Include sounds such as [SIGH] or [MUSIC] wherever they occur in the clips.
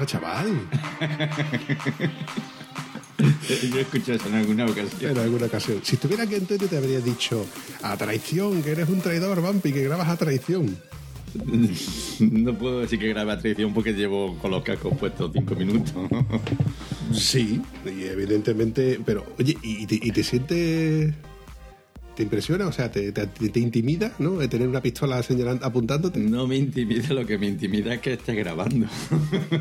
Pasa, chaval? [LAUGHS] Yo he escuchado eso en alguna ocasión. En alguna ocasión. Si estuviera aquí Antonio te habría dicho a traición, que eres un traidor, vampi, que grabas a traición. [LAUGHS] No puedo decir que grabe a traición porque llevo con los cascos puestos cinco minutos. Sí, y evidentemente, pero oye, ¿y te, y te sientes... ¿Te impresiona? O sea, ¿te, te, te intimida, ¿no? De tener una pistola señalando, apuntándote. No me intimida, lo que me intimida es que esté grabando.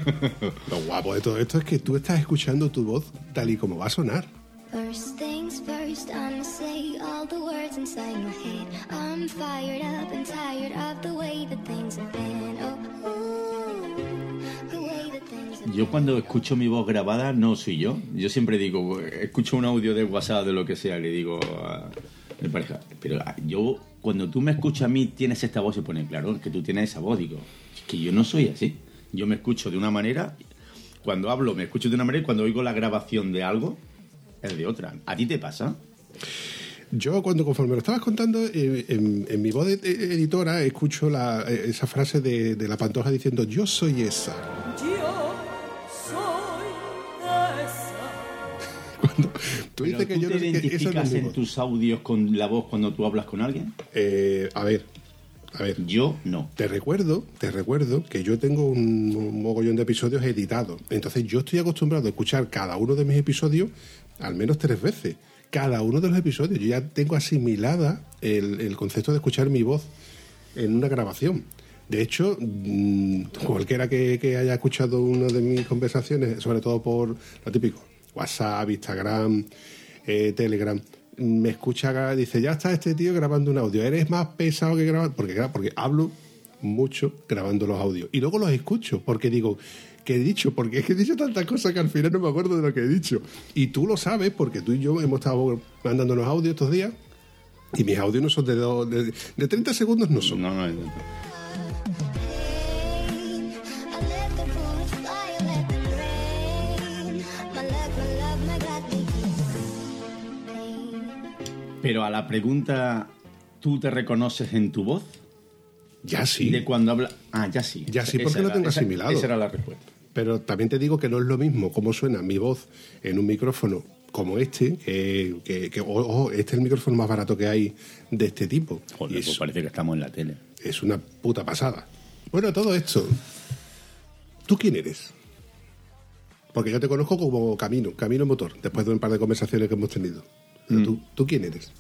[LAUGHS] Lo guapo de todo esto es que tú estás escuchando tu voz tal y como va a sonar. First things first, I'ma say all the words inside my head. I'm fired up and tired of the way that things have been. Oh, ooh, the way that things have been. Yo cuando escucho mi voz grabada no soy yo. Yo siempre digo, escucho un audio de WhatsApp de lo que sea, le digo a pareja, pero ah, yo cuando tú me escuchas a mí tienes esta voz y pone claro que tú tienes esa voz, digo, es que yo no soy así. Yo me escucho de una manera, cuando hablo me escucho de una manera y cuando oigo la grabación de algo es de otra. ¿A ti te pasa? Yo cuando conforme lo estabas contando, eh, en, en mi voz de de editora escucho la- eh, esa frase de, de la pantoja diciendo yo soy esa. Yo soy esa. [LAUGHS] Cuando tú dices que ¿tú yo te no sé identificas en tus audios con la voz cuando tú hablas con alguien? Eh, a ver, a ver. Yo no. Te recuerdo, te recuerdo que yo tengo un, un mogollón de episodios editados. Entonces yo estoy acostumbrado a escuchar cada uno de mis episodios al menos tres veces. Cada uno de los episodios. Yo ya tengo asimilada el, el concepto de escuchar mi voz en una grabación. De hecho, mm, cualquiera que, que haya escuchado una de mis conversaciones, sobre todo por lo típico, WhatsApp, Instagram, eh, Telegram, me escucha, dice, ya está este tío grabando un audio, eres más pesado que grabando, porque, porque hablo mucho grabando los audios. Y luego los escucho, porque digo, ¿qué he dicho? Porque es que he dicho tantas cosas que al final no me acuerdo de lo que he dicho. Y tú lo sabes, porque tú y yo hemos estado mandándonos audios estos días, y mis audios no son de, de, de 30 segundos, no son. No, no, no. Pero a la pregunta, ¿tú te reconoces en tu voz? Ya Y sí. de cuando habla... Ah, ya sí. Ya sí, porque lo era- tengo asimilado. Esa era la respuesta. Pero también te digo que no es lo mismo cómo suena mi voz en un micrófono como este, que, que- que- ojo, este es el micrófono más barato que hay de este tipo. Joder, pues es, parece que estamos en la tele. es una puta pasada. Bueno, todo esto. ¿Tú quién eres? Porque yo te conozco como Camino, Camino Motor, después de un par de conversaciones que hemos tenido. Pero ¿tú, ¿Tú quién eres?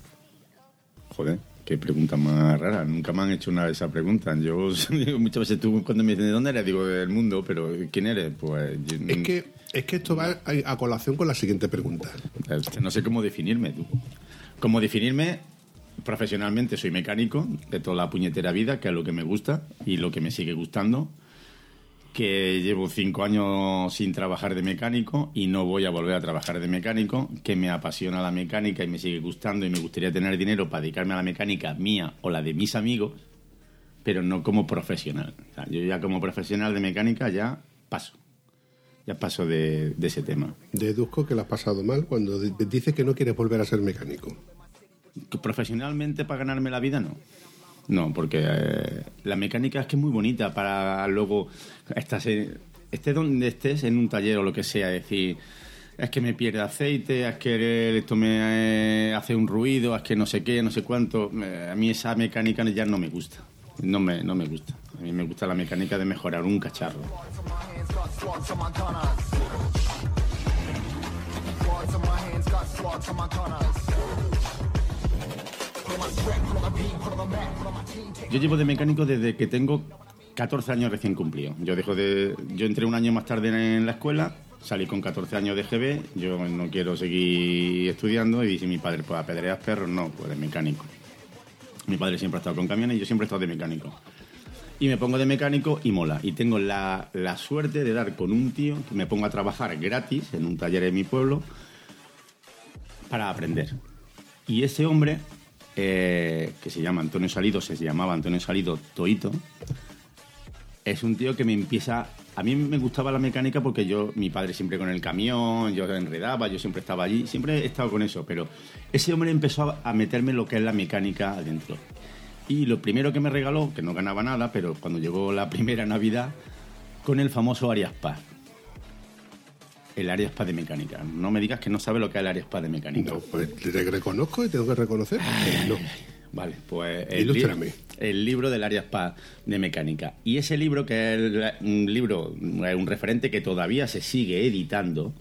Joder, qué pregunta más rara. Nunca me han hecho una de esas preguntas. Yo [LAUGHS] muchas veces tú cuando me dicen de dónde eres, digo del mundo, pero ¿quién eres? Pues yo- Es que, es que esto va a, colación con la siguiente pregunta. No sé cómo definirme, tú. Cómo definirme profesionalmente, soy mecánico de toda la puñetera vida, que es lo que me gusta y lo que me sigue gustando. Que llevo cinco años sin trabajar de mecánico y no voy a volver a trabajar de mecánico. Que me apasiona la mecánica y me sigue gustando y me gustaría tener dinero para dedicarme a la mecánica mía o la de mis amigos, pero no como profesional. O sea, yo ya como profesional de mecánica ya paso. Ya paso de- de ese tema. Deduzco que lo has pasado mal cuando di- dices que no quieres volver a ser mecánico. Profesionalmente para ganarme la vida no. No, porque eh, la mecánica es que es muy bonita para luego estás en- estés donde estés en un taller o lo que sea, decir es que me pierde aceite, es que esto me eh, hace un ruido, es que no sé qué, no sé cuánto. Eh, a mí esa mecánica ya no me gusta. No me, no me gusta. A mí me gusta la mecánica de mejorar un cacharro. Yo llevo de mecánico desde que tengo 14 años recién cumplido. Yo dejo de, yo entré un año más tarde en la escuela, salí con 14 años de GB, yo no quiero seguir estudiando y dice mi padre, pues apedreas perros, no, pues de mecánico. Mi padre siempre ha estado con camiones y yo siempre he estado de mecánico. y me pongo de mecánico y mola. Y tengo la, la suerte de dar con un tío que me pongo a trabajar gratis en un taller de mi pueblo para aprender. Y ese hombre, eh, que se llama Antonio Salido, se llamaba Antonio Salido Toito, es un tío que me empieza... A mí me gustaba la mecánica porque yo, mi padre siempre con el camión, yo enredaba, yo siempre estaba allí, siempre he estado con eso, pero ese hombre empezó a, meterme lo que es la mecánica adentro. Y lo primero que me regaló, que no ganaba nada, pero cuando llegó la [LAUGHS] primera Navidad, con el famoso Arias Paz. El Arias Paz de mecánica. No me digas que no sabe lo que es el Arias Paz de mecánica. No, pues te reconozco y tengo que reconocer no. Vale, pues el, Ilústrame. li- el libro del Arias Paz de mecánica. Y ese libro, que es el- un libro, es un referente que todavía se sigue editando,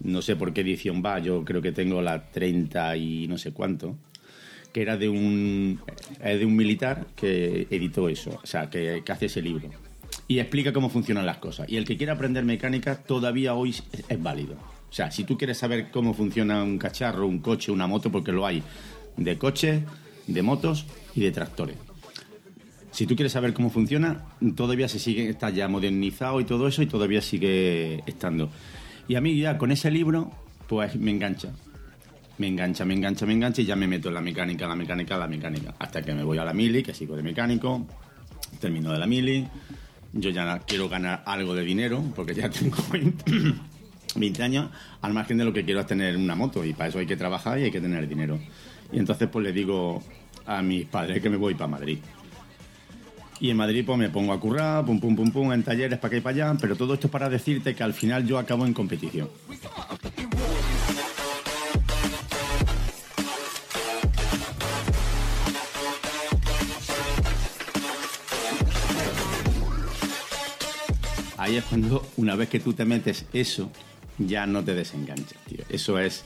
no sé por qué edición va, yo creo que tengo la 30 y no sé cuánto, que era de un, de un militar que editó eso, o sea, que, que hace ese libro. Y explica cómo funcionan las cosas. Y el que quiera aprender mecánica todavía hoy es, válido. O sea, si tú quieres saber cómo funciona un cacharro, un coche, una moto, porque lo hay de coches, de motos y de tractores. Si tú quieres saber cómo funciona, todavía se sigue, está ya modernizado y todo eso, y todavía sigue estando. Y a mí ya con ese libro, pues me engancha. Me engancha, me engancha, me engancha y ya me meto en la mecánica, la mecánica, la mecánica. Hasta que me voy a la mili, que sigo de mecánico, termino de la mili. Yo ya quiero ganar algo de dinero, porque ya tengo [LAUGHS] 20, 20 años, al margen de lo que quiero es tener una moto, y para eso hay que trabajar y hay que tener dinero. Y entonces pues le digo a mis padres que me voy para Madrid. Y en Madrid pues me pongo a currar, pum, pum, pum, pum, en talleres para acá y para allá, pero todo esto es para decirte que al final yo acabo en competición. Ahí es cuando una vez que tú te metes eso, ya no te desenganchas, tío. Eso es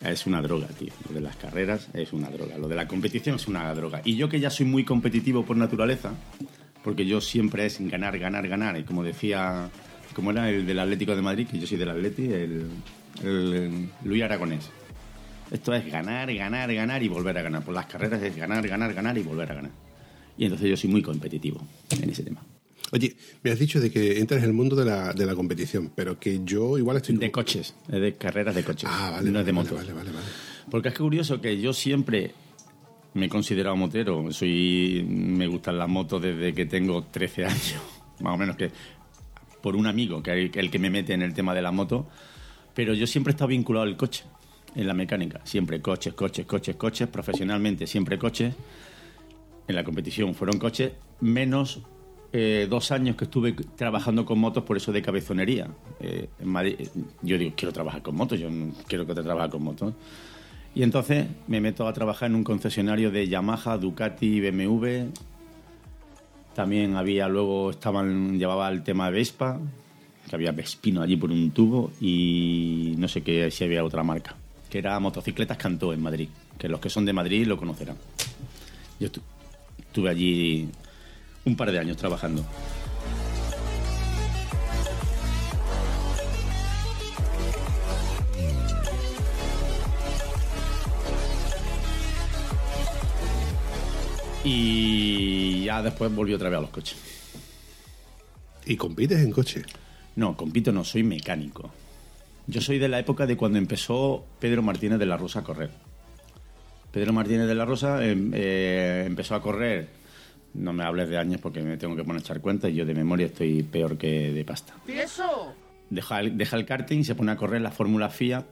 es una droga, tío. Lo de las carreras es una droga. Lo de la competición es una droga. Y yo que ya soy muy competitivo por naturaleza, porque yo siempre es ganar, ganar, ganar. Y como decía, como era el del Atlético de Madrid, que yo soy del Atleti, el, el Luis Aragonés. Esto es ganar, ganar, ganar y volver a ganar. Por las carreras es ganar, ganar, ganar y volver a ganar. Y entonces yo soy muy competitivo en ese tema. Oye, me has dicho de que entras en el mundo de la, de la competición, pero que yo igual estoy... De coches, es de carreras de coches. Ah, vale, no es de vale, motos. vale, vale, vale. Porque es curioso que yo siempre me he considerado motero. Soy, me gustan las motos desde que tengo 13 años, [LAUGHS] más o menos que por un amigo que es el que me mete en el tema de la moto. Pero yo siempre he estado vinculado al coche, en la mecánica. Siempre coches, coches, coches, coches. Profesionalmente siempre coches. En la competición fueron coches, menos eh, dos años que estuve trabajando con motos por eso de cabezonería. Eh, en Madrid, eh, yo digo, quiero trabajar con motos, yo quiero que te trabajes con motos. Y entonces me meto a trabajar en un concesionario de Yamaha, Ducati, BMW. También había, luego estaban, llevaba el tema Vespa, que había Vespino allí por un tubo y no sé qué si había otra marca, que era Motocicletas Cantó en Madrid, que los que son de Madrid lo conocerán. Yo estu- estuve allí un par de años trabajando. Y ya después volví otra vez a los coches. ¿Y compites en coche? No, compito no, soy mecánico. Yo soy de la época de cuando empezó Pedro Martínez de la Rosa a correr. Pedro Martínez de la Rosa em, eh, empezó a correr, no me hables de años porque me tengo que poner a echar cuenta y yo de memoria estoy peor que de pasta. Deja el, deja el karting y se pone a correr la Fórmula Fiat,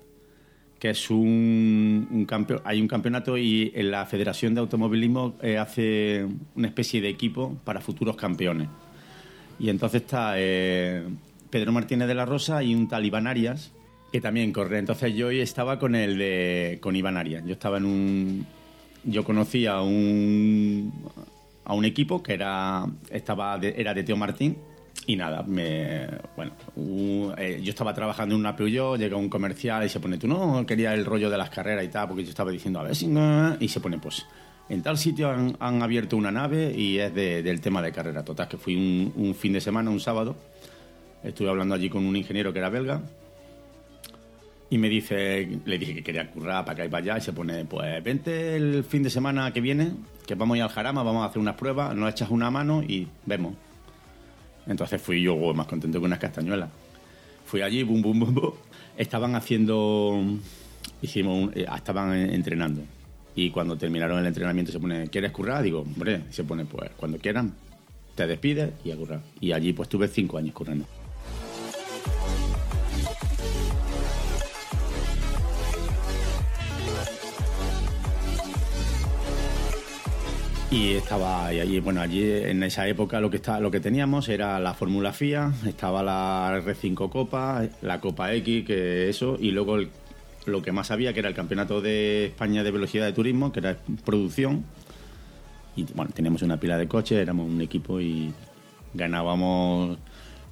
que es un, un campeón. Hay un campeonato y en la Federación de Automovilismo eh, hace una especie de equipo para futuros campeones. Y entonces está eh, Pedro Martínez de la Rosa y un tal Iván Arias, que también corre. Entonces yo hoy estaba con el de con Iván Arias. Yo estaba en un yo conocía a un a un equipo que era estaba de- era de Teo Martín y nada, me bueno, eh, yo estaba trabajando en una Peugeot, llega un comercial y se pone, tú no quería el rollo de las carreras y tal, porque yo estaba diciendo, a ver si no, y se pone, pues, en tal sitio han, abierto una nave y es de- del tema de carrera. Total, que fui un, un fin de semana, un sábado, estuve hablando allí con un ingeniero que era belga Y me dice, le dije que quería currar para acá y para allá y se pone, pues vente el fin de semana que viene, que vamos a ir al Jarama, vamos a hacer unas pruebas, nos echas una mano y vemos. Entonces fui yo más contento que unas castañuelas. Fui allí, bum, bum, bum, bum. Estaban haciendo, hicimos, un- eh, estaban entrenando. Y cuando terminaron el entrenamiento se pone, ¿quieres currar? Digo, hombre, y se pone, pues cuando quieran, te despides y a currar. Y allí pues tuve cinco años currando. Y estaba y allí, bueno, allí en esa época lo que está, lo que teníamos era la Fórmula FIA, estaba la R5 Copa, la Copa X, que eso, y luego lo que más había que era el Campeonato de España de Velocidad de Turismo, que era producción. Y bueno, teníamos una pila de coches, éramos un equipo y ganábamos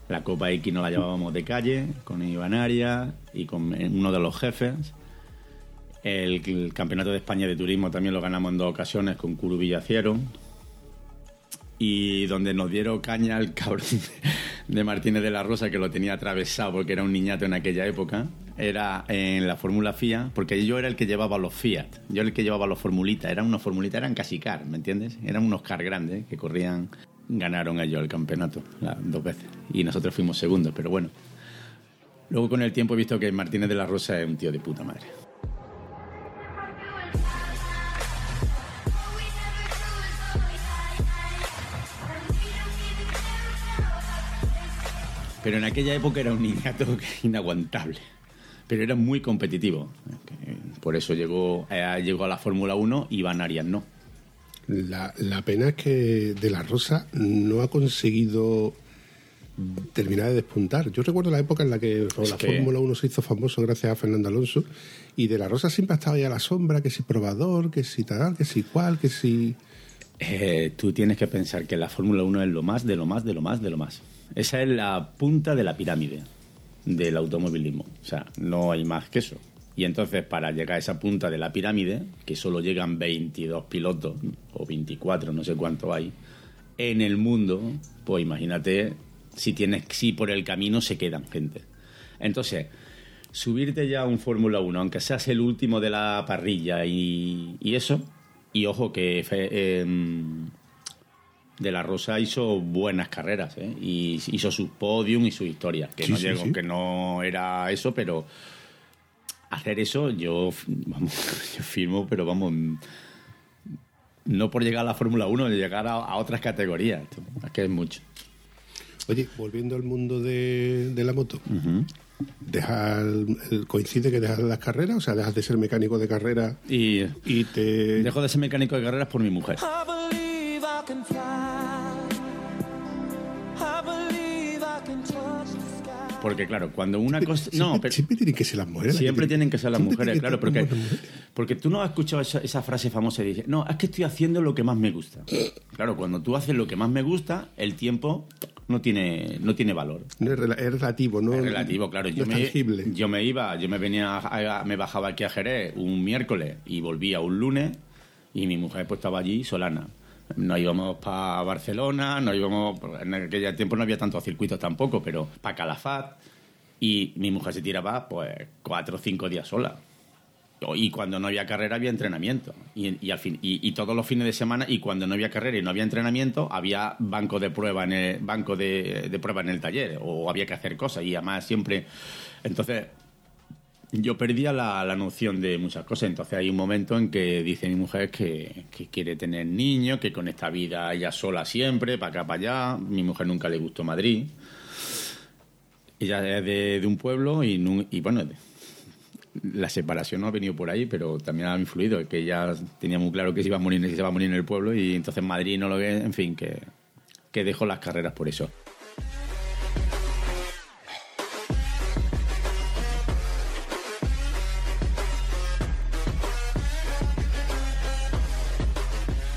la Copa X, nos la llevábamos de calle con Iván Arias y con uno de los jefes. El, Campeonato de España de Turismo también lo ganamos en dos ocasiones con Curu Villaciero. Y donde nos dieron caña el cabrón de Martínez de la Rosa, que lo tenía atravesado porque era un niñato en aquella época, era en la Fórmula FIA, porque yo era el que llevaba los Fiat, yo era el que llevaba los Formulitas, eran unos Formulitas, eran casi car, ¿me entiendes? Eran unos car grandes que corrían, ganaron ellos el campeonato dos veces. Y nosotros fuimos segundos, pero bueno. Luego con el tiempo he visto que Martínez de la Rosa es un tío de puta madre. Pero en aquella época era un niñato [LAUGHS] inaguantable. Pero era muy competitivo. Por eso llegó, eh, llegó a la Fórmula 1 y Van Arias no. La, la pena es que De La Rosa no ha conseguido terminar de despuntar. Yo recuerdo la época en la que la que- Fórmula 1 se hizo famoso gracias a Fernando Alonso y De La Rosa siempre ha estado ahí a la sombra, que si probador, que si tal, que si cual, que si... Eh, tú tienes que pensar que la Fórmula 1 es lo más, de lo más, de lo más, de lo más. Esa es la punta de la pirámide del automovilismo. O sea, no hay más que eso. Y entonces, para llegar a esa punta de la pirámide, que solo llegan 22 pilotos, o 24, no sé cuánto hay, en el mundo, pues imagínate si tienes, si por el camino se quedan gente. Entonces, subirte ya a un Fórmula 1, aunque seas el último de la parrilla y, y eso, y ojo que em, De La Rosa hizo buenas carreras, ¿eh? y hizo su podium y su historia, que, Sí, no, sí, llegó, sí. que no era eso, pero hacer eso yo, vamos, [LAUGHS] yo firmo, pero vamos, no por llegar a la Fórmula 1, de llegar a, a otras categorías, es que es mucho. Oye, volviendo al mundo de, de la moto, deja el- el- ¿coincide que dejas las carreras? O sea, dejas de ser mecánico de carrera Y y te... dejo de ser mecánico de carreras por mi mujer. Porque claro, cuando una cosa... Siempre, No, pero... siempre tienen que ser las mujeres. Siempre que tienen que ser las siempre mujeres, claro, que porque, mujeres. porque tú no has escuchado esa, esa frase famosa y dices, no, es que estoy haciendo lo que más me gusta. Claro, cuando tú haces lo que más me gusta, el tiempo no tiene, no tiene valor. No es, rela- es relativo, ¿no? Es relativo, claro. No Yo es me, yo me iba, yo me venía, a- a- me bajaba aquí a Jerez un miércoles y volvía un lunes y mi mujer pues estaba allí solana. No íbamos para Barcelona, no íbamos, en aquel tiempo no había tantos circuitos tampoco, pero para Calafat y mi mujer se tiraba pues cuatro o cinco días sola. Y cuando no había carrera había entrenamiento. Y, y al fin, y, todos los fines de semana, y cuando no había carrera y no había entrenamiento, había banco de prueba en el, banco de, de prueba en el taller, o había que hacer cosas, y además siempre. Entonces, yo perdía la, la noción de muchas cosas. Entonces hay un momento en que dice mi mujer que, que quiere tener niños, que con esta vida ella sola siempre, para acá, para allá. Mi mujer nunca le gustó Madrid. Ella es de, de un pueblo y, y bueno, la separación no ha venido por ahí, pero también ha influido, que ella tenía muy claro que se iba a morir, se iba a morir en el pueblo y entonces Madrid no lo ve, en fin, que, que dejó las carreras por eso.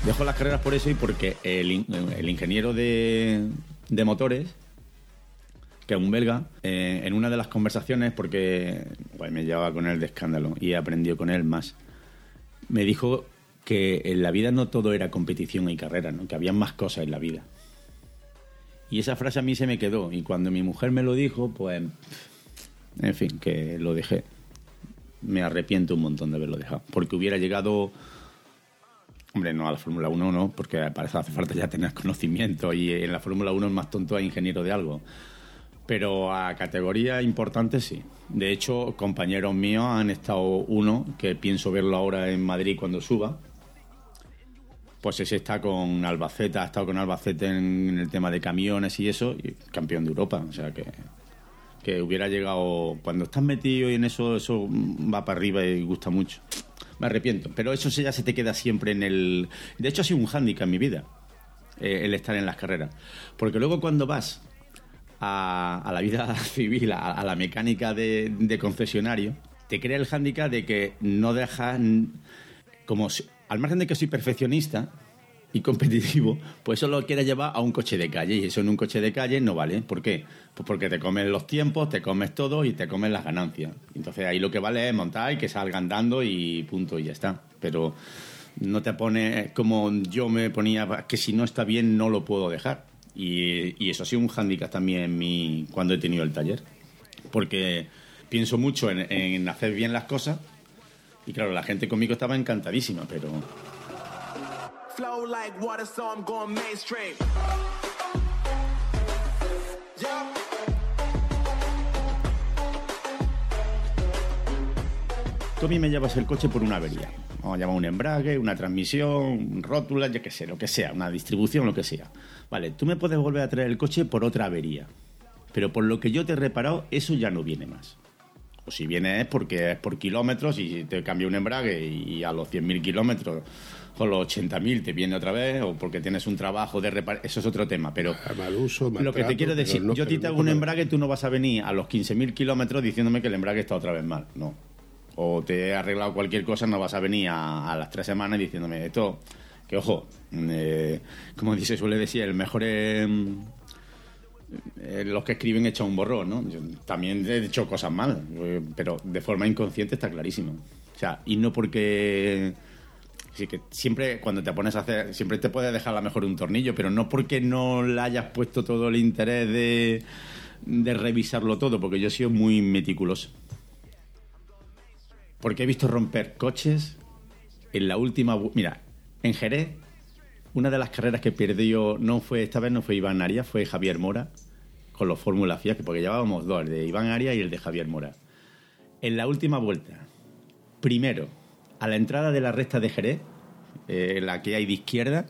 Dejo las carreras por eso y porque el, el ingeniero de, de motores que es un belga, eh, en una de las conversaciones, porque pues, me llevaba con él de escándalo y he aprendido con él más, me dijo que en la vida no todo era competición y carrera, ¿no? que había más cosas en la vida. Y esa frase a mí se me quedó y cuando mi mujer me lo dijo, pues, en fin, que lo dejé. me arrepiento un montón de haberlo dejado. Porque hubiera llegado. Hombre, no a la Fórmula 1, no, porque para eso hace falta ya tener conocimiento y en la Fórmula 1 es más tonto a ingeniero de algo. Pero a categoría importante sí. De hecho, compañeros míos han estado uno, que pienso verlo ahora en Madrid cuando suba. Pues ese está con Albacete, ha estado con Albacete en, el tema de camiones y eso, y campeón de Europa. O sea que, que hubiera llegado. Cuando estás metido y en eso, eso va para arriba y gusta mucho. Me arrepiento, pero eso ya se te queda siempre en el. De hecho, ha sido un hándicap en mi vida, eh, el estar en las carreras. Porque luego cuando vas a, la vida [LAUGHS] civil, a, la mecánica de, concesionario, te crea el hándicap de que no dejas. Como al margen de que soy perfeccionista y competitivo, pues eso lo quieres llevar a un coche de calle. Y eso en un coche de calle no vale. ¿Por qué? Pues porque te comes los tiempos, te comes todo y te comes las ganancias. Entonces ahí lo que vale es montar y que salga andando y punto y ya está. Pero no te pones como yo me ponía, que si no está bien no lo puedo dejar. Y, y eso ha sido un hándicap también en mi, cuando he tenido el taller. Porque pienso mucho en, en hacer bien las cosas. Y claro, la gente conmigo estaba encantadísima, pero Flow like water, so I'm going mainstream. Yeah. tú a mí me llevas el coche por una avería. Vamos a llamar un embrague, una transmisión, rótula, yo qué sé, lo que sea, una distribución, lo que sea. Vale, tú me puedes volver a traer el coche por otra avería. Pero por lo que yo te he reparado, eso ya no viene más. O si viene es porque es por kilómetros y te cambia un embrague y a los 100.000 kilómetros o los 80.000 te viene otra vez o porque tienes un trabajo de reparación. Eso es otro tema, pero... A mal uso, Lo que te quiero decir, no- yo a ti te no hago un embrague, tú no vas a venir a los 15.000 kilómetros diciéndome que el embrague está otra vez mal. No. O te he arreglado cualquier cosa, no vas a venir a, a las tres semanas diciéndome esto. Que ojo, eh, como se suele decir, el mejor es. eh, los que escriben echan un borrón, ¿no? También he hecho cosas malas, eh, pero de forma inconsciente está clarísimo. O sea, y no porque. Sí, que siempre cuando te pones a hacer, siempre te puedes dejar a lo mejor un tornillo, pero no porque no le hayas puesto todo el interés de, de revisarlo todo, porque yo he sido muy meticuloso. Porque he visto romper coches en la última. Mira, en Jerez, una de las carreras que perdió, no fue esta vez, no fue Iván Arias, fue Javier Mora, con los Fórmula FIA, que porque llevábamos dos, el de Iván Arias y el de Javier Mora. En la última vuelta, primero, a la entrada de la recta de Jerez, eh, la que hay de izquierda,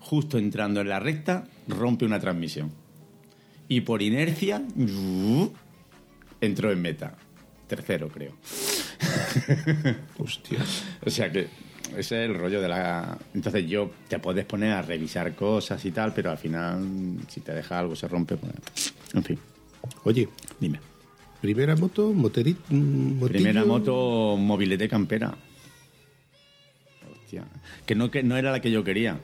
justo entrando en la recta, rompe una transmisión. Y por inercia, entró en meta. Tercero, creo. [LAUGHS] Hostia. O sea que ese es el rollo de la... Entonces yo te puedes poner a revisar cosas y tal, pero al final, si te deja algo, se rompe. Pues... En fin, Oye, dime. primera moto, moterit, mm. Primera moto mobilete campera. Hostia. Que no, que no era la que yo quería.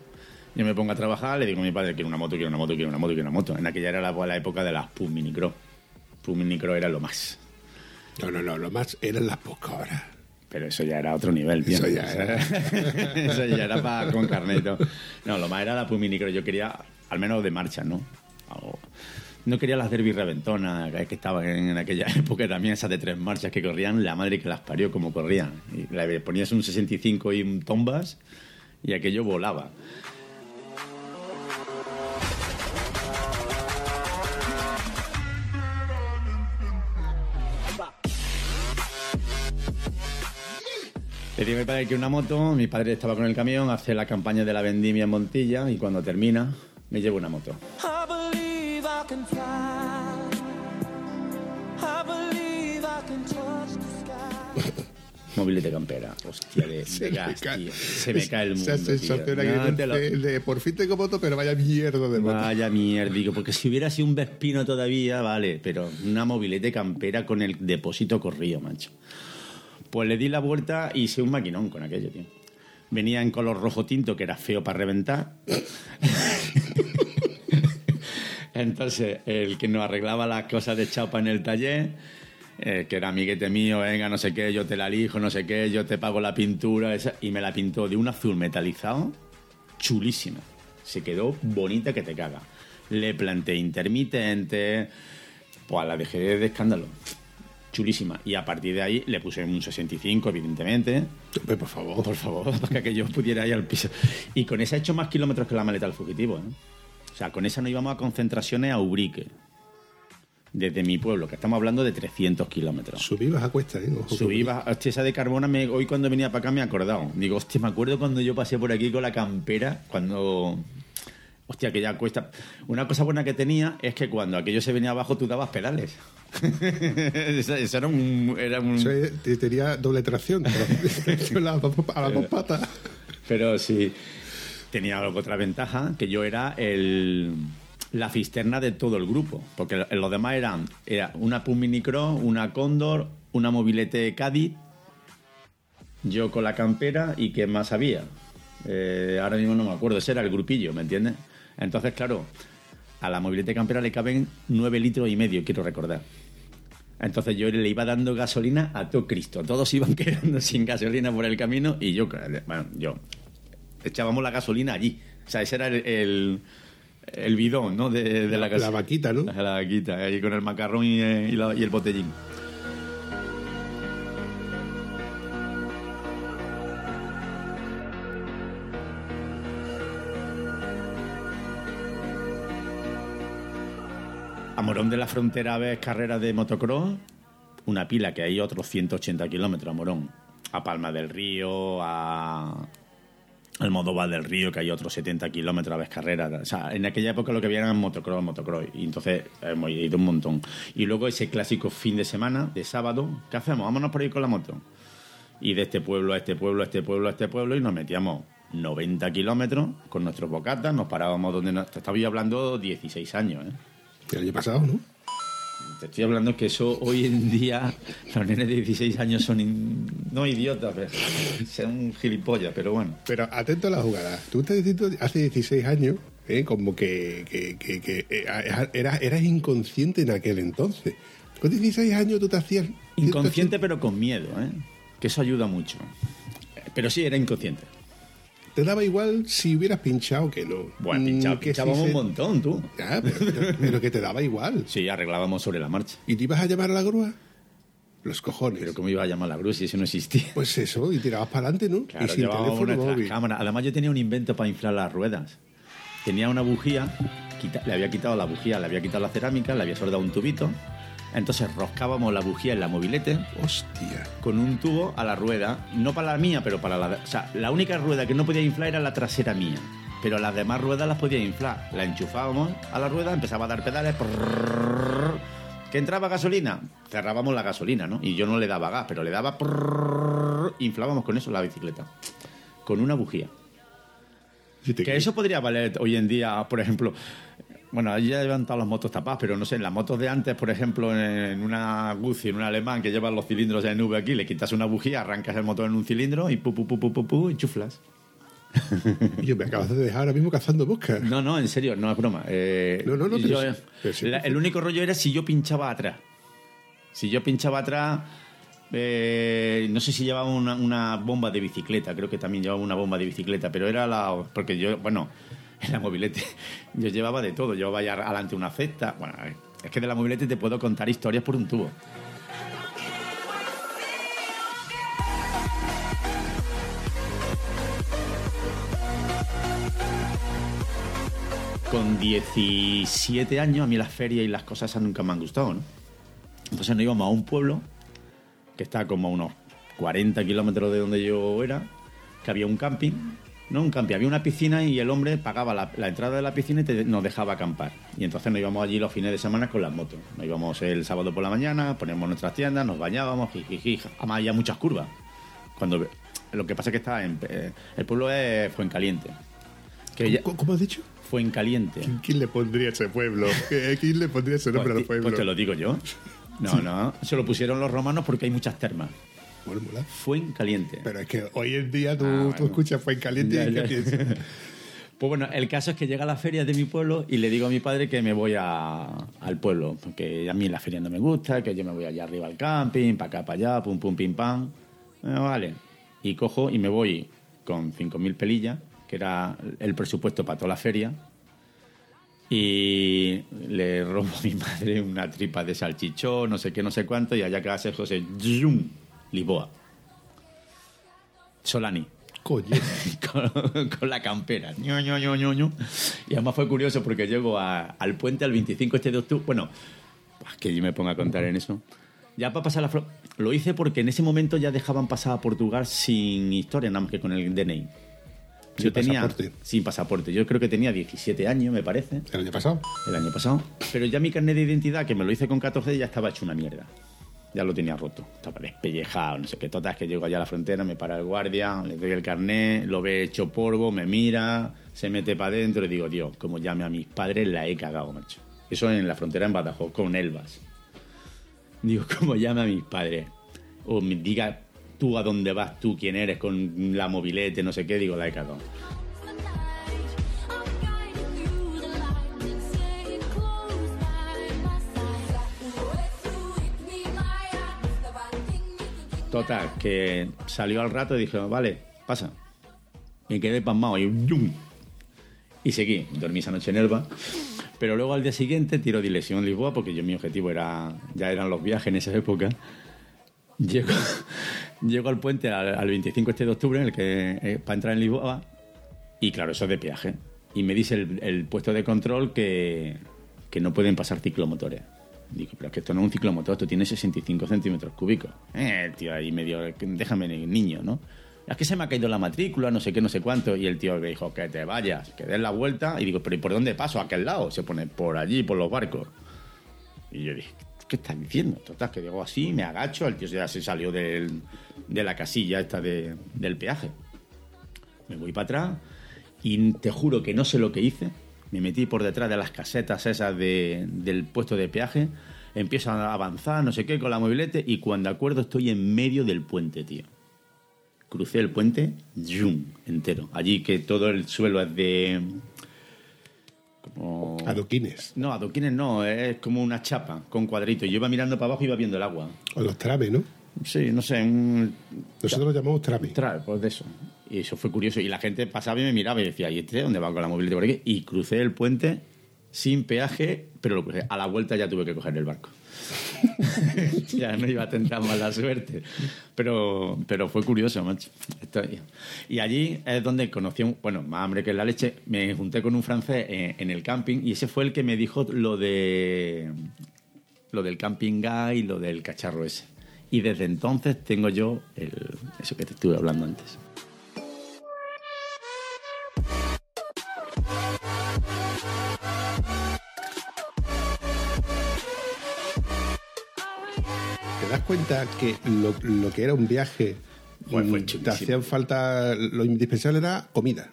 Yo me pongo a trabajar, le digo a mi padre, quiero una moto, quiero una moto, quiero una moto, quiero una moto. En aquella era la, la época de las Pum Minicro. Pum Minicro era lo más. No, no, no, lo más eran las pocas horas. Pero eso ya era otro nivel, tío. [LAUGHS] Eso ya era. eso ya era para con carnet y todo. No, lo más era la Puminicro. Yo quería, al menos de marcha, ¿no? Algo- No quería las Derby Reventonas, que estaban en, en aquella [LAUGHS] época también, esas de tres marchas que corrían, la madre que las parió como corrían. Y le ponías un 65 y un tombas y aquello volaba. Le digo a mi padre que una moto, mi padre estaba con el camión, hace la campaña de la vendimia en Montilla y cuando termina me llevo una moto. Sky. Mobilete campera, hostia, de, de Se me gas, cae- tío. Se me cae el mundo. Esa sensación tío. que No te lo- de, de por fin tengo moto, pero vaya mierda de moto. Vaya mierda, digo, porque si hubiera sido un Vespino todavía, vale, pero una mobilete campera con el depósito corrido, macho. Pues le di la vuelta y hice un maquinón con aquello, tío. Venía en color rojo tinto, que era feo para reventar. [LAUGHS] Entonces, el que nos arreglaba las cosas de chapa en el taller, eh, que era amiguete mío, venga, no sé qué, yo te la elijo, no sé qué, yo te pago la pintura, esa, y me la pintó de un azul metalizado, chulísima. Se quedó bonita que te caga. Le planté intermitente, pues la dejé de escándalo. Chulísima. Y a partir de ahí le puse un 65, evidentemente, por favor. por favor, [LAUGHS] para que yo pudiera ir al piso. Y con esa he hecho más kilómetros que la maleta del fugitivo. ¿eh? O sea, con esa nos íbamos a concentraciones a Ubrique, desde mi pueblo, que estamos hablando de 300 kilómetros. Subí baja cuesta, ¿eh? Ojo, Subí, baja- hostia, esa de Carbona, me- hoy cuando venía para acá me he acordado. Digo, hostia, me acuerdo cuando yo pasé por aquí con la campera, cuando... Hostia, que ya cuesta... Una cosa buena que tenía es que cuando aquello se venía abajo tú dabas pedales. [LAUGHS] eso, eso era un... Era un... Eso es- te- tenía doble tracción. a las [LAUGHS] dos- a las dos patas. Pero sí, tenía otra ventaja, que yo era el, la cisterna de todo el grupo. Porque los demás eran era una Pum Mini Cross, una Cóndor, una mobilete Cádiz, yo con la campera y ¿qué más había? Eh, ahora mismo no me acuerdo, ese era el grupillo, ¿me entiendes? Entonces, claro, a la mobilete campera le caben nueve litros y medio, quiero recordar. Entonces yo le iba dando gasolina a todo Cristo. Todos iban [LAUGHS] quedando sin gasolina por el camino y yo, bueno, yo echábamos la gasolina allí. O sea, ese era el, el, el bidón, ¿no? De, de la, La gasolina. vaquita, ¿no? La vaquita, ahí con el macarrón y, eh, y la- y el botellín. Morón de la Frontera ves carreras de motocross, una pila que hay otros 180 kilómetros a Morón. A Palma del Río, a al Modoval del Río, que hay otros 70 kilómetros a ves carreras. O sea, en aquella época lo que había eran motocross, motocross. Y entonces hemos ido un montón. Y luego ese clásico fin de semana, de sábado, ¿qué hacemos? Vámonos por ahí con la moto. Y de este pueblo a este pueblo, a este pueblo, a este pueblo, y nos metíamos 90 kilómetros con nuestros bocatas, nos parábamos donde nos... Te estaba yo hablando 16 años, ¿eh? El año pasado, ¿no? Te estoy hablando que eso hoy en día, los nenes de 16 años son in- no idiotas, pero son gilipollas, pero bueno. Pero atento a la jugada. Tú estás diciendo hace 16 años, ¿eh? como que, que, que- que, eh, eras, eras inconsciente en aquel entonces. Con 16 años tú te hacías... Inconsciente pero con miedo, ¿eh? Que eso ayuda mucho. Pero sí, era inconsciente. Te daba igual si hubieras pinchado que no. Bueno, si pinchábamos se- un montón, tú. Ya, pero, pero que te daba igual. Sí, arreglábamos sobre la marcha. ¿Y te ibas a llamar a la grúa? Los cojones. Pero ¿cómo iba a llamar la grúa si eso no existía? Pues eso, y tirabas para adelante, ¿no? Claro, y sin teléfono móvil. cámaras. Además, yo tenía un invento para inflar las ruedas. Tenía una bujía, quita- le había quitado la bujía, le había quitado la cerámica, le había soldado un tubito. Entonces roscábamos la bujía en la mobilete Hostia. con un tubo a la rueda, no para la mía, pero para la... O sea, la única rueda que no podía inflar era la trasera mía, pero las demás ruedas las podía inflar. La enchufábamos a la rueda, empezaba a dar pedales, prrrr, que entraba gasolina, cerrábamos la gasolina, ¿no? Y yo no le daba gas, pero le daba... inflábamos con eso la bicicleta, con una bujía. Que eso podría valer hoy en día, por ejemplo. Bueno, ahí ya llevan todas las motos tapadas, pero no sé, en las motos de antes, por ejemplo, en una Guzzi, en un alemán que llevan los cilindros en V aquí, le quitas una bujía, arrancas el motor en un cilindro y pu, pu, pu, pu, pu, pu, y chuflas. [LAUGHS] Yo me acabas de dejar ahora mismo cazando moscas. No, no, en serio, no es broma. Eh, No, no, no, pero yo, pero sí. la- el único rollo era si yo pinchaba atrás. Si yo pinchaba atrás, eh, no sé si llevaba una, una bomba de bicicleta, creo que también llevaba una bomba de bicicleta, pero era la. Porque yo, bueno, [LAUGHS] en la mobilete, yo llevaba de todo. Llevaba ya adelante una cesta. Bueno, es que de la mobilete te puedo contar historias por un tubo. Con 17 años, a mí las ferias y las cosas esas nunca me han gustado, ¿no? Entonces nos íbamos a un pueblo que está como a unos 40 kilómetros de donde yo era, que había un camping, no un camping, había una piscina y el hombre pagaba la, la entrada de la piscina y te- nos dejaba acampar. Y entonces nos íbamos allí los fines de semana con las motos. Nos íbamos el sábado por la mañana, poníamos nuestras tiendas, nos bañábamos, jijiji. Además había muchas curvas. Cuando lo que pasa es que está en eh, el pueblo es Fuencaliente. Que ya, ¿Cómo, has dicho? Fuencaliente. ¿Quién, quién le pondría ese pueblo? [LAUGHS] ¿Qué- ¿Quién le pondría ese nombre Pues, al ti- pueblo? pues te lo digo yo. No, no. Se lo pusieron los romanos porque hay muchas termas. Bueno, mola. Fuencaliente. Pero es que hoy en día tú, Ah, tú bueno. escuchas Fue Caliente Ya, y ¿qué ya. piensas? [LAUGHS] Pues bueno, el caso es que llega la feria de mi pueblo y le digo a mi padre que me voy a- al pueblo, porque a mí la feria no me gusta, que yo me voy allá arriba al camping, para acá, para allá, pum, pum, pim, pam. Bueno, vale. Y cojo y me voy con 5.000 pelillas, que era el presupuesto para toda la feria. Y le robo a mi [LAUGHS] madre una tripa de salchichón, no sé qué, no sé cuánto, y allá que hace José, ¡zum! Lisboa. Solani. [LAUGHS] Con, con la campera. Ño, Ño, Ño, Ño, Ño. Y además fue curioso porque llego a- al puente al 25 este de octubre. Bueno, que yo me ponga a contar en eso. Ya para pasar la fro- Lo hice porque en ese momento ya dejaban pasar a Portugal sin historia, nada más que con el DNI. Yo Sin tenía. pasaporte. Sin pasaporte. Yo creo que tenía 17 años, me parece, El año pasado. el año pasado. Pero ya mi carnet de identidad, que me lo hice con 14, ya estaba hecho una mierda. Ya lo tenía roto. Estaba despellejado, no sé qué. Total, es que llego allá a la frontera, me para el guardia, le doy el carnet, lo ve hecho polvo, me mira, se mete para adentro y digo, Dios, como llame a mis padres, la he cagado, macho. Eso en la frontera en Badajoz, con Elvas. Digo, [LAUGHS] como llame a mis padres. O me diga tú a dónde vas, tú quién eres, con la mobilete, no sé qué, digo, la he cagado. Total, que salió al rato y dije, vale, pasa. Me quedé pasmado y ¡yum! Y seguí. Dormí esa noche en Elba. Pero luego al día siguiente tiro lesión en Lisboa porque yo mi objetivo era ya eran los viajes en esa época. Llego, [LAUGHS] llego al puente al, al 25 este de octubre en el que eh, para entrar en Lisboa y claro, eso es de peaje. Y me dice el, el puesto de control que, que no pueden pasar ciclomotores. Digo, pero es que esto no es un ciclomotor, esto tiene 65 centímetros cúbicos. Eh, el tío ahí medio, déjame niño, ¿no? Es que se me ha caído la matrícula, no sé qué, no sé cuánto. Y el tío me dijo, que te vayas, que des la vuelta. Y digo, pero ¿y por dónde paso? ¿A aquel lado? Se pone por allí, por los barcos. Y yo dije, ¿qué estás diciendo? Total, que digo así, me agacho, el tío ya se salió de la casilla esta de- del peaje. Me voy para atrás y te juro que no sé lo que hice. Me metí por detrás de las casetas esas de- del puesto de peaje, empiezo a avanzar, no sé qué, con la mobilete y cuando acuerdo estoy en medio del puente, tío. Crucé el puente, ¡yum! entero. Allí que todo el suelo es de... Como... Adoquines. No, adoquines no, es como una chapa con cuadritos. Yo iba mirando para abajo y iba viendo el agua. O los trames, ¿no? Sí, no sé, un... Nosotros los llamamos trames. Tra- pues de eso. Y eso fue curioso. Y la gente pasaba y me miraba y decía, ¿y este dónde va con la movilidad por aquí? Y crucé el puente sin peaje, pero lo crucé. A la vuelta ya tuve que coger el barco. [LAUGHS] ya no iba a tentar más la suerte. Pero, pero fue curioso, macho. Y allí es donde conocí, bueno, más hambre que la leche, me junté con un francés en, en el camping y ese fue el que me dijo lo de lo del camping gas y lo del cacharro ese. Y desde entonces tengo yo el, eso que te estuve hablando antes. Das cuenta que lo, lo que era un viaje, Bueno, fue mm, te hacían falta, lo indispensable era comida?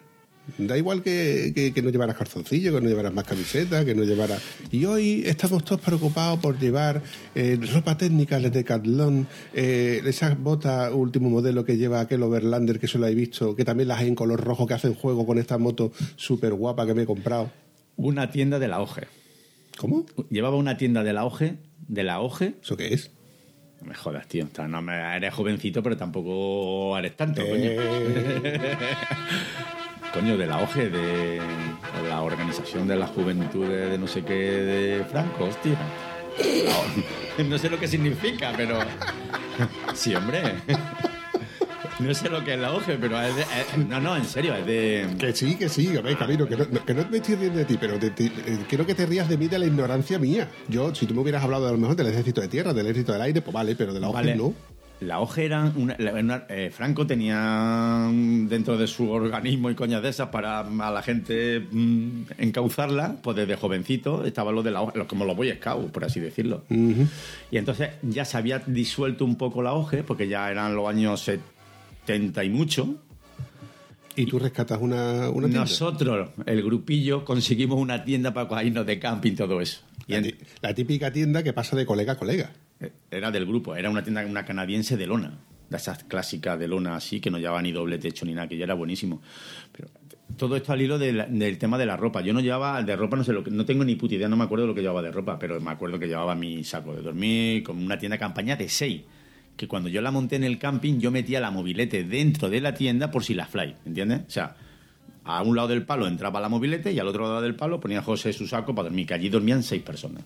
Da igual que, que- que no llevaras calzoncillo, que no llevaras más camiseta, que no llevaras... Y hoy estamos todos preocupados por llevar eh, ropa técnica de Decathlon, eh, esas botas último modelo que lleva aquel Overlander que solo he visto, que también las hay en color rojo, que hacen juego con esta moto súper guapa que me he comprado. Una tienda de la OGE. ¿Cómo? Llevaba una tienda de la OGE, de la OGE. ¿Eso qué es? No me jodas, tío. O sea, No me, eres jovencito, pero tampoco eres tanto, Eh, coño. [LAUGHS] Coño, de la OGE, de la Organización de la Juventud de, de no sé qué de Franco, hostia. La [LAUGHS] O- no sé lo que significa, pero... [LAUGHS] Sí, hombre. [LAUGHS] No sé lo que es la OGE, pero es de... es- No, no, en serio, es de... Que sí, que sí, a ver, Camilo, que no, que no me estoy riendo de ti, pero te- te- eh, quiero que te rías de mí de la ignorancia mía. Yo, si tú me hubieras hablado a lo mejor del ejército de tierra, del ejército del aire, pues vale, pero de la Vale. OGE no. La OGE era una, la- una- eh, Franco tenía mm, dentro de su organismo y coñas de esas para a la gente mm, encauzarla, pues desde jovencito estaba lo de la OGE, lo- como los Boy Scouts, por así decirlo. Y entonces ya se había disuelto un poco la OGE, porque ya eran los años 70 y mucho. Y tú rescatas una, una tienda. Nosotros, el grupillo, conseguimos una tienda para irnos de camping y todo eso. Y La, típica tienda que pasa de colega a colega. Eh, Era del grupo, era una tienda una canadiense de lona, de esas clásicas de lona así, que no llevaba ni doble techo ni nada, que ya era buenísimo. Pero todo esto al hilo del, del tema de la ropa. Yo no llevaba de ropa, no sé lo que, no tengo ni puta idea, no me acuerdo lo que llevaba de ropa, pero me acuerdo que llevaba mi saco de dormir, con una tienda de campaña de 6. Que cuando yo la monté en el camping, yo metía la mobilete dentro de la tienda por si la fly, ¿entiendes? O sea, A un lado del palo entraba la mobilete y al otro lado del palo ponía José su saco para dormir, que allí dormían seis personas.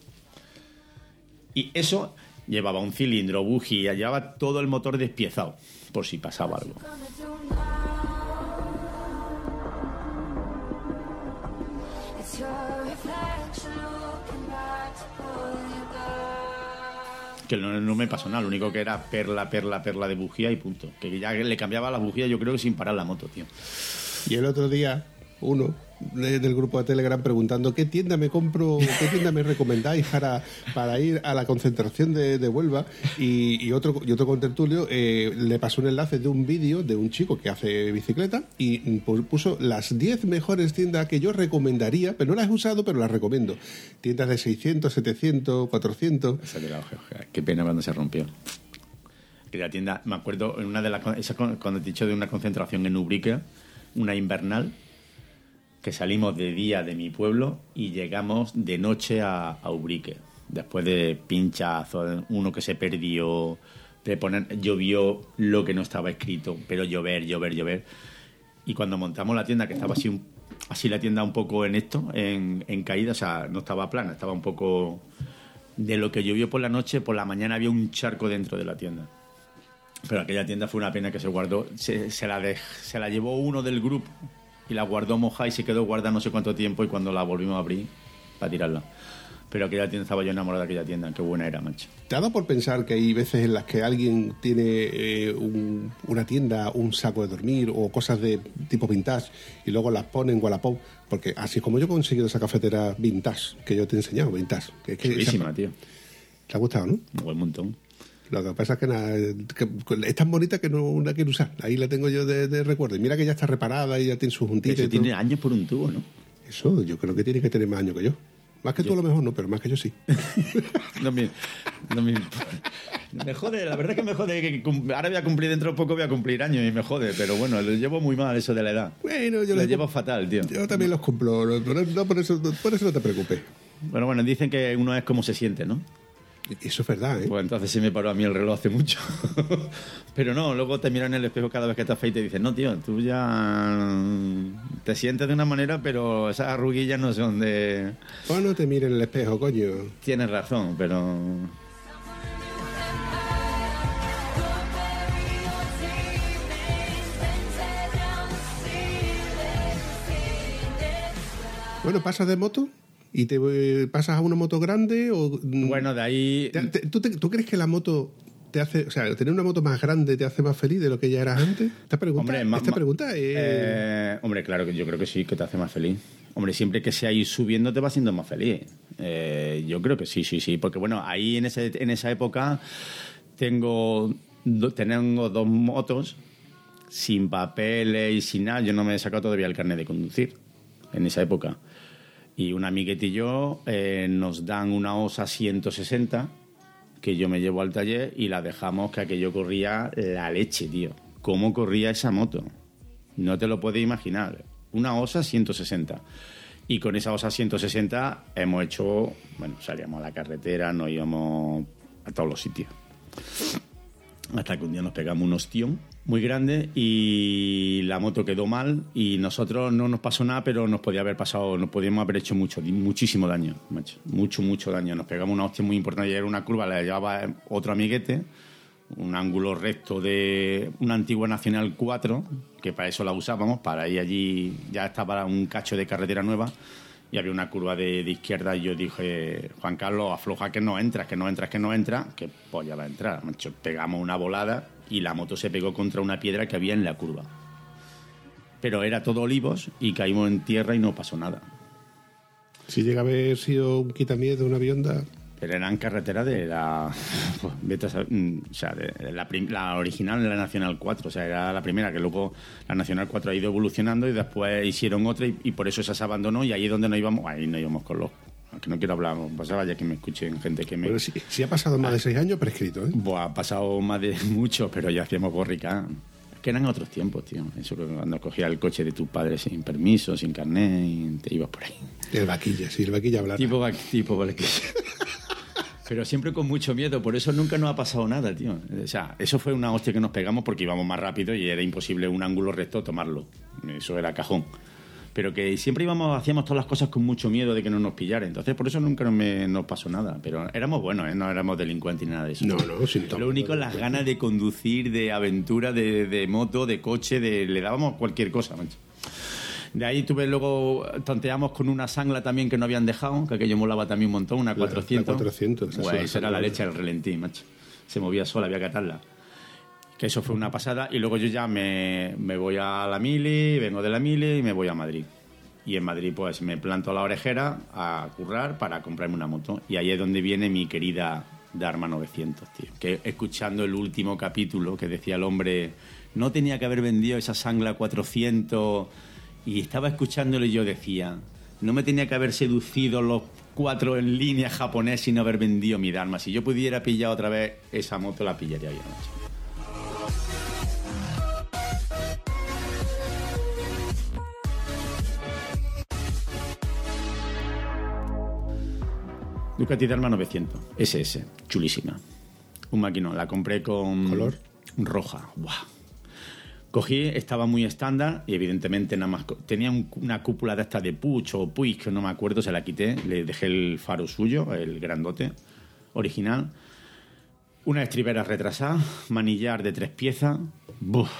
Y eso llevaba un cilindro, bujía, llevaba todo el motor despiezado, por si pasaba algo. Que no, me pasó nada, lo único que era perla, perla, perla de bujía y punto. Que ya le cambiaba la bujía yo creo que sin parar la moto, tío. Y el otro día, uno de- del grupo de Telegram preguntando qué tienda me compro, qué tienda me recomendáis para, para ir a la concentración de, de Huelva. Y, otro y otro contertulio eh, le pasó un enlace de un vídeo de un chico que hace bicicleta y pu- puso las 10 mejores tiendas que yo recomendaría, pero no las he usado, pero las recomiendo. Tiendas de 600, 700, 400. Esa de la hoja, hoja. Qué pena cuando se rompió. La tienda, me acuerdo, en una de las. cuando he dicho de una concentración en Ubrique, una invernal, que salimos de día de mi pueblo y llegamos de noche a, a Ubrique. Después de pinchazos, uno que se perdió, de poner. llovió lo que no estaba escrito, pero llover, llover, llover. Y cuando montamos la tienda, que estaba así, así la tienda un poco en esto, en, en caída, o sea, no estaba plana, estaba un poco de lo que llovió por la noche, por la mañana había un charco dentro de la tienda. Pero aquella tienda fue una pena que se guardó, se, se la, se la llevó uno del grupo y la guardó moja y se quedó guardada no sé cuánto tiempo y cuando la volvimos a abrir para tirarla. Pero aquella tienda estaba yo enamorado de aquella tienda, qué buena era, macho. ¿Te ha dado por pensar que hay veces en las que alguien tiene eh, un- una tienda, un saco de dormir o cosas de tipo vintage y luego las pone en Wallapop? Porque así como yo he conseguido esa cafetera vintage que yo te he enseñado, vintage. Que es que Chulísima, esa- tío. ¿Te ha gustado, no? Un buen montón. Lo que pasa es que, nada, que es tan bonita que no la quiero usar. Ahí la tengo yo de, de recuerdo. Y mira que ya está reparada y ya tiene su juntita. Eso y todo. tiene años por un tubo, ¿no? Eso yo creo que tiene que tener más años que yo. Más que tú a lo mejor no, pero más que yo sí. [LAUGHS] No me, no me, me jode, la verdad es que me jode. Que ahora voy a cumplir dentro de poco, voy a cumplir años y me jode, pero bueno, lo llevo muy mal eso de la edad. Bueno, yo Lo llevo fatal, tío. Yo también los cumplo. No, por, eso, por eso no te preocupes. Bueno, bueno, dicen que uno es como se siente, ¿no? Eso es verdad, ¿eh? Pues entonces se me paró a mí el reloj hace mucho. [LAUGHS] Pero no, luego te miras en el espejo cada vez que te afeitas y te dices, no, tío, tú ya te sientes de una manera, pero esas arruguillas no son de... Pues no te mires en el espejo, coño. Tienes razón, pero... Bueno, pasas de moto y te eh, pasas a una moto grande o... mm, Bueno, de ahí... te- te- ¿tú, te- tú crees que la moto te hace... O sea, tener una moto más grande te hace más feliz de lo que ya eras antes? Esta pregunta, Hombre, esta pregunta. Eh, hombre, claro que yo creo que sí, que te hace más feliz. Hombre, siempre que sea ir subiendo te va siendo más feliz. Eh, yo creo que sí, sí, sí. Porque bueno, ahí en, ese, en esa época tengo, do- tengo dos motos sin papeles y sin nada. Yo no me he sacado todavía el carnet de conducir en esa época. Y un amiguete y yo eh, nos dan una OSA 160 que yo me llevo al taller y la dejamos que aquello corría la leche, tío. ¿Cómo corría esa moto? No te lo puedes imaginar. Una OSA 160. Y con esa OSA 160 hemos hecho, bueno, salíamos a la carretera, nos íbamos a todos los sitios. Hasta que un día nos pegamos un ostión muy grande y la moto quedó mal y nosotros no nos pasó nada, pero nos podía haber pasado, nos podíamos haber hecho mucho, muchísimo daño, macho. Mucho, mucho daño. Nos pegamos una hostia muy importante y era una curva, la llevaba otro amiguete, un ángulo recto de una antigua Nacional 4, que para eso la usábamos, para ir allí, ya estaba un cacho de carretera nueva y había una curva de, de izquierda y yo dije, Juan Carlos, afloja que no entras, que no entras, que no entras, que polla va a entrar. Macho, pegamos una volada y la moto se pegó contra una piedra que había en la curva. Pero era todo olivos y caímos en tierra y no pasó nada. Si llega a haber sido un quitamiedo, una avionda... Pero eran carreteras de la. pues, mm, o sea, de la, original de la Nacional 4. O sea, era la primera, que luego la Nacional 4 ha ido evolucionando y después hicieron otra y, y por eso esa se abandonó. Y ahí es donde nos íbamos. Ahí nos íbamos con los. Aunque no quiero hablar, pasaba ya que me escuchen gente que me. Bueno, si, si ha pasado más de seis años, prescrito, ¿eh? Buah, ha pasado más de [LAUGHS] mucho, pero ya hacíamos borrica. Es que eran otros tiempos, tío. Eso que cuando cogías el coche de tus padres sin permiso, sin carnet, y te ibas por ahí. El vaquilla, sí, el vaquilla hablar. Tipo, va- tipo Valkyrie. [LAUGHS] Pero siempre con mucho miedo, por eso nunca nos ha pasado nada, tío. O sea, eso fue una hostia que nos pegamos porque íbamos más rápido y era imposible un ángulo recto tomarlo. Eso era cajón. pero que siempre íbamos, hacíamos todas las cosas con mucho miedo de que no nos pillara. Entonces, por eso nunca nos, me- nos pasó nada. Pero éramos buenos, ¿eh? no éramos delincuentes ni nada de eso. No, no, sin Lo único, las ganas de conducir, de aventura, de, de moto, de coche, de le dábamos cualquier cosa, macho. De ahí tuve luego, tonteamos con una sangla también que no habían dejado, que aquello molaba también un montón, una La- 400. la 400, esa era la leche del relentí, macho. Se movía sola, había que atarla. Que eso fue una pasada. Y luego yo ya me, me voy a la mili, vengo de la mili y me voy a Madrid. Y en Madrid pues me planto a la orejera a currar para comprarme una moto. Y ahí es donde viene mi querida Dharma 900, tío. Que escuchando el último capítulo que decía el hombre, no tenía que haber vendido esa sangla 400. Y estaba escuchándolo y yo decía, no me tenía que haber seducido los cuatro en línea japonés y no haber vendido mi Dharma. Si yo pudiera pillar otra vez esa moto, la pillaría yo, macho. Ducati Dharma 900, SS, chulísima. Un maquinón, la compré con... ¿Color? Roja, ¡buah! Cogí, estaba muy estándar y evidentemente nada más... Tenía un- una cúpula de esta de Puch o Puig, que no me acuerdo, se la quité, le dejé el faro suyo, el grandote, original. Una estribera retrasada, manillar de tres piezas. ¡Buf!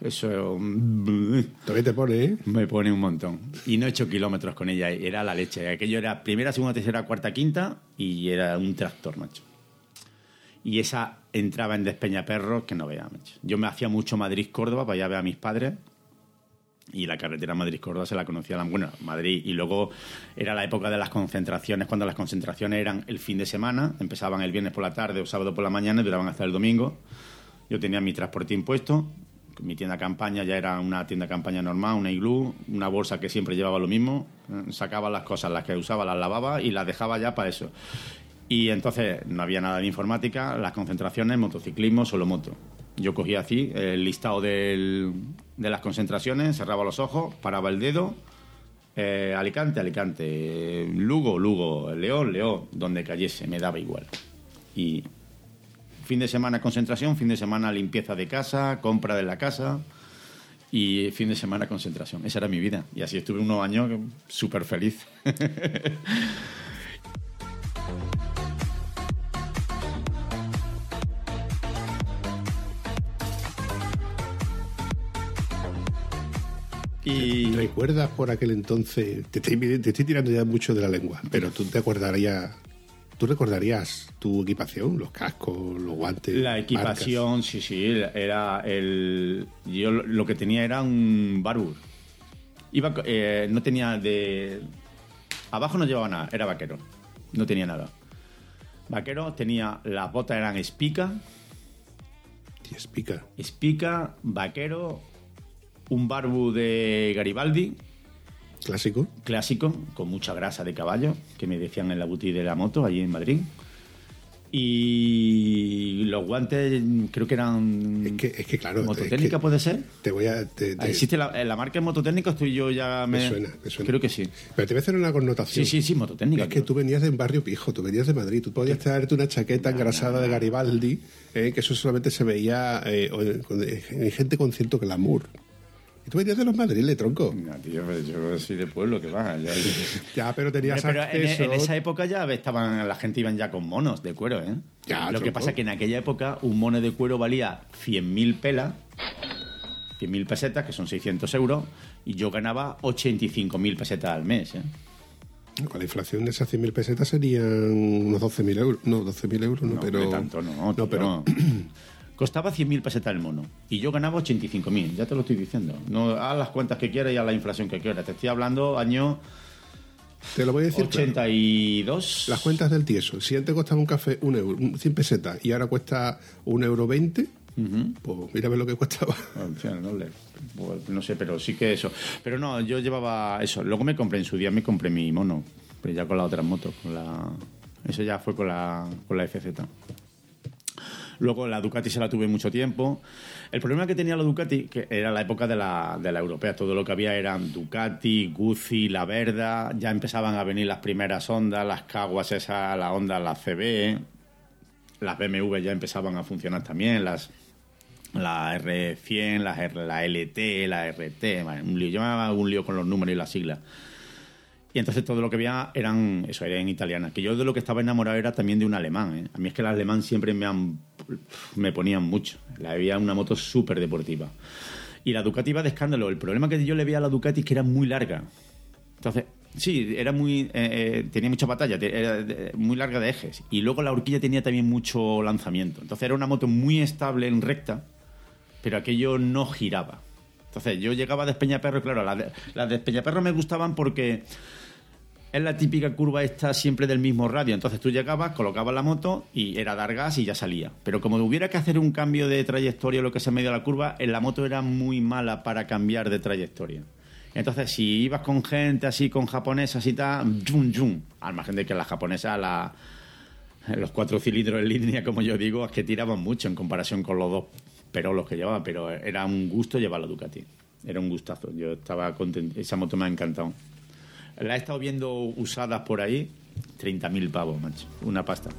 Eso... mm, Todavía te pone, ¿eh? me pone un montón. Y no he hecho kilómetros con ella. Era la leche. Aquello era primera, segunda, tercera, cuarta, quinta y era un tractor, macho. Y esa entraba en Despeñaperros que no macho. Yo me hacía mucho Madrid-Córdoba para allá ver a mis padres. Y la carretera Madrid-Córdoba se la conocía, la, bueno, Madrid. Y luego era la época de las concentraciones, cuando las concentraciones eran el fin de semana. Empezaban el viernes por la tarde o sábado por la mañana y duraban hasta el domingo. Yo tenía mi transporte impuesto, mi tienda campaña ya era una tienda campaña normal, una iglú, una bolsa que siempre llevaba lo mismo, eh, sacaba las cosas, las que usaba las lavaba y las dejaba ya para eso. Y entonces no había nada de informática, las concentraciones, motociclismo, solo moto. Yo cogía así el listado de las concentraciones, cerraba los ojos, paraba el dedo, eh, Alicante, Alicante, Lugo, Lugo, León, León, donde cayese, me daba igual. Y fin de semana concentración, fin de semana limpieza de casa, compra de la casa y fin de semana concentración. Esa era mi vida. Y así estuve unos años súper feliz. [LAUGHS] y ¿Recuerdas por aquel entonces? Te estoy, te estoy tirando ya mucho de la lengua, pero tú te acordarías. ¿Tú recordarías tu equipación? Los cascos, los guantes. la equipación, sí, sí, era el... Yo lo- que tenía era un Barbour. Iba, eh, no tenía de... Abajo no llevaba nada, era vaquero. No tenía nada. Vaquero tenía... Las botas eran espica. Y espica. espica, vaquero, un Barbu de Garibaldi, Clásico. clásico, con mucha grasa de caballo, que me decían en la boutique de la moto, allí en Madrid. Y los guantes creo que eran... Es que, es que claro. ¿Mototécnica es que puede ser? Te voy a. te- te- ¿Existe la, eh, la marca de mototécnica? Estoy yo ya... me Me, suena, me suena. Creo que sí. Pero te voy a hacer una connotación. Sí, sí, sí, mototécnica. Es que tú venías de un barrio pijo, tú venías de Madrid, tú podías traerte una chaqueta engrasada de Garibaldi, eh, que eso solamente se veía eh, con- en gente con cierto glamour. Y tú venías de los madriles, tronco. No, tío, pero yo soy de pueblo, que va. ya- [LAUGHS] Ya, pero tenías Pero en, acceso. en esa época ya estaban, la gente iban ya con monos de cuero, ¿eh? Ya, Lo que tronco. pasa es que en aquella época un mono de cuero valía 100.000 pelas, 100.000 pesetas, que son 600 euros, y yo ganaba 85.000 pesetas al mes, ¿eh? Con la inflación de esas 100.000 pesetas serían unos 12.000 euros. No, 12.000 euros, no, No, pero. tanto no, tío. pero. [CLEARS THROAT] Costaba 100.000 pesetas el mono y yo ganaba 85.000, ya te lo estoy diciendo. No, haz las cuentas que quieras y haz la inflación que quieras. Te estoy hablando año Te lo voy a decir. claro. 82. Las cuentas del tieso. Si antes costaba un café un euro, un- 100 pesetas y ahora cuesta un euro 20, pues mira a ver lo que costaba. [LAUGHS] Pues, no sé, pero sí que eso. Pero no, yo llevaba eso. Luego me compré en su día, me compré mi mono, pero ya con la otra moto, con la. Eso ya fue con la, con la FZ. Luego la Ducati se la tuve mucho tiempo. El problema que tenía la Ducati, que era la época de la, de la europea, todo lo que había eran Ducati, Guzzi, La Verda, ya empezaban a venir las primeras ondas, las caguas esas, la Honda, la CB, las BMW ya empezaban a funcionar también, las la R100, la, R- la LT, la RT, un lío. Yo me un lío con los números y las siglas. Y entonces todo lo que veía eran, eso, era en italiana. Que yo de lo que estaba enamorado era también de un alemán. ¿eh? A mí es que el alemán siempre me, han, me ponían mucho. La había una moto súper deportiva. Y la Ducati iba de escándalo. El problema que yo le veía a la Ducati es que era muy larga. Entonces, sí, era muy, eh, eh, tenía mucha batalla, era muy larga de ejes. Y luego la horquilla tenía también mucho lanzamiento. Entonces era una moto muy estable en recta, pero aquello no giraba. Entonces yo llegaba de Espeñaperro, y claro, las de, las de Espeñaperro me gustaban porque es la típica curva esta siempre del mismo radio. Entonces tú llegabas, colocabas la moto y era dar gas y ya salía. Pero como hubiera que hacer un cambio de trayectoria o lo que sea en medio de la curva, en la moto era muy mala para cambiar de trayectoria. Entonces, si ibas con gente así, con japonesas y tal, yum, yum. Al margen de que las japonesas, la, los cuatro cilindros en línea, como yo digo, es que tiraban mucho en comparación con los dos perolos que llevaban, pero era un gusto llevar la Ducati. Era un gustazo. Yo estaba contento. Esa moto me ha encantado. La he estado viendo usadas por ahí. 30.000 pavos, macho. Una pasta.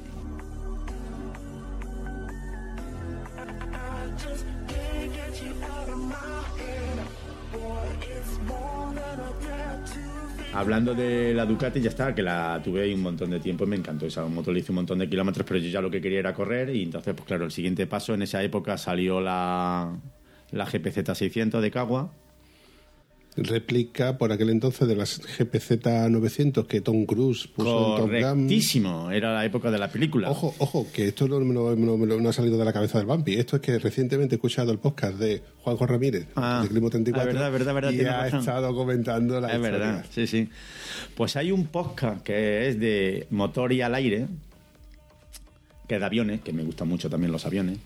Hablando de la Ducati, ya está, que la tuve ahí un montón de tiempo y me encantó. Esa moto le hice un montón de kilómetros, pero yo ya lo que quería era correr. Y entonces, pues claro, el siguiente paso en esa época salió la, la GPZ 600 de Cagua. Réplica por aquel entonces de las GPZ 900 que Tom Cruise puso en Top Gun. Correctísimo, era la época de la película. Ojo, ojo, que esto no, no- no- no- no ha salido de la cabeza del Bambi. Esto es que recientemente he escuchado el podcast de Juanjo Ramírez, Ah, de Climo 34, ah, verdad, verdad, verdad, y ha razón. estado comentando la Es historia. verdad, sí, sí. Pues hay un podcast que es de motor y al aire, que es de aviones, que me gustan mucho también los aviones.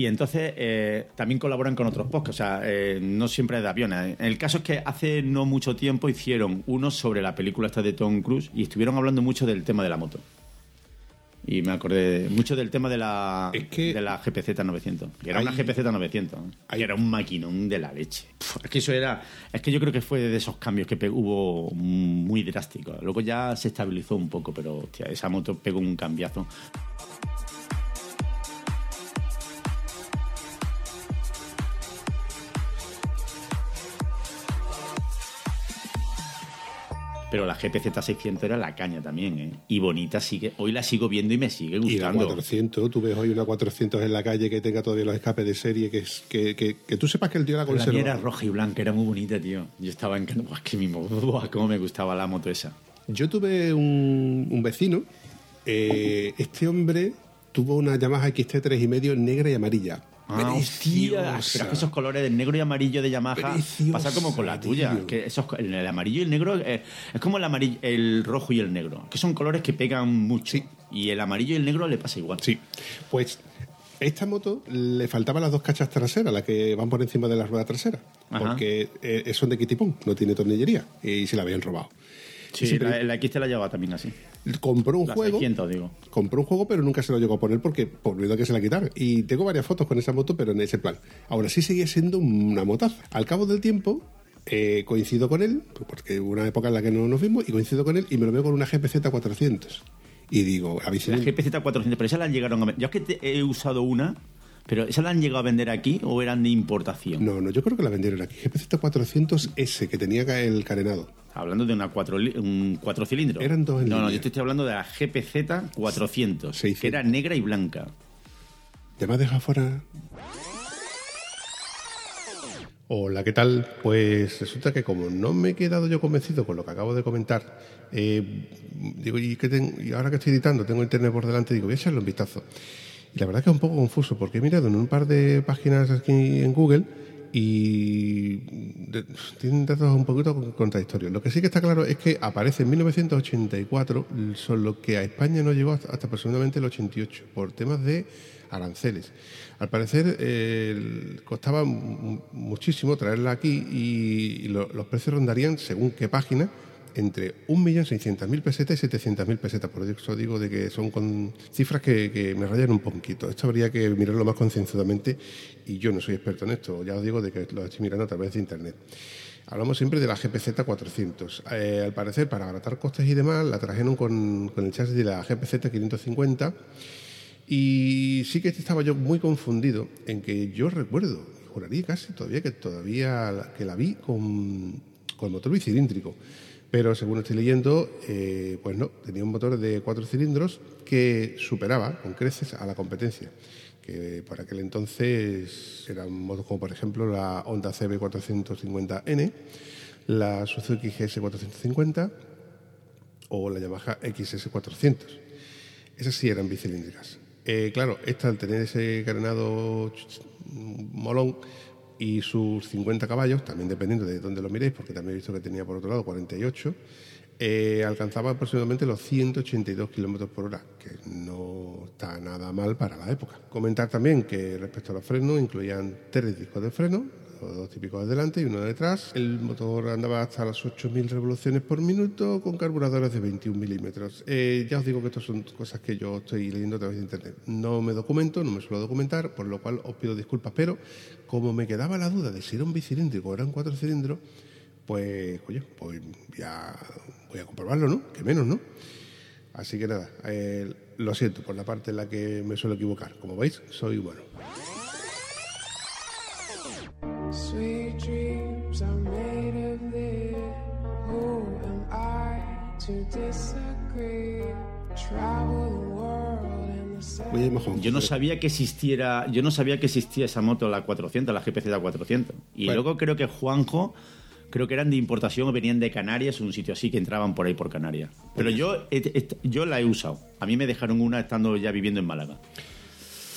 Y entonces eh, también colaboran con otros podcasts, o sea, eh, no siempre es de aviones. El caso es que hace no mucho tiempo hicieron uno sobre la película esta de Tom Cruise y estuvieron hablando mucho del tema de la moto. Y me acordé mucho del tema de la, Es que- de la GPZ 900. Que era una GPZ 900. ¿eh? hay- era un maquinón de la leche. Puf, es que eso era. Es que yo creo que fue de esos cambios que hubo muy drásticos. Luego ya se estabilizó un poco, pero hostia, esa moto pegó un cambiazo. Pero la GPZ 600 era la caña también, ¿eh? Y bonita sigue. Hoy la sigo viendo y me sigue Y la gustando. 400, tú ves hoy una 400 en la calle que tenga todavía los escapes de serie, que, es, que, que, que tú sepas que el tío la La mía conserva. era roja y blanca, era muy bonita, tío. Yo estaba encantado. Buah, que mi mo- [LAUGHS] buah, cómo me gustaba la moto esa. Yo tuve un, un vecino, eh, este hombre tuvo una Yamaha XT3 y medio negra y amarilla. Ah, hostia. Pero es que esos colores de negro y amarillo de Yamaha Preciosa, pasa como con la tuya. tío. Que esos, el, amarillo y el negro eh, es como el, amarillo, el rojo y el negro. Que son colores que pegan mucho. Sí. Y el amarillo y el negro le pasa igual. Sí, pues esta moto le faltaban las dos cachas traseras, las que van por encima de la rueda trasera, Ajá. porque eh, son de kitipón, no tiene tornillería y se la habían robado. Sí, Y siempre- la, la X te la llevaba también así. Compró un juego, 600, digo. compró un juego, pero nunca se lo llegó a poner porque por miedo a que se la quitara. Y tengo varias fotos con esa moto, pero en ese plan. Ahora sí seguía siendo una motaza. Al cabo del tiempo eh, coincido con él, porque hubo una época en la que no nos vimos, y coincido con él y me lo veo con una GPZ 400. Y digo, La GPZ 400, pero esa la llegaron a vender. Yo es que te- he usado una, pero ¿esa la han llegado a vender aquí o eran de importación? No, no, yo creo que la vendieron aquí. GPZ 400S, que tenía el carenado. Hablando de una cuatro, un cuatro cilindros. Eran dos en No, no, yo te estoy hablando de la GPZ 400, 600. que era negra y blanca. ¿Ya me has dejado fuera? Hola, ¿qué tal? Pues resulta que como no me he quedado yo convencido con lo que acabo de comentar, eh, digo, ¿y, y ahora que estoy editando, tengo internet por delante, digo, voy a echarle un vistazo. La verdad que es un poco confuso, porque he mirado en un par de páginas aquí en Google y tienen datos un poquito contradictorios. Lo que sí que está claro es que aparece en 1984, solo que a España no llegó hasta, hasta aproximadamente el 88, por temas de aranceles. Al parecer costaba mu- muchísimo traerla aquí y, lo- los precios rondarían, según qué página, entre 1.600.000 pesetas y 700.000 pesetas. Por eso digo de que son con cifras que, que me rayan un poquito. Esto habría que mirarlo más concienzudamente y yo no soy experto en esto. Ya os digo de que lo estoy mirando a través de Internet. Hablamos siempre de la GPZ 400. Eh, al parecer, para abaratar costes y demás, la trajeron con, con el chasis de la GPZ 550 Y sí que estaba yo muy confundido en que yo recuerdo, juraría casi todavía que todavía que la vi con, con motor bicilíndrico. Pero según estoy leyendo, eh, pues no, tenía un motor de cuatro cilindros que superaba con creces a la competencia. Que por aquel entonces eran motos como por ejemplo la Honda CB450N, la Suzuki GS450 o la Yamaha XS400. Esas sí eran bicilíndricas. Eh, claro, esta al tener ese carenado molón y sus 50 caballos, también dependiendo de dónde lo miréis, porque también he visto que tenía por otro lado 48, eh, alcanzaba aproximadamente los 182 kilómetros por hora, que no está nada mal para la época. Comentar también que respecto a los frenos, incluían tres discos de freno, dos típicos de delante y uno de detrás. El motor andaba hasta las 8.000 revoluciones por minuto con carburadores de 21 milímetros. Eh, ya os digo que estas son cosas que yo estoy leyendo a través de internet. No me documento, no me suelo documentar, por lo cual os pido disculpas, pero como me quedaba la duda de si era un bicilíndrico o eran cuatro cilindros, pues, oye, pues ya voy a comprobarlo, ¿no? Que menos, ¿no? Así que nada, eh, lo siento por la parte en la que me suelo equivocar. Como veis, soy bueno. Travel mojón. Yo no sabía que existiera, yo no sabía que existía esa moto, la 400, la GPZ 400. Y Bueno. luego creo que Juanjo, creo que eran de importación o venían de Canarias, un sitio así que entraban por ahí por Canarias. Pero yo, he- yo la he usado. A mí me dejaron una estando ya viviendo en Málaga.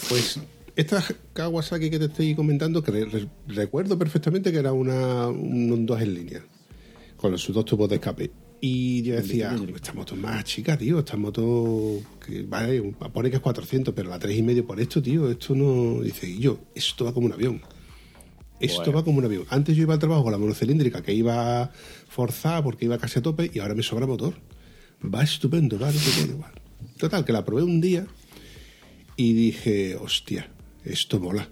Pues esta Kawasaki que te estoy comentando, que re- re- recuerdo perfectamente que era una, un 2 en línea, con sus dos tubos de escape. Y yo decía, esta moto es más chica, tío, esta moto, que vale, pone que es 400, pero la 3,5 por esto, tío, esto no... Dice, y yo, esto va como un avión. Esto Bueno. va como un avión. Antes yo iba al trabajo con la monocilíndrica, que iba forzada porque iba casi a tope, y ahora me sobra motor. Va estupendo, va. Total, que la probé un día y dije, hostia, esto mola.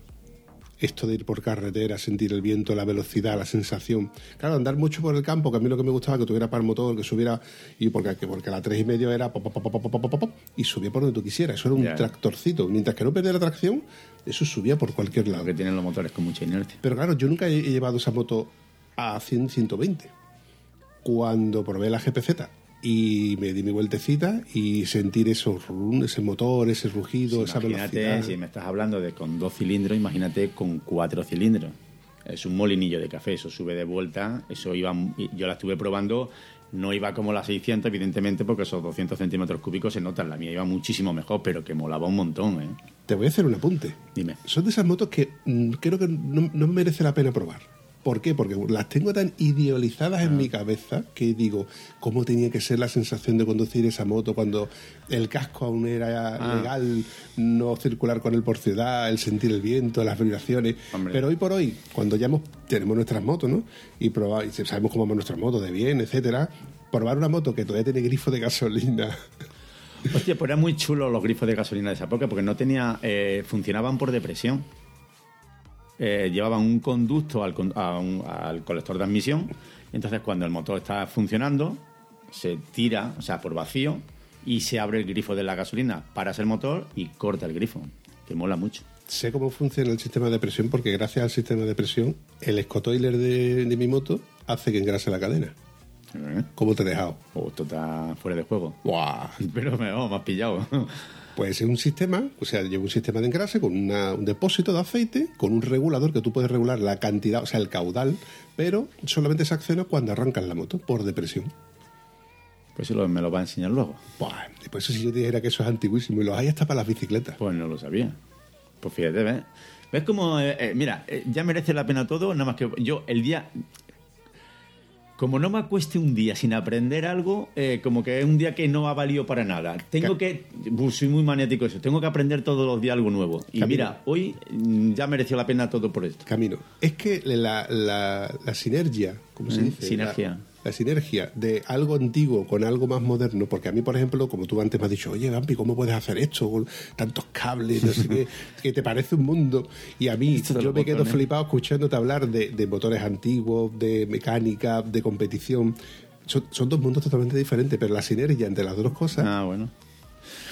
Esto de ir por carretera, sentir el viento, la velocidad, la sensación. Claro, andar mucho por el campo, que a mí lo que me gustaba que tuviera para el motor, que subiera, y porque, que- porque la tres y medio era pop, pop, pop, y subía por donde tú quisieras. Eso era un tractorcito. Mientras que no perdía la tracción, eso subía por cualquier lado. Lo que tienen los motores con mucha inercia. Pero claro, yo nunca he he llevado esa moto a 100, 120. Cuando probé la GPZ y me di mi vueltecita y sentir esos ese motor, ese rugido, esa imagínate, velocidad. si me estás hablando de con dos cilindros, imagínate con cuatro cilindros. Es un molinillo de café, eso sube de vuelta, eso iba, yo la estuve probando, no iba como la 600, evidentemente, porque esos 200 centímetros cúbicos se notan, la mía iba muchísimo mejor, pero que molaba un montón, ¿eh? Te voy a hacer un apunte. Dime. Son de esas motos que mm, creo que no, no merece la pena probar. ¿Por qué? Porque las tengo tan idealizadas Ah. en mi cabeza que digo, ¿cómo tenía que ser la sensación de conducir esa moto cuando el casco aún era Ah. legal, no circular con él por ciudad, el sentir el viento, las vibraciones? Hombre. Pero hoy por hoy, cuando ya hemos- tenemos nuestras motos, ¿no? Y, probar, y sabemos cómo van nuestras motos, de bien, etcétera, probar una moto que todavía tiene grifo de gasolina. Hostia, pues eran muy chulos los grifos de gasolina de esa época, porque no tenía, eh, funcionaban por depresión. Eh, llevaban un conducto al, a un- al colector de admisión, entonces cuando el motor está funcionando, se tira, o sea, por vacío, y se abre el grifo de la gasolina, paras el motor y corta el grifo, que mola mucho. sé cómo funciona el sistema de presión porque gracias al sistema de presión el escotoiler de, de mi moto hace que engrase la cadena. ¿Eh? ¿Cómo te he dejado? Oh, esto está fuera de juego. ¡Buah! [LAUGHS] Pero me, oh, me has pillado. Pues es un sistema, o sea, lleva un sistema de engrase con una- un depósito de aceite, con un regulador que tú puedes regular la cantidad, o sea, el caudal, pero solamente se acciona cuando arrancas la moto por depresión. Pues eso me lo va a enseñar luego. Y por eso si yo te dijera que eso es antiguísimo y los hay hasta para las bicicletas. Pues no lo sabía. Pues fíjate, ¿ves? ¿Ves cómo, eh, eh, mira, eh, ya merece la pena todo, nada más que yo el día... Como no me acueste un día sin aprender algo, eh, como que es un día que no ha valido para nada. Tengo que... Soy muy maniático eso. Tengo que aprender todos los días algo nuevo. Y Camino. mira, hoy mm, ya mereció la pena todo por esto. Camino. Es que la, la- la sinergia, ¿cómo se Mm, dice? sinergia. La, la sinergia de algo antiguo con algo más moderno, porque a mí, por ejemplo, como tú antes me has dicho, oye, Gampi, ¿cómo puedes hacer esto con tantos cables, no sé qué, que te parece un mundo? Y a mí, Esto yo me quedo botones. flipado escuchándote hablar de, de motores antiguos, de mecánica, de competición. Son, son dos mundos totalmente diferentes, pero la sinergia entre las dos cosas Ah, bueno.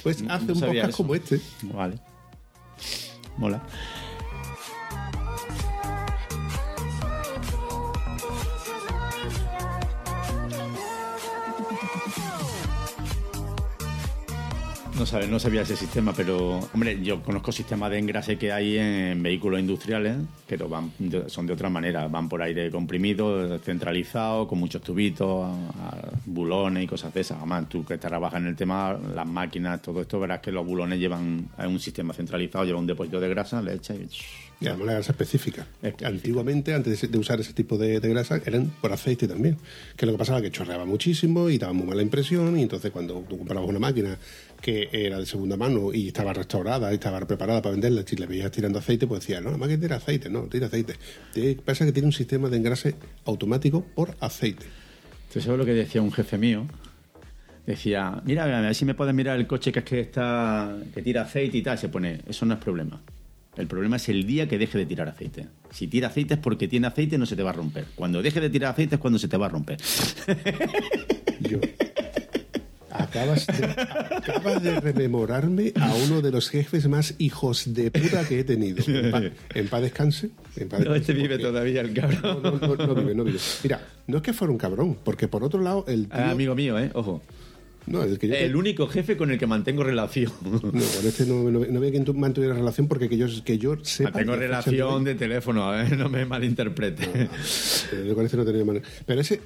Pues hace no un podcast eso. como este. Vale. Mola. No, sabe, no sabía ese sistema, pero hombre, yo conozco sistemas de engrase que hay en vehículos industriales, pero van son de otra manera, van por aire comprimido, centralizado, con muchos tubitos, bulones y cosas de esas. Además, tú que trabajas en el tema, las máquinas, todo esto, verás que los bulones llevan a un sistema centralizado, lleva un depósito de grasa, le echas y... Y además la grasa específica. Específica. Antiguamente, antes de- de usar ese tipo de, de grasa, eran por aceite también. Que lo que pasaba que chorreaba muchísimo y daba muy mala impresión. Y entonces, cuando tú comprabas una máquina que era de segunda mano y estaba restaurada y estaba preparada para venderla, si le veías tirando aceite, pues decías, no, la máquina tira aceite, no, tira aceite. Pasa que tiene un sistema de engrase automático por aceite. ¿Tú sabes lo que decía un jefe mío? Decía, mira, a ver si me puedes mirar el coche que es que está que tira aceite y tal. Se pone, eso no es problema. El problema es el día que deje de tirar aceite. Si tira aceite es porque tiene aceite no se te va a romper. Cuando deje de tirar aceite es cuando se te va a romper. Yo. [LAUGHS] Acabas de, acabas de rememorarme a uno de los jefes más hijos de puta que he tenido. En paz, en paz descanse. En paz No, este descanse, vive porque- todavía el cabrón. No, no, no, no vive, no vive. Mira, no es que fuera un cabrón, porque por otro lado, el tío. Ah, amigo mío, ¿eh? Ojo. no, el que yo. El único jefe con el que mantengo relación. No, con este no, no, no quien tu- mantuviera relación porque que yo, que yo sepa. Mantengo que relación de teléfono, a ver, no me malinterprete. Yo con este no tenía manera. Pero ese.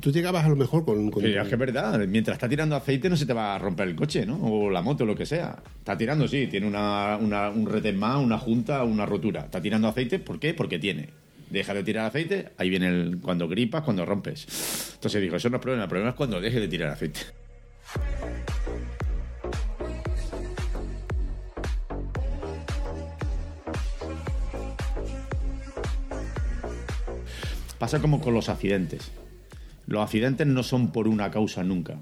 Tú llegabas a lo mejor con. con- es que es verdad, mientras está tirando aceite no se te va a romper el coche, ¿no? O la moto, lo que sea. Está tirando, sí, tiene una, un retén más, una junta, una rotura. Está tirando aceite, ¿por qué? Porque tiene. Deja de tirar aceite, ahí viene el, cuando gripas, cuando rompes. Entonces dijo, eso no es problema, el problema es cuando deje de tirar aceite. Pasa como con los accidentes. Los accidentes no son por una causa nunca.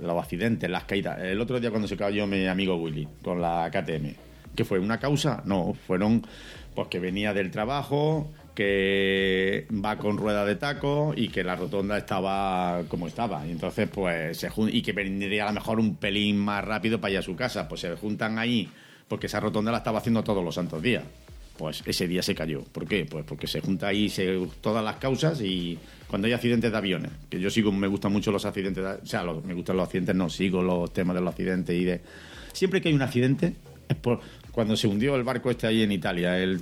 Los accidentes, las caídas. El otro día cuando se cayó mi amigo Willy con la KTM, ¿qué fue? ¿Una causa? No, fueron pues que venía del trabajo, que va con rueda de taco y que la rotonda estaba como estaba. Y entonces, pues, se y que vendría a lo mejor un pelín más rápido para ir a su casa. Pues se juntan ahí porque esa rotonda la estaba haciendo todos los santos días pues ese día se cayó. ¿Por qué? Pues porque se junta ahí todas las causas y cuando hay accidentes de aviones, que yo sigo, me gustan mucho los accidentes, de- o sea, me gustan los accidentes, no, sigo los temas de los accidentes y de... Siempre que hay un accidente es por cuando se hundió el barco este ahí en Italia, el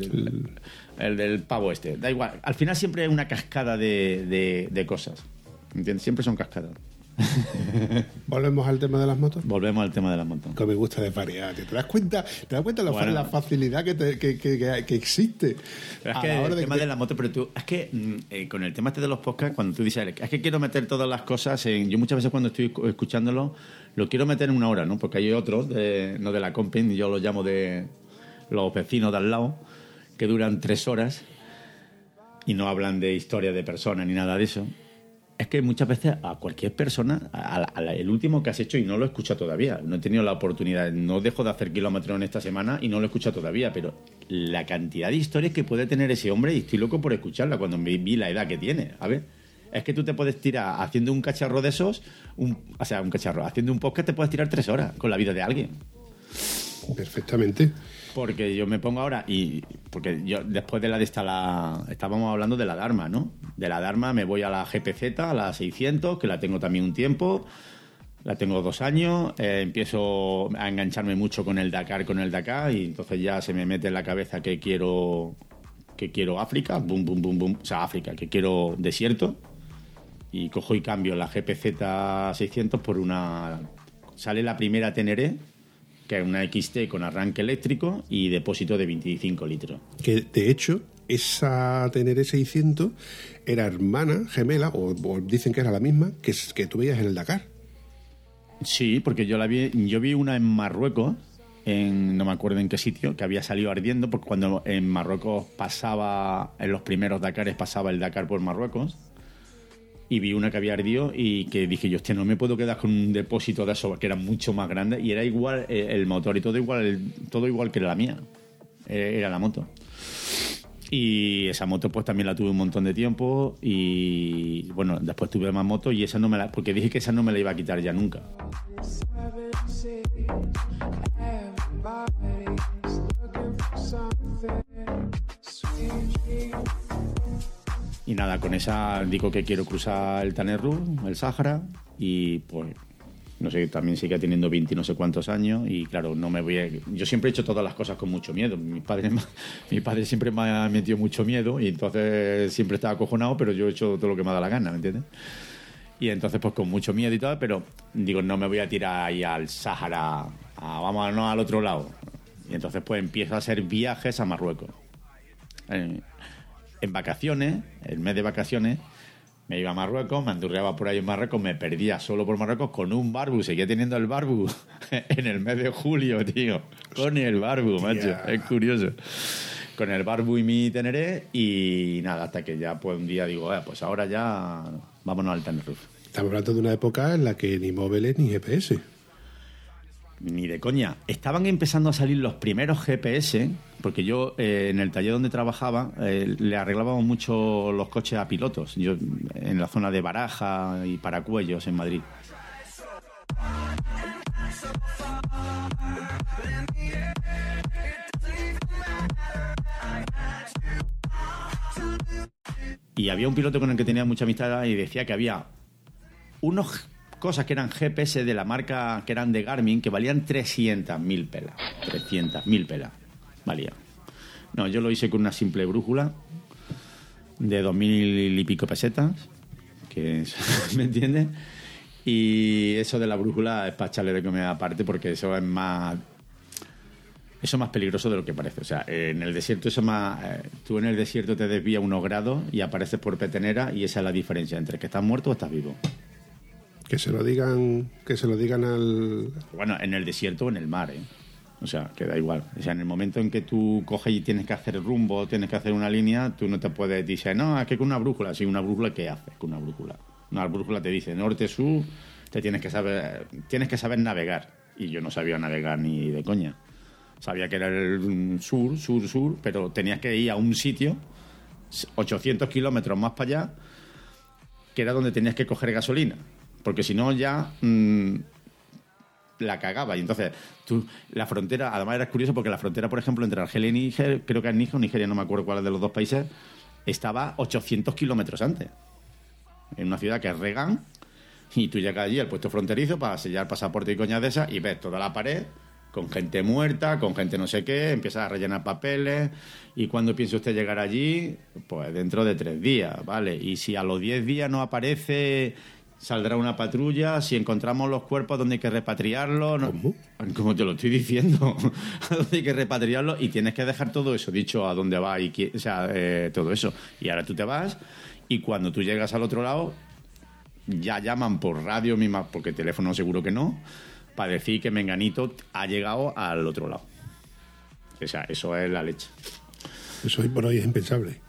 del pavo este, da igual, al final siempre hay una cascada de, de- de cosas, ¿entiendes? Siempre son cascadas. [LAUGHS] Volvemos al tema de las motos. Volvemos al tema de las montañas. Que me gusta desvariar. tío. ¿Te das cuenta? ¿Te das cuenta la, fa- Bueno. la facilidad que, te- que, que- que- que existe? Pero es que el de tema de la moto, pero tú, es que mm, eh, con el tema este de los podcasts, cuando tú dices, es que quiero meter todas las cosas en. Yo muchas veces cuando estoy escu- escuchándolo, lo quiero meter en una hora, ¿no? Porque hay otros, de- no de la Compin, yo los llamo de los vecinos de al lado, que duran tres horas y no hablan de historia de personas ni nada de eso. Es que muchas veces a cualquier persona, a el último que has hecho y no lo he escuchado todavía, no he tenido la oportunidad, no dejo de hacer kilómetros en esta semana y no lo he escuchado todavía, pero la cantidad de historias que puede tener ese hombre y estoy loco por escucharla cuando vi, vi la edad que tiene. A ver, es que tú te puedes tirar haciendo un cacharro de esos, un, o sea, un cacharro, haciendo un podcast te puedes tirar tres horas con la vida de alguien. Perfectamente. Porque yo me pongo ahora y porque yo después de la de esta la estábamos hablando de la Dharma, ¿no? De la Dharma me voy a la GPZ, a la 600, que la tengo también un tiempo. La tengo dos años, eh, empiezo a engancharme mucho con el Dakar, con el Dakar, y entonces ya se me mete en la cabeza que quiero que quiero África, boom, boom, boom, boom, o sea, África, que quiero desierto, y cojo y cambio la GPZ 600 por una... Sale la primera Teneré, que es una XT con arranque eléctrico y depósito de 25 litros. Que de hecho, esa Teneré 600 era hermana, gemela, o, o dicen que era la misma, que, que tú veías en el Dakar. Sí, porque yo la vi, yo vi una en Marruecos, en no me acuerdo en qué sitio, que había salido ardiendo, porque cuando en Marruecos pasaba, en los primeros Dakares pasaba el Dakar por Marruecos, y vi una que había ardido y que dije yo, hostia, no me puedo quedar con un depósito de eso, que era mucho más grande, y era igual eh, el motor y todo igual, el- todo igual que la mía, Eh, era la moto. Y esa moto pues también la tuve un montón de tiempo y bueno, después tuve más motos y esa no me la... Porque dije que esa no me la iba a quitar ya nunca. Y nada, con esa digo que quiero cruzar el Tanerru, el Sáhara, y pues, no sé, también sigue teniendo 20 y no sé cuántos años, y claro, no me voy a... Yo siempre he hecho todas las cosas con mucho miedo. Mi padre, [LAUGHS] mi padre siempre me ha metido mucho miedo, y entonces siempre estaba acojonado, pero yo he hecho todo lo que me da la gana, ¿me entiendes? Y entonces, pues con mucho miedo y todo, pero digo, no me voy a tirar ahí al Sáhara, a- vámonos al otro lado. Y entonces, pues empiezo a hacer viajes a Marruecos. Eh, en vacaciones, el mes de vacaciones, me iba a Marruecos, me andurreaba por ahí en Marruecos, me perdía solo por Marruecos con un barbu, seguía teniendo el barbu [LAUGHS] en el mes de julio, tío. Con el barbu, macho, es curioso. Con el barbu y mi teneré y nada, hasta que ya pues un día digo, eh, pues ahora ya vámonos al Tenerife. Estamos hablando de una época en la que ni móviles ni GPS. Ni de coña. Estaban empezando a salir los primeros GPS, porque yo eh, en el taller donde trabajaba eh, le arreglábamos mucho los coches a pilotos. Yo en la zona de Baraja y Paracuellos en Madrid. Y había un piloto con el que tenía mucha amistad y decía que había unos cosas que eran GPS de la marca que eran de Garmin que valían 300.000 pelas. 300.000 pelas. Valía. No, yo lo hice con una simple brújula de 2.000 y pico pesetas. Que es- [LAUGHS] ¿Me entiendes? Y eso de la brújula es para echarle de comer aparte porque eso es más eso es más peligroso de lo que parece. O sea, en el desierto eso es más... eh, tú en el desierto te desvías unos grados y apareces por petenera y esa es la diferencia entre que estás muerto o estás vivo. Que se lo digan, que se lo digan al. Bueno, en el desierto o en el mar, ¿eh? O sea, que da igual. O sea, en el momento en que tú coges y tienes que hacer rumbo, tienes que hacer una línea, tú no te puedes decir, no, es que con una brújula. Sí, una brújula, ¿qué haces con una brújula? Una brújula te dice norte, sur, te tienes que saber, tienes que saber navegar. Y yo no sabía navegar ni de coña. Sabía que era el sur, sur, sur, pero tenías que ir a un sitio, 800 kilómetros más para allá, que era donde tenías que coger gasolina. Porque si no, ya mm, la cagaba. Y entonces, tú, la frontera, además era curioso porque la frontera, por ejemplo, entre Argelia y Níger, creo que es Níger Nigeria, no me acuerdo cuál es de los dos países, estaba 800 kilómetros antes. En una ciudad que es Regan, y tú llegas allí al puesto fronterizo para sellar pasaporte y coñas de esas y ves toda la pared con gente muerta, con gente no sé qué, empiezas a rellenar papeles y cuando piensa usted llegar allí, pues dentro de tres días, ¿vale? Y si a los diez días no aparece, saldrá una patrulla, si encontramos los cuerpos donde hay que repatriarlos, no- ¿Cómo? como te lo estoy diciendo, [LAUGHS] donde hay que repatriarlo y tienes que dejar todo eso dicho a dónde va y qui- o sea, eh, todo eso. Y ahora tú te vas y cuando tú llegas al otro lado ya llaman por radio misma, porque teléfono seguro que no, para decir que Menganito ha llegado al otro lado. O sea, eso es la leche. Eso hoy por hoy es impensable.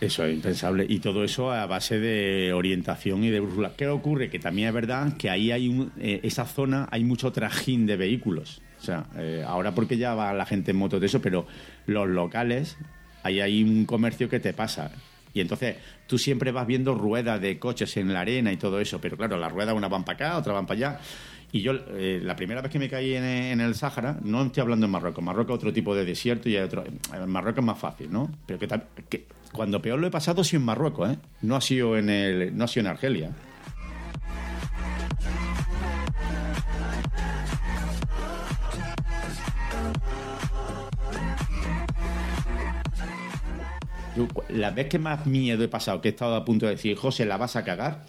Eso es impensable. Y todo eso a base de orientación y de brújula. ¿Qué ocurre? Que también es verdad que ahí hay un, eh, esa zona hay mucho trajín de vehículos. O sea, eh, ahora porque ya va la gente en moto de eso, pero los locales, ahí hay un comercio que te pasa. Y entonces tú siempre vas viendo ruedas de coches en la arena y todo eso. Pero claro, las ruedas una van para acá, otra van para allá. Y yo, eh, la primera vez que me caí en, el Sáhara, no estoy hablando en Marruecos. Marruecos es otro tipo de desierto y hay otro. En Marruecos es más fácil, ¿no? Pero que, que cuando peor lo he pasado ha sido en Marruecos, ¿eh? No ha sido en, el, no ha sido en Argelia. La vez que más miedo he pasado, que he estado a punto de decir, José, la vas a cagar,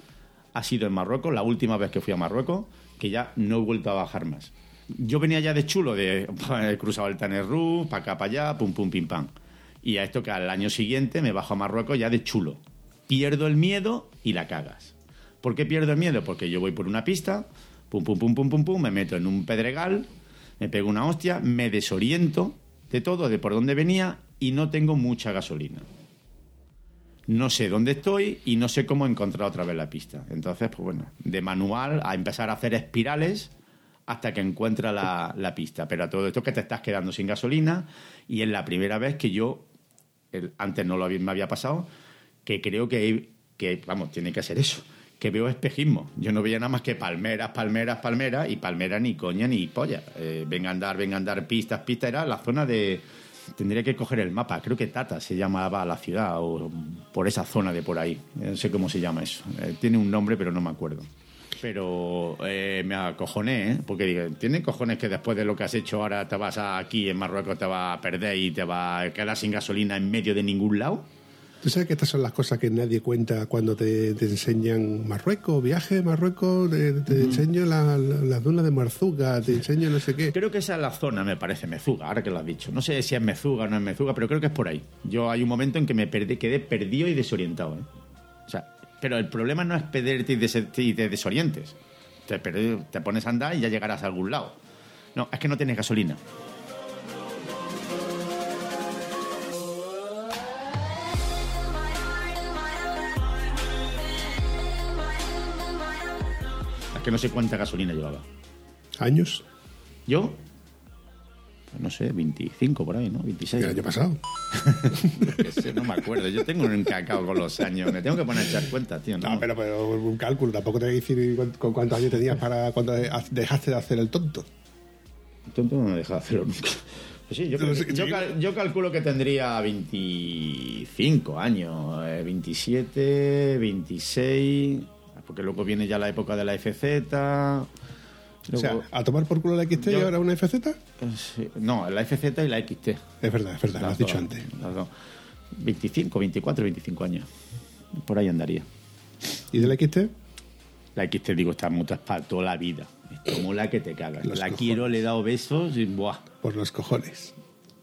ha sido en Marruecos, la última vez que fui a Marruecos, que ya no he vuelto a bajar más. Yo venía ya de chulo, de [LAUGHS] cruzado el Tanerru, para acá, para allá, pum, pum, pim, pam. Y a esto que al año siguiente me bajo a Marruecos ya de chulo. Pierdo el miedo y la cagas. ¿Por qué pierdo el miedo? Porque yo voy por una pista, pum, pum, pum, pum, pum, pum, me meto en un pedregal, me pego una hostia, me desoriento de todo, de por dónde venía y no tengo mucha gasolina no sé dónde estoy y no sé cómo encontrar otra vez la pista. Entonces, pues bueno, de manual a empezar a hacer espirales hasta que encuentra la, la pista. Pero a todo esto que te estás quedando sin gasolina y es la primera vez que yo, antes no lo había, me había pasado, que creo que, que, vamos, tiene que ser eso, que veo espejismo. Yo no veía nada más que palmeras, palmeras, palmeras, y palmeras ni coña ni polla. Eh, venga a andar, venga a andar, pistas, pistas. Era la zona de. Tendría que coger el mapa. Creo que Tata se llamaba la ciudad, o por esa zona de por ahí. No sé cómo se llama eso. Eh, tiene un nombre, pero no me acuerdo. Pero eh, me acojoné, ¿eh? porque digo, ¿tiene cojones que después de lo que has hecho ahora te vas a- aquí en Marruecos, te vas a perder y te vas a quedar sin gasolina en medio de ningún lado? Tú sabes que estas son las cosas que nadie cuenta cuando te, te enseñan Marruecos, viaje a Marruecos, te, te enseño la- la- las dunas de Marzuga, te enseño no sé qué. Creo que esa es la zona, me parece, Mezuga, ahora que lo has dicho. No sé si es Mezuga o no es Mezuga, pero creo que es por ahí. Yo hay un momento en que me perdí, quedé perdido y desorientado. ¿eh? Pero el problema no es perderte y, des- y te desorientes. Te, te pones a andar y ya llegarás a algún lado. No, es que no tienes gasolina. Es que no sé cuánta gasolina llevaba. ¿Años? ¿Yo? No sé, 25 por ahí, ¿no? 26. El año pasado. [LAUGHS] Sé, no me acuerdo. Yo tengo un cacao con los años. Me tengo que poner a echar cuenta, tío. ¿no? No, pero, pero un cálculo. Tampoco te voy a decir con cuántos años tenías para cuando dejaste de hacer el tonto. Tonto no me he dejado hacerlo nunca. Pues sí, yo, yo sí. cal- yo calculo que tendría 25 años, eh, 27, 26, porque luego viene ya la época de la FZ. O sea, a tomar por culo la XT y Yo- ahora una FZ. eh, sí, no, la FZ y la XT. Es verdad, es verdad, lo has dicho antes. las dos. 25, 24, 25 años. Por ahí andaría. ¿Y de la XT? La XT, digo, esta moto es para toda la vida. Es como la que te cagas. Los la cojones. quiero, le he dado besos y ¡buah! Por los cojones.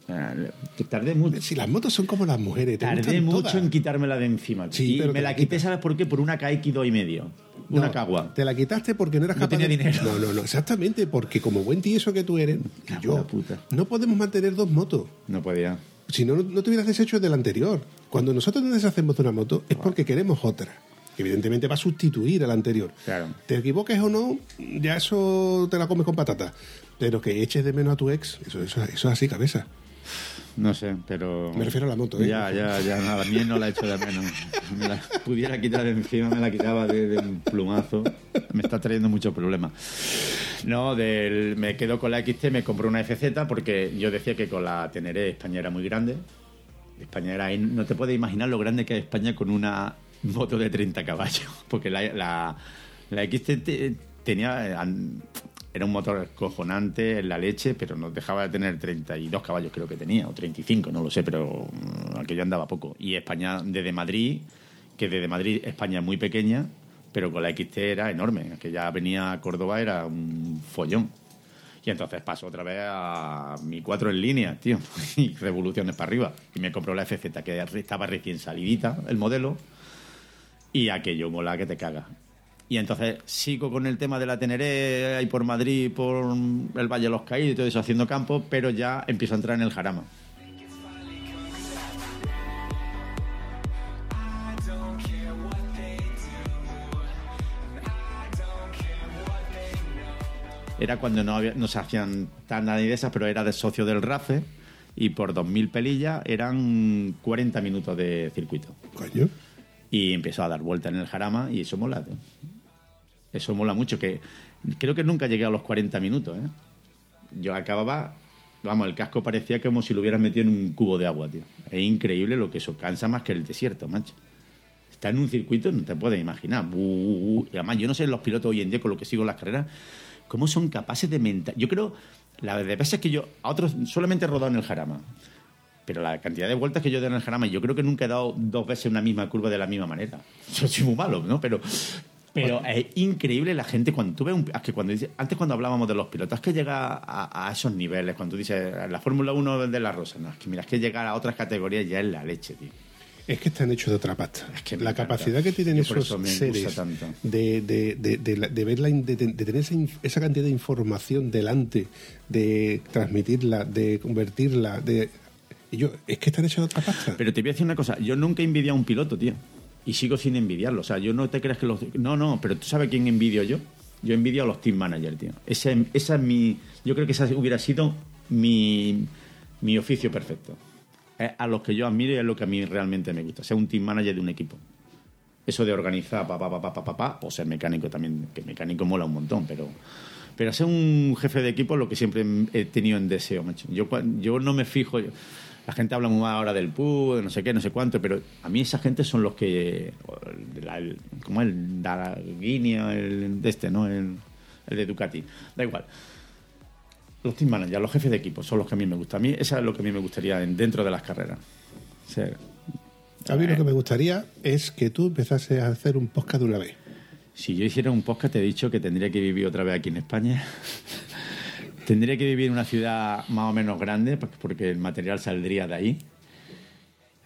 Ah, Tardé mucho. Si las motos son como las mujeres, te Tardé mucho todas. en quitármela de encima. Sí, y pero me la quité. ¿sabes por qué? Por una KX2 y medio. Una No, cagua. Te la quitaste porque no eras No capaz tenía de- dinero. No, no, no, exactamente, porque como buen tieso que tú eres, Cago yo, puta. no podemos mantener dos motos. No podía. Si no, no te hubieras deshecho de la anterior. Cuando nosotros nos deshacemos de una moto es porque queremos otra. Que evidentemente va a sustituir a la anterior. Claro. Te equivoques o no, ya eso te la comes con patata. Pero que eches de menos a tu ex, eso, eso, eso es así, cabeza. No sé, pero. Me refiero a la moto, ¿eh? Ya, ya, ya, nada. Mía no la he hecho de menos. Me la pudiera quitar de encima, me la quitaba de, de un plumazo. Me está trayendo muchos problemas. No, del, me quedo con la XT, me compré una FZ porque yo decía que con la Teneré España era muy grande. España era. No te puedes imaginar lo grande que es España con una moto de 30 caballos. Porque la, la, la XT te- tenía. an- Era un motor cojonante en la leche, pero no dejaba de tener 32 caballos, creo que tenía, o 35, no lo sé, pero mm, aquello andaba poco. Y España, desde Madrid, que desde Madrid España es muy pequeña, pero con la XT era enorme. Que ya venía a Córdoba, era un follón. Y entonces paso otra vez a mi 4 en línea, tío, [LAUGHS] y revoluciones para arriba. Y me compró la FZ, que estaba recién salidita, el modelo, y aquello mola que te caga. Y entonces sigo con el tema de la Teneré ahí por Madrid, por el Valle de los Caídos y todo eso, haciendo campo, pero ya empiezo a entrar en el jarama. Era cuando no, había- no se hacían tan nada de esas, pero era de socio del RAFE y por 2.000 pelillas eran 40 minutos de circuito. Coño. Y empezó a dar vuelta en el jarama y eso mola. tío. Eso mola mucho, que creo que nunca llegué a los 40 minutos. ¿eh? Yo acababa, vamos, el casco parecía como si lo hubieras metido en un cubo de agua, tío. Es increíble lo que eso cansa más que el desierto, macho. Está en un circuito, no te puedes imaginar. Y además, yo no sé los pilotos hoy en día con lo que sigo las carreras, cómo son capaces de mental. Yo creo, la de veces que yo, a otros solamente he rodado en el jarama. Pero la cantidad de vueltas que yo he dado en el Jarama, yo creo que nunca he dado dos veces una misma curva de la misma manera. [LAUGHS] Yo soy muy malo, ¿no? Pero, pero es increíble la gente cuando tú ves un... es que cuando dice- antes cuando hablábamos de los pilotos, es que llega a, a esos niveles, cuando tú dices la Fórmula 1 de la Rosa, no, es que mira, es que llegar a otras categorías ya es la leche, tío. Es que están hechos de otra pasta. Es que la encanta. capacidad que tienen Yo esos seres de, de, de, de, ver la de, tener esa, cantidad de información delante, de transmitirla, de convertirla, de y yo, es que están hechos de otra pasta. Pero te voy a decir una cosa, yo nunca he envidiado a un piloto, tío. Y sigo sin envidiarlo. O sea, yo no te creas que los... No, no, pero ¿tú sabes quién envidio yo? Yo envidio a los team managers, tío. Ese, esa es mi... Yo creo que esa hubiera sido mi, mi oficio perfecto. A los que yo admiro y es lo que a mí realmente me gusta. Ser un team manager de un equipo. eso de organizar, pa, pa, pa, pa, pa, pa, o ser mecánico también, que mecánico mola un montón, pero, pero ser un jefe de equipo es lo que siempre he tenido en deseo, macho. Yo, yo no me fijo, la gente habla muy mal ahora del PU, de no sé qué, no sé cuánto, pero a mí esa gente son los que, la- el- ¿cómo es? El Darguinio, el de este, ¿no? El, el de Ducati, da igual. Los team managers, los jefes de equipo, son los que a mí me gustan. A mí, eso es lo que a mí me gustaría en- dentro de las carreras. A mí lo que me gustaría es que tú empezases a hacer un podcast de una vez. Si yo hiciera un podcast, te he dicho que tendría que vivir otra vez aquí en España. [LAUGHS] tendría que vivir en una ciudad más o menos grande, porque- porque el material saldría de ahí.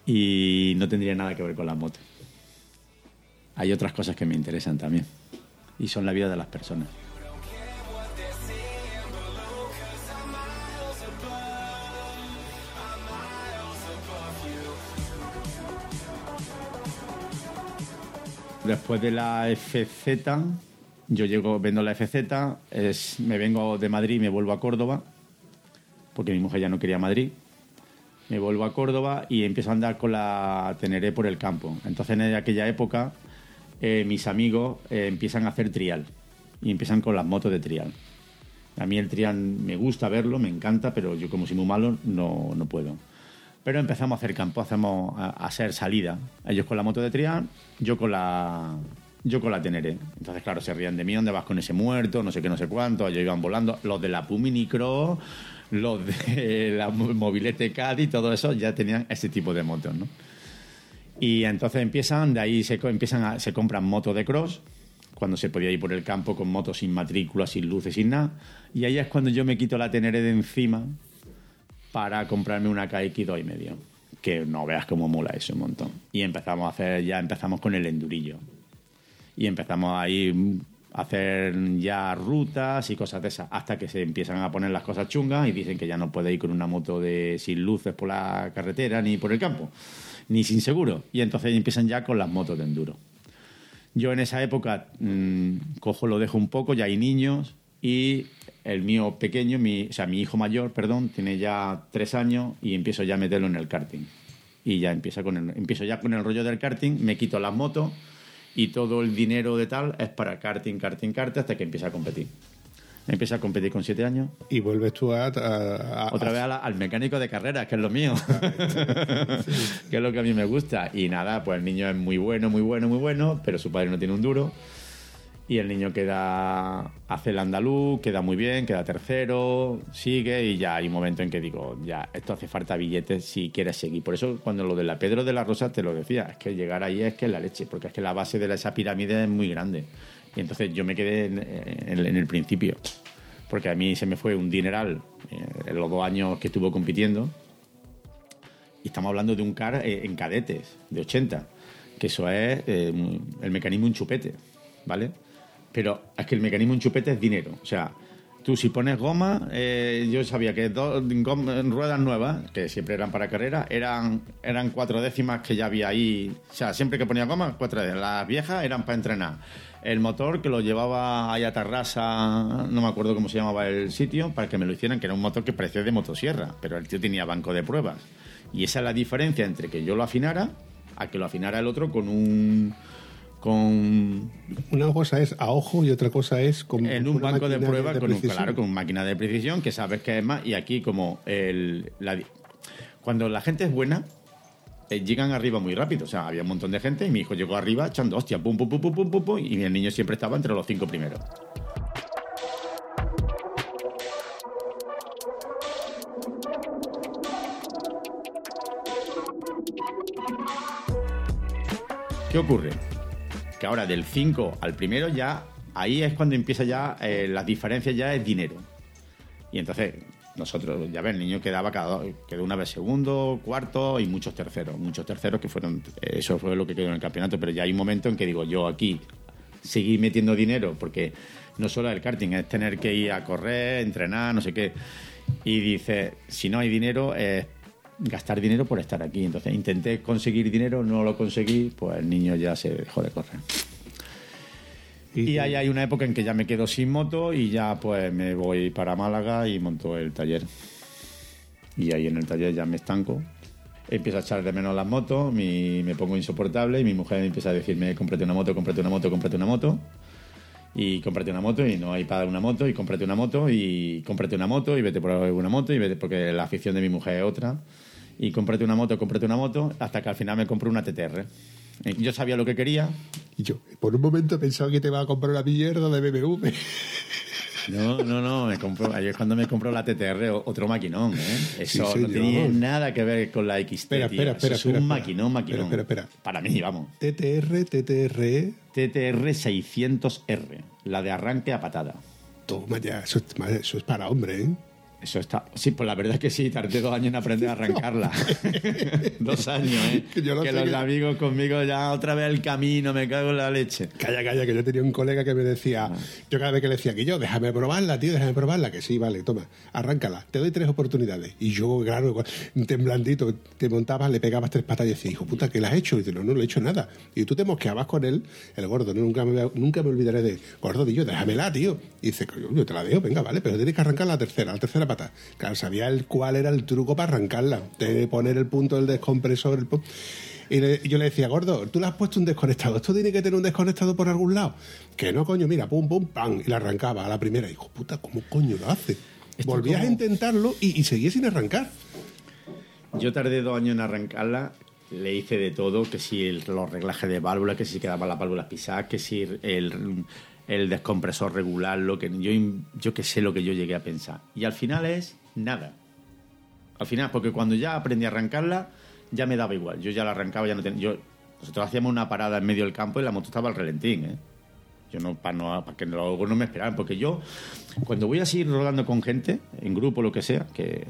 Y no tendría nada que ver con las motos. Hay otras cosas que me interesan también. Y son la vida de las personas. Después de la FZ, yo llego, vendo la FZ, me vengo de Madrid y me vuelvo a Córdoba, porque mi mujer ya no quería Madrid. Me vuelvo a Córdoba y empiezo a andar con la Teneré por el campo. Entonces, en aquella época, eh, mis amigos eh, empiezan a hacer trial y empiezan con las motos de trial. A mí el trial me gusta verlo, me encanta, pero yo como soy muy malo no, no puedo. Pero empezamos a hacer campo, hacemos a, a hacer salida. Ellos con la moto de trial, yo con la yo con la Teneré. Entonces, claro, se rían de mí, ¿dónde vas con ese muerto? No sé qué, no sé cuánto. Ellos iban volando. Los de la Pumini Cross, los de la mo- mobilete Cádiz, todo eso, ya tenían ese tipo de motos, ¿no? Y entonces empiezan, de ahí se, empiezan a- se compran motos de cross, cuando se podía ir por el campo con motos sin matrícula, sin luces, sin nada. Y ahí es cuando yo me quito la Teneré de encima para comprarme una KX 2,5. Que no veas cómo mola eso un montón. Y empezamos a hacer, ya empezamos con el endurillo. Y empezamos ahí mm, a hacer ya rutas y cosas de esas, hasta que se empiezan a poner las cosas chungas y dicen que ya no puede ir con una moto de sin luces por la carretera ni por el campo, ni sin seguro. Y entonces empiezan ya con las motos de enduro. Yo en esa época mm, cojo, lo dejo un poco, ya hay niños y el mío pequeño, mi, o sea, mi hijo mayor, perdón, tiene ya tres años y empiezo ya a meterlo en el karting. Y ya empieza con el, empiezo ya con el rollo del karting, me quito las motos y todo el dinero de tal es para karting, karting, karting hasta que empieza a competir. Empieza a competir con siete años. Y vuelves tú a... a- a- Otra vez la- al mecánico de carreras, que es lo mío. [LAUGHS] [LAUGHS] que es lo que a mí me gusta. Y nada, pues el niño es muy bueno, muy bueno, muy bueno, pero su padre no tiene un duro. Y el niño queda, hace el andaluz, queda muy bien, queda tercero, sigue y ya hay un momento en que digo, ya, esto hace falta billetes si quieres seguir. Por eso cuando lo de la Pedro de la Rosa te lo decía, es que llegar ahí es que es la leche, porque es que la base de esa pirámide es muy grande. Y entonces yo me quedé en, el principio, porque a mí se me fue un dineral eh, en los dos años que estuvo compitiendo. Y estamos hablando de un car eh, en cadetes, de 80, que eso es eh, el mecanismo un chupete, ¿vale? Pero es que el mecanismo un chupete es dinero. O sea, tú si pones goma, eh, yo sabía que dos ruedas nuevas, que siempre eran para carrera, eran, eran cuatro décimas que ya había ahí. O sea, siempre que ponía goma, cuatro décimas. Las viejas eran para entrenar. El motor que lo llevaba ahí a Tarrasa, no me acuerdo cómo se llamaba el sitio, para que me lo hicieran, que era un motor que parecía de motosierra, pero el tío tenía banco de pruebas. Y esa es la diferencia entre que yo lo afinara a que lo afinara el otro con un con Una cosa es a ojo y otra cosa es con en un una banco de pruebas con un, claro con máquina de precisión que sabes que es más y aquí como el la cuando la gente es buena eh, llegan arriba muy rápido. O sea había un montón de gente y mi hijo llegó arriba echando hostia pum pum pum pum pum pum, pum, y el niño siempre estaba entre los cinco primeros. ¿Qué ocurre? Que ahora del 5 al primero ya, ahí es cuando empieza ya, eh, las diferencias ya es dinero. Y entonces, nosotros, ya ves, el niño quedaba cada, quedó una vez segundo, cuarto y muchos terceros. Muchos terceros que fueron, eso fue lo que quedó en el campeonato, pero ya hay un momento en que digo, yo aquí seguir metiendo dinero, porque no solo el karting, es tener que ir a correr, entrenar, no sé qué. Y dice, si no hay dinero, es gastar dinero por estar aquí. Entonces intenté conseguir dinero, no lo conseguí, pues el niño ya se dejó de correr. Y ahí hay una época en que ya me quedo sin moto y ya pues me voy para Málaga y monto el taller. Y ahí en el taller ya me estanco empiezo a echar de menos las motos, mi- me pongo insoportable y mi mujer empieza a decirme, cómprate una moto, cómprate una moto, cómprate una moto. Y cómprate una moto y no hay para una moto y cómprate una moto y cómprate una moto y vete por una moto y vete porque la afición de mi mujer es otra. Y cómprate una moto, cómprate una moto hasta que al final me compré una TTR. Eh, Yo sabía lo que quería, Y yo, por un momento he pensado que te iba a comprar una mierda de BMW. No, no, no, me compró, ayer cuando me compró la TTR, otro maquinón, ¿eh? Eso Sí, no tenía nada que ver con la XT, Espera, espera, espera, es un maquinón, maquinón. Espera, espera. Para mí, vamos. TTR, TTR. TTR 600R, la de arranque a patada. Toma ya, eso, es- eso es para hombre, ¿eh? Eso está. Sí, pues la verdad es que sí, tardé dos años en aprender a [LAUGHS] arrancarla. [LAUGHS] dos años, ¿eh? Que yo no que sé los que- amigos conmigo ya otra vez el camino, me cago en la leche. Calla, calla, que yo tenía un colega que me decía, yo cada vez que le decía que yo, déjame probarla, tío, déjame probarla, que sí, vale, toma, arráncala, te doy tres oportunidades. Y yo, claro, temblandito, te montabas, le pegabas tres patas y decía, hijo puta, ¿qué le has hecho? Y dice, no, no le he hecho nada. Y tú te mosqueabas con él, el gordo, no, nunca, me, nunca me olvidaré de, gordo, yo, déjamela, tío. Y dice, yo te la dejo, venga, vale, pero tienes que arrancar la tercera, la tercera pata. Claro, sabía el cuál era el truco para arrancarla, de poner el punto del descompresor, el pu- y, le- y yo le decía, gordo, tú le has puesto un desconectado. Esto tiene que tener un desconectado por algún lado. Que no, coño, mira, pum, pum, pam. Y la arrancaba a la primera. Hijo puta, ¿cómo coño lo hace? Esto Volvías como- a intentarlo y, y seguía sin arrancar. Yo tardé dos años en arrancarla, le hice de todo, que si el- los reglajes de válvula, que si quedaban las válvulas pisadas, que si el, el descompresor regular, lo que yo, yo que sé lo que yo llegué a pensar. Y al final es nada. Al final, porque cuando ya aprendí a arrancarla, ya me daba igual. Yo ya la arrancaba, ya no tenía... Yo, nosotros hacíamos una parada en medio del campo y la moto estaba al relentín, ¿eh? Yo no, para no, para que luego no me esperaran, porque yo, cuando voy así rodando con gente, en grupo, lo que sea, que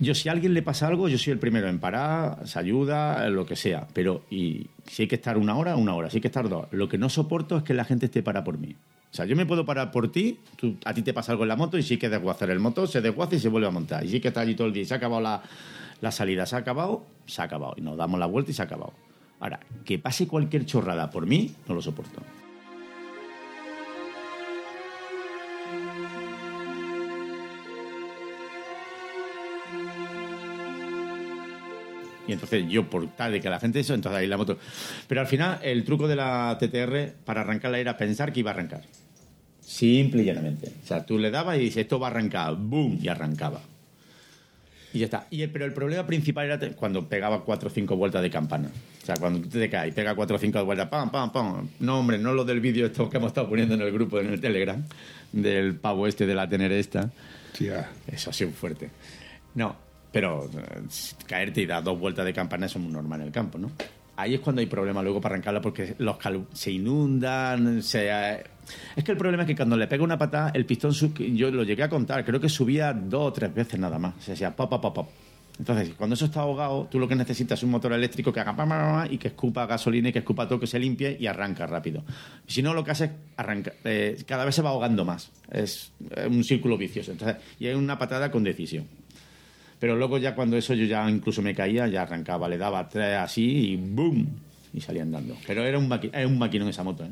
yo, si a alguien le pasa algo, yo soy el primero en parar, se ayuda, lo que sea. Pero, y si hay que estar una hora, una hora. Si hay que estar dos. Lo que no soporto es que la gente esté para por mí. O sea, yo me puedo parar por ti, a ti te pasa algo en la moto y sí que desguazar el motor, se desguaza y se vuelve a montar. Y sí que está allí todo el día y se ha acabado la, la salida, se ha acabado, se ha acabado. Y nos damos la vuelta y se ha acabado. Ahora, que pase cualquier chorrada por mí, no lo soporto. Y entonces yo, por tal de que la gente eso, entonces ahí la moto. Pero al final, el truco de la TTR para arrancarla era pensar que iba a arrancar. Simple y llanamente. O sea, tú le dabas y dices, esto va a arrancar, ¡boom! Y arrancaba. Y ya está. Y el- pero el problema principal era cuando pegaba cuatro o cinco vueltas de campana. O sea, cuando te caes y pega cuatro o cinco vueltas, ¡pam, pam, pam! No, hombre, no lo del vídeo esto que hemos estado poniendo en el grupo, en el Telegram, del pavo este de la tener esta. Tía. Eso ha sido fuerte. No, pero eh, caerte y dar dos vueltas de campana es muy normal en el campo, ¿no? Ahí es cuando hay problema luego para arrancarla porque los se inundan, se... eh, Es que el problema es que cuando le pega una patada, el pistón, sub- yo lo llegué a contar, creo que subía dos o tres veces nada más. O sea, pop, pop, pop, pop. Entonces, cuando eso está ahogado, tú lo que necesitas es un motor eléctrico que haga y que escupa gasolina y que escupa todo, que se limpie y arranca rápido. Si no, lo que hace es arranca, eh, cada vez se va ahogando más. Es un círculo vicioso. Y es una patada con decisión. Pero luego ya cuando eso yo ya incluso me caía, ya arrancaba, le daba tres así y ¡boom! Y salía andando. Pero era un, maqui era un maquinón esa moto, ¿eh?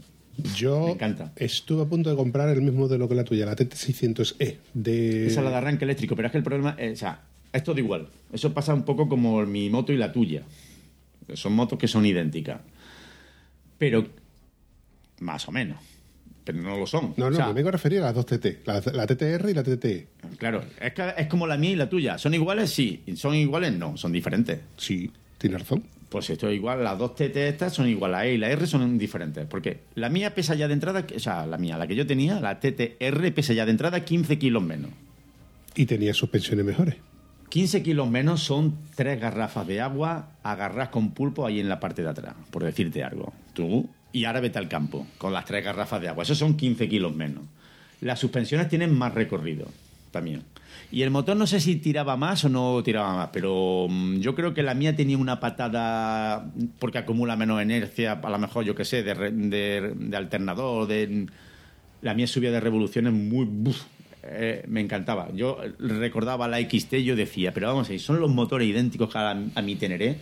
Yo Me encanta. estuve a punto de comprar el mismo modelo que la tuya, la TT600E. De... Esa es la de arranque eléctrico, pero es que el problema es, o sea, es todo igual. Eso pasa un poco como mi moto y la tuya. Son motos que son idénticas. Pero, más o menos. Pero no lo son. No, no, O sea, me vengo a referir a las dos TT, la, la TTR y la TT. Claro, es, que es como la mía y la tuya. ¿Son iguales? Sí. ¿Son iguales? No, son diferentes. Sí, tienes razón. Pues esto es igual, las dos TT estas son igual, la E y la R son diferentes. Porque la mía pesa ya de entrada, o sea, la mía, la que yo tenía, la TTR, pesa ya de entrada 15 kilos menos. Y tenía suspensiones mejores. 15 kilos menos son tres garrafas de agua agarras con pulpo ahí en la parte de atrás, por decirte algo. Tú, y ahora vete al campo con las tres garrafas de agua. Esos son 15 kilos menos. Las suspensiones tienen más recorrido también. Y el motor no sé si tiraba más o no tiraba más, pero mm, yo creo que la mía tenía una patada porque acumula menos inercia, a lo mejor yo que sé, de, de- de alternador, de... La mía subía de revoluciones muy... buf, eh, me encantaba. Yo recordaba la XT yo decía, pero vamos a ver, son los motores idénticos a, la- a mi Teneré.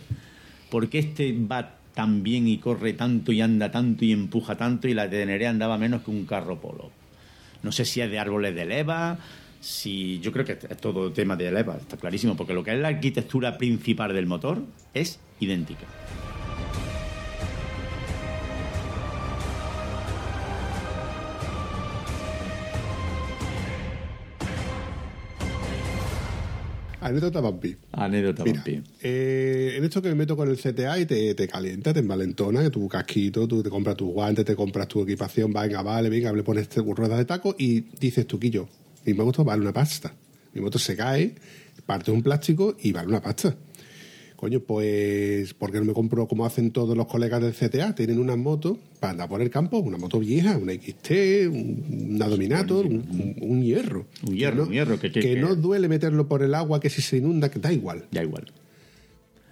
¿Por qué este va tan bien y corre tanto y anda tanto y empuja tanto y la Teneré andaba menos que un carro polo? No sé si es de árboles de leva, Si yo creo que es todo tema de la EVA, está clarísimo, porque lo que es la arquitectura principal del motor es idéntica. Anécdota Bambi. Anécdota, Mira, Vampi. eh, en esto que me meto con el CTA y te, te calienta, te envalentona, tu casquito, tú te compras tus guantes, te compras tu equipación, venga, vale, venga, le pones ruedas de taco y dices tú, Quillo, mi moto vale una pasta. Mi moto se cae, parte un plástico y vale una pasta. Coño, pues, ¿por qué no me compro como hacen todos los colegas del CTA? Tienen una moto para andar por el campo, una moto vieja, una XT, un- una Dominator, un, un- un hierro. Un hierro, no- un hierro, que- que- no duele meterlo por el agua, que si se inunda, que da igual. Da igual.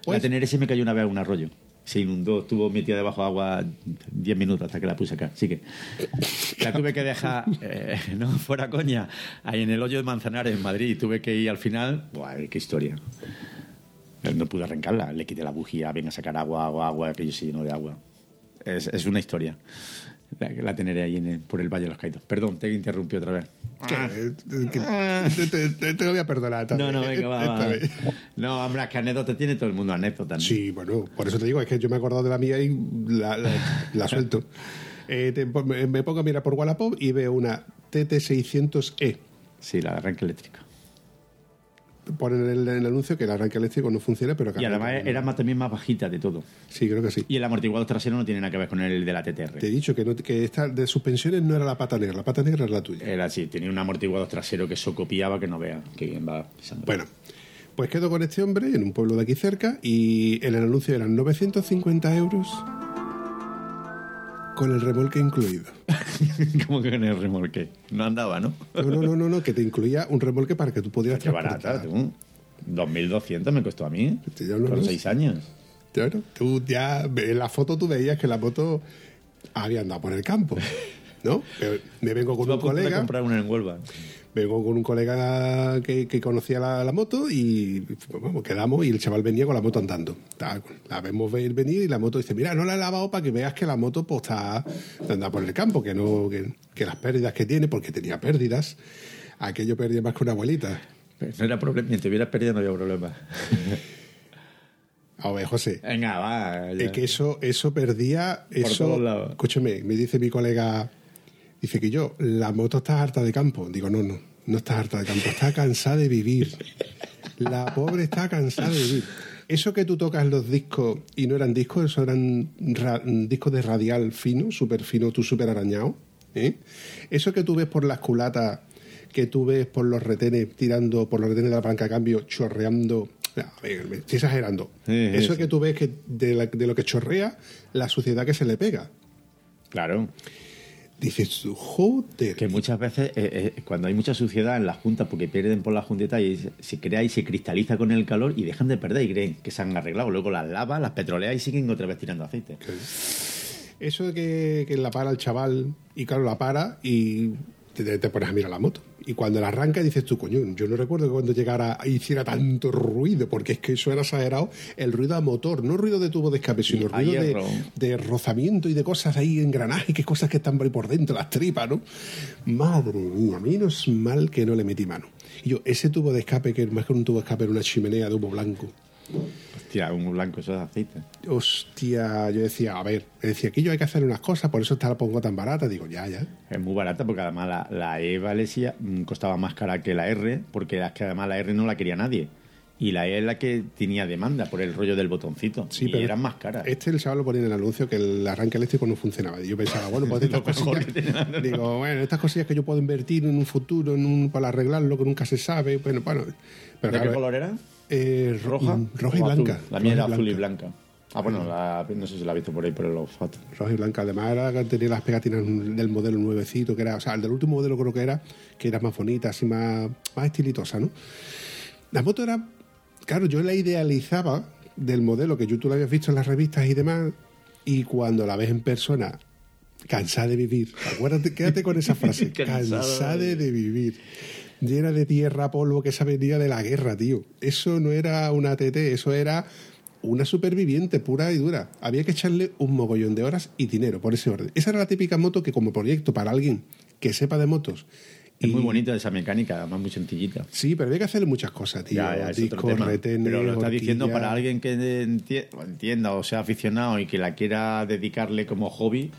Pues- la Tenerife me cayó una vez a un arroyo. Se inundó, estuvo metida debajo de agua 10 minutos hasta que la puse acá. Así que la tuve que dejar, [LAUGHS] eh, no fuera coña, ahí en el hoyo de Manzanares, en Madrid. Y tuve que ir al final. Buah, qué historia. No pude arrancarla. Le quité la bujía, venga a sacar agua, agua, agua, aquello se llenó de agua. Es, es una historia. La, la teneré ahí en el- por el Valle de los Caídos. Perdón, te interrumpí otra vez. Que- que- te, te- te- te lo voy a perdonar. esta No, no, venga, va. No, hombre, es que anécdota tiene todo el mundo anécdota. ¿no? Sí, bueno, por eso te digo, es que yo me he acordado de la mía y la, la- la suelto. [LAUGHS] Eh, me me pongo a mirar por Wallapop y veo una TT600E. Sí, la arranque eléctrica. Ponen en el, el anuncio que el arranque eléctrico no funciona, pero que Y además era más, también más bajita de todo. Sí, creo que sí. Y el amortiguador trasero no tiene nada que ver con el de la TTR. Te he dicho que, no, que esta de suspensiones no era la pata negra, la pata negra era la tuya. Era así, tenía un amortiguador trasero que eso copiaba que no vea que bien va pisando. Bueno, pues quedo con este hombre en un pueblo de aquí cerca y en el anuncio eran 950 euros con el remolque incluido. [LAUGHS] como que en el remolque. No andaba, ¿no? No, no, no, no, no, que te incluía un remolque para que tú pudieras Qué barata, tú. 2.200 me costó a mí. Lo sé. seis años. Claro, tú ya en la foto tú veías que la moto había andado por el campo, ¿no? [LAUGHS] Me vengo con a un colega, comprar una en Huelva. Vengo con un colega que, que conocía la, la moto y quedamos y el chaval venía con la moto andando. La vemos venir y la moto dice, mira, no la he lavado para que veas que la moto pues está anda por el campo, que no que, que las pérdidas que tiene, porque tenía pérdidas, aquello perdía más que una abuelita. No era problema, mientras hubieras perdido no había problema. A ver, José, Venga, va. ya. Es que eso, eso perdía. Eso, todos lados. Escúchame, me dice mi colega, dice que yo, la moto está harta de campo. Digo, no, no, no está harta de campo, está cansada de vivir. La pobre está cansada de vivir. Eso que tú tocas los discos y no eran discos, eso eran ra- discos de radial fino, súper fino, tú súper arañado. ¿eh? Eso que tú ves por las culatas, que tú ves por los retenes tirando, por los retenes de la palanca de cambio, chorreando. A ver, me estoy exagerando. Sí, Eso que tú ves que de, la- de lo que chorrea, la suciedad que se le pega. Claro. Dices joder. Que muchas veces, eh, eh, cuando hay mucha suciedad en las juntas, porque pierden por la junteta y se- se crea y se cristaliza con el calor y dejan de perder y creen que se han arreglado. Luego las lavas, las petroleas y siguen otra vez tirando aceite. Eso de que, que la para el chaval, y claro, la para y te, te pones a mirar la moto. Y cuando la arranca dices tú, coño, yo no recuerdo que cuando llegara hiciera tanto ruido, porque es que eso era exagerado, el ruido a motor, no ruido de tubo de escape, sino ruido de, rozamiento y de cosas ahí, engranaje, que cosas que están por dentro, las tripas, ¿no? Madre mía, menos mal que no le metí mano. Y yo, ese tubo de escape, que más que un tubo de escape era una chimenea de humo blanco. Hostia, un blanco, eso es aceite. Hostia, yo decía, a ver, decía, aquí yo hay que hacer unas cosas, por eso está la pongo tan barata. Digo, ya, ya. Es muy barata porque además la, la E Valencia mm, costaba más cara que la R, porque es que además la R no la quería nadie. Y la E es la que tenía demanda por el rollo del botoncito. Sí, y pero eran más caras. Este el chaval lo ponía en el anuncio que el arranque eléctrico no funcionaba. Y yo pensaba, bueno, pues [LAUGHS] estas cosillas. Digo, bueno, estas cosillas que yo puedo invertir en un futuro, en un, para arreglarlo, que nunca se sabe. Bueno, bueno. Pero ¿De qué color era? Eh, ro- ¿Roja? mm, Roja y azul? blanca. La mía era azul y blanca. Ah, bueno, la- no sé si la he visto por ahí por el olfato. Roja y blanca. Además, era que tenía las pegatinas del modelo nuevecito, que era, o sea, el del último modelo creo que era, que era más bonita, así más, más estilitosa, ¿no? La moto era, claro, yo la idealizaba del modelo que yo tú la habías visto en las revistas y demás, y cuando la ves en persona, cansada de vivir, acuérdate, quédate con esa [LAUGHS] frase, cansada de vivir. Llena de tierra, polvo, que esa venía de la guerra, tío. Eso no era una TT, eso era una superviviente pura y dura. Había que echarle un mogollón de horas y dinero por ese orden. Esa era la típica moto que como proyecto para alguien que sepa de motos Es muy bonita esa mecánica, además muy sencillita. Sí, pero había que hacer muchas cosas, tío. Ya, ya, Discos, retenes, Pero lo está diciendo para alguien que entienda o sea aficionado y que la quiera dedicarle como hobby.